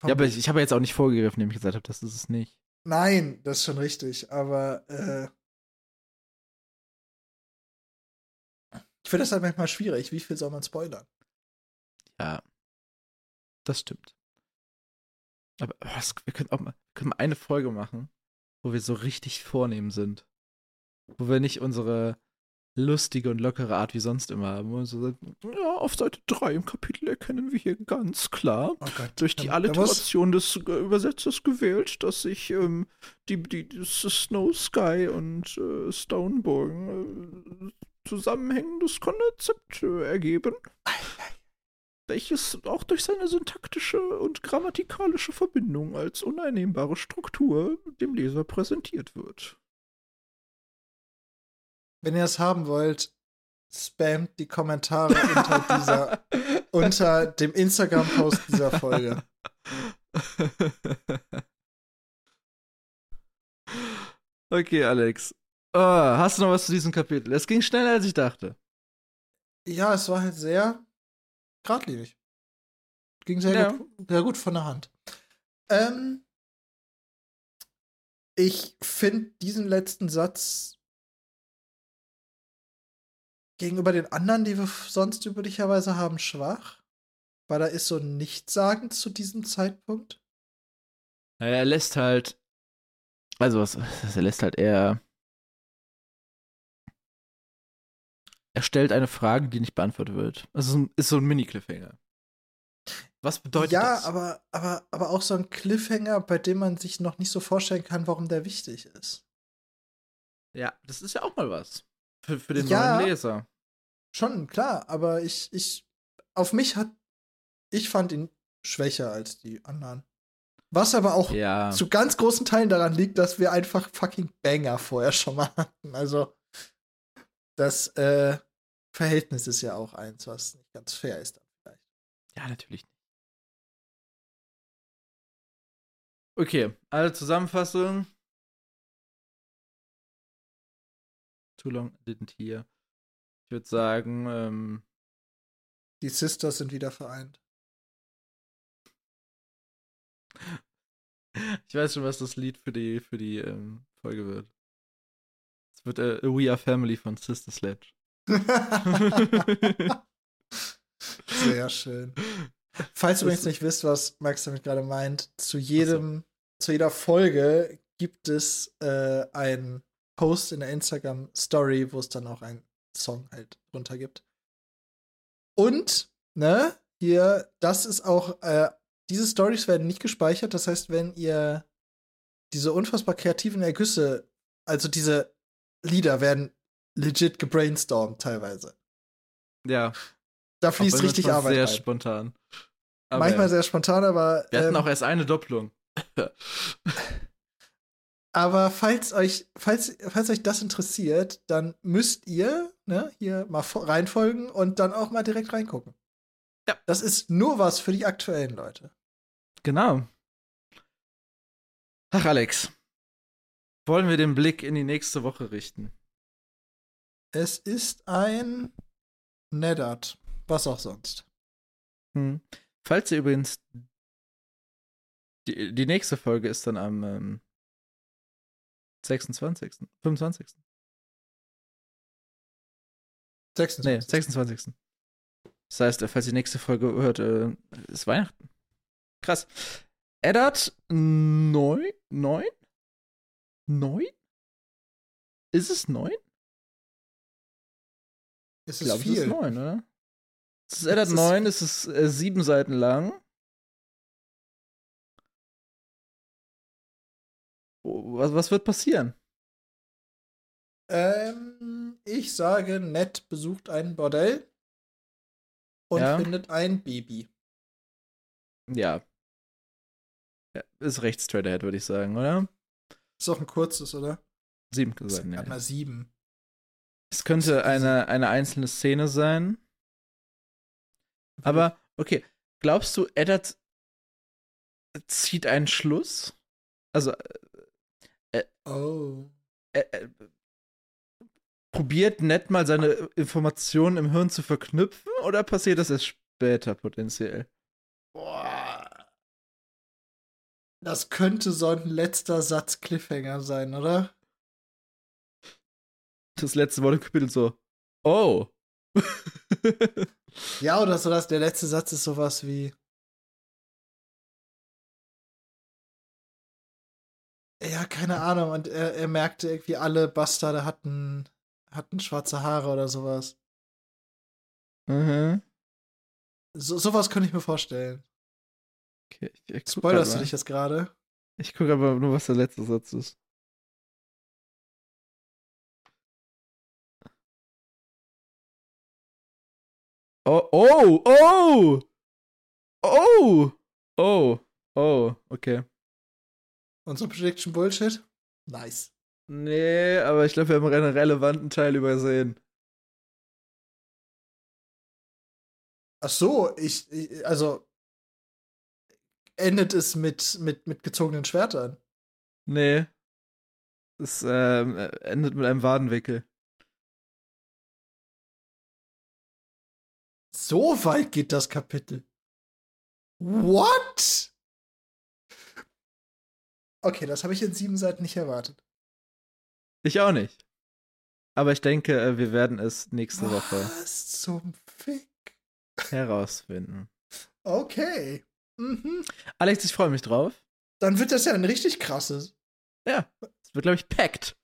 Vom Ja, aber ich, ich habe jetzt auch nicht vorgegriffen, indem ich gesagt habe, das ist es nicht. Nein, das ist schon richtig, aber äh, ich finde das halt manchmal schwierig. Wie viel soll man spoilern? Ja. Das stimmt. Aber was, wir können auch mal, können mal eine Folge machen, wo wir so richtig vornehm sind. Wo wir nicht unsere lustige und lockere Art wie sonst immer haben. Wir so sagen, ja, auf Seite 3 im Kapitel erkennen wir hier ganz klar, Oh durch die muss- Alliteration des äh, Übersetzers gewählt, dass sich ähm, die, die, das Snow Sky und äh, Stoneborn äh, zusammenhängendes Konzept äh, ergeben, welches auch durch seine syntaktische und grammatikalische Verbindung als uneinnehmbare Struktur dem Leser präsentiert wird. Wenn ihr es haben wollt, spamt die Kommentare unter dieser, unter dem Instagram-Post dieser Folge. *laughs* okay, Alex. Ah, hast du noch was zu diesem Kapitel? Es ging schneller, als ich dachte. Ja, es war halt sehr geradlinig. Ging sehr, Ja. gut, sehr gut von der Hand. Ähm, ich finde diesen letzten Satz gegenüber den anderen, die wir sonst üblicherweise haben, schwach. Weil da ist so nichtssagend zu diesem Zeitpunkt. Naja, er lässt halt Also, was, was *laughs* er lässt halt eher. Er stellt eine Frage, die nicht beantwortet wird. Also, ist so ein Mini-Cliffhanger. Was bedeutet ja, das? Ja, aber, aber, aber auch so ein Cliffhanger, bei dem man sich noch nicht so vorstellen kann, warum der wichtig ist. Ja, das ist ja auch mal was. Für, für den Ja. neuen Leser. Schon, klar, aber ich, ich, auf mich hat, ich fand ihn schwächer als die anderen. Was aber auch Ja. zu ganz großen Teilen daran liegt, dass wir einfach fucking Banger vorher schon mal hatten. Also, das äh, Verhältnis ist ja auch eins, was nicht ganz fair ist. Dann vielleicht. Ja, natürlich nicht. Okay, also Zusammenfassung. Too long didn't hear. Ich würde sagen, ähm, Die Sisters sind wieder vereint. *laughs* ich weiß schon, was das Lied für die, für die ähm, Folge wird. Es wird äh, We Are Family von Sister Sledge. *laughs* Sehr *laughs* schön. Falls Das- übrigens nicht wisst, was Max damit gerade meint, zu jedem, zu jeder Folge gibt es äh, einen Post in der Instagram Story, wo es dann auch einen Song halt drunter gibt. Und, ne, hier, das ist auch, äh, diese Stories werden nicht gespeichert. Das heißt, wenn ihr diese unfassbar kreativen Ergüsse, also diese Lieder werden legit gebrainstormt teilweise. Ja, Da fließt richtig Arbeit sehr rein. spontan. Aber Manchmal ja. sehr spontan, aber. Wir hatten ähm, auch erst eine Doppelung. *laughs* aber falls euch, falls, falls euch das interessiert, dann müsst ihr ne, hier mal fo- reinfolgen und dann auch mal direkt reingucken. Ja. Das ist nur was für die aktuellen Leute. Genau. Ach, Alex. Wollen wir den Blick in die nächste Woche richten? Es ist ein Neddard. Was auch sonst. Hm. Falls ihr übrigens. Die, die nächste Folge ist dann am ähm, 26. 25. 26. Nee, 26. Das heißt, äh, falls ihr die nächste Folge hört, äh, ist Weihnachten. Krass. Eddard 9? 9? 9? Ist es 9? Es Ich ist glaube, es ist viel. 9, oder? Es ist Eddard Es ist 9, es ist äh, sieben Seiten lang. Was, was wird passieren? Ähm, ich sage, Ned besucht ein Bordell und Ja. findet ein Baby. Ja. ja. Ist recht straight ahead, würde ich sagen, oder? Ist auch ein kurzes, oder? Sieben Seiten, ja. Einmal sieben. Es könnte eine, eine einzelne Szene sein. Aber, okay. Glaubst du, Eddard zieht einen Schluss? Also, Oh. äh, äh, probiert Ned mal seine Informationen im Hirn zu verknüpfen oder passiert das erst später potenziell? Boah. Das könnte so ein letzter Satz Cliffhanger sein, oder? Das letzte Wort im Kapitel so. Oh. *laughs* Ja, oder so, dass der letzte Satz ist sowas wie. Ja, keine Ahnung. Und er, er merkte irgendwie, alle Bastarde hatten, hatten schwarze Haare oder sowas. mhm. So, sowas könnte ich mir vorstellen. Okay, ich, ich Spoilerst du dich jetzt gerade? Ich gucke aber nur, was der letzte Satz ist. Oh, oh, oh! Oh! Oh, oh, okay. Unsere Prediction Bullshit? Nice. Nee, aber ich glaube, wir haben einen relevanten Teil übersehen. Ach so, ich, ich also endet es mit, mit, mit gezogenen Schwertern. Nee. Es ähm, endet mit einem Wadenwickel. So weit geht das Kapitel. What? Okay, das habe ich in sieben Seiten nicht erwartet. Ich auch nicht. Aber ich denke, äh, wir werden es nächste Woche Was zum Fick? herausfinden. Okay. Mhm. Alex, ich freue mich drauf. Dann wird das ja ein richtig krasses. Ja, es wird, glaube ich, packt.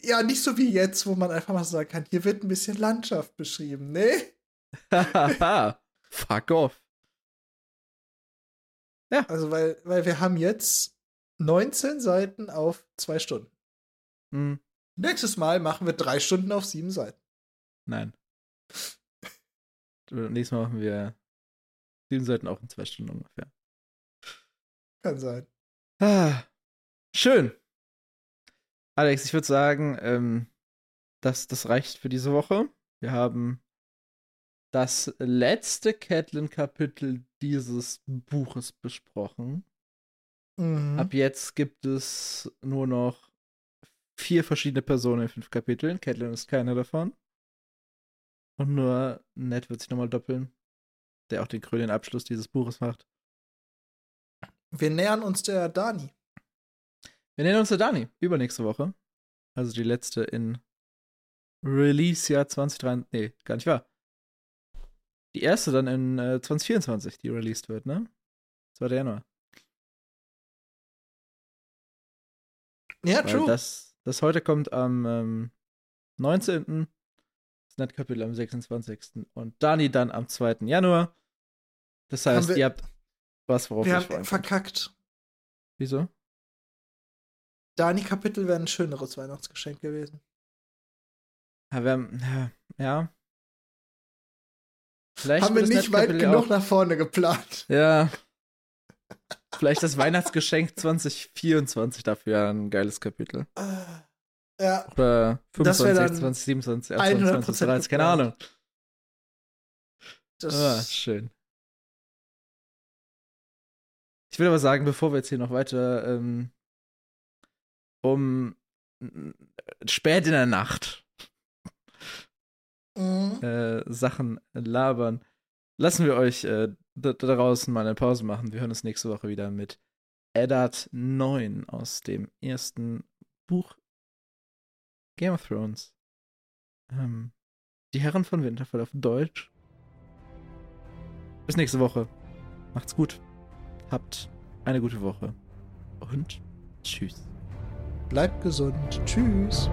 Ja, nicht so wie jetzt, wo man einfach mal sagen kann, hier wird ein bisschen Landschaft beschrieben, ne? *laughs* Fuck off. Ja. Also, weil, weil wir haben jetzt 19 Seiten auf zwei Stunden. Hm. Nächstes Mal machen wir drei Stunden auf sieben Seiten. Nein. *laughs* Nächstes Mal machen wir sieben Seiten auch in zwei Stunden ungefähr. Kann sein. Ah, schön. Alex, ich würde sagen, ähm, das, das reicht für diese Woche. Wir haben das letzte Catelyn-Kapitel dieses Buches besprochen. Mhm. Ab jetzt gibt es nur noch vier verschiedene Personen in fünf Kapiteln. Catelyn ist keine davon. Und nur Ned wird sich nochmal doppeln, der auch den krönenden Abschluss dieses Buches macht. Wir nähern uns der Dani. Wir nähern uns der Dani übernächste Woche. Also die letzte in Release-Jahr 2023. Nee, gar nicht wahr. Die erste dann in äh, 2024, die released wird, ne? 2. Januar. Ja, Weil true. Das, das heute kommt am ähm, 19. Das Netkapitel am 26. Und Dani dann am 2. Januar. Das heißt, wir, ihr habt was, worauf wir ihr haben verkackt. Wieso? Dani-Kapitel wäre ein schöneres Weihnachtsgeschenk gewesen. Ja, wir haben, ja. Vielleicht haben wir nicht weit genug auch- nach vorne geplant. Ja. Vielleicht das Weihnachtsgeschenk *laughs* 2024 dafür ein geiles Kapitel. Ja, Oder Das 25, wär dann 26, 27, 100% 28, 30, keine. Ahnung. das Ah, schön. Ich will aber sagen, bevor wir jetzt hier noch weiter ähm, um spät in der Nacht Mhm. äh, Sachen labern, lassen wir euch äh, da, da draußen mal eine Pause machen. Wir hören uns nächste Woche wieder mit Eddard 9 aus dem ersten Buch Game of Thrones. Ähm, die Herren von Winterfell auf Deutsch. Bis nächste Woche. Macht's gut. Habt eine gute Woche. Und tschüss. Bleibt gesund. Tschüss.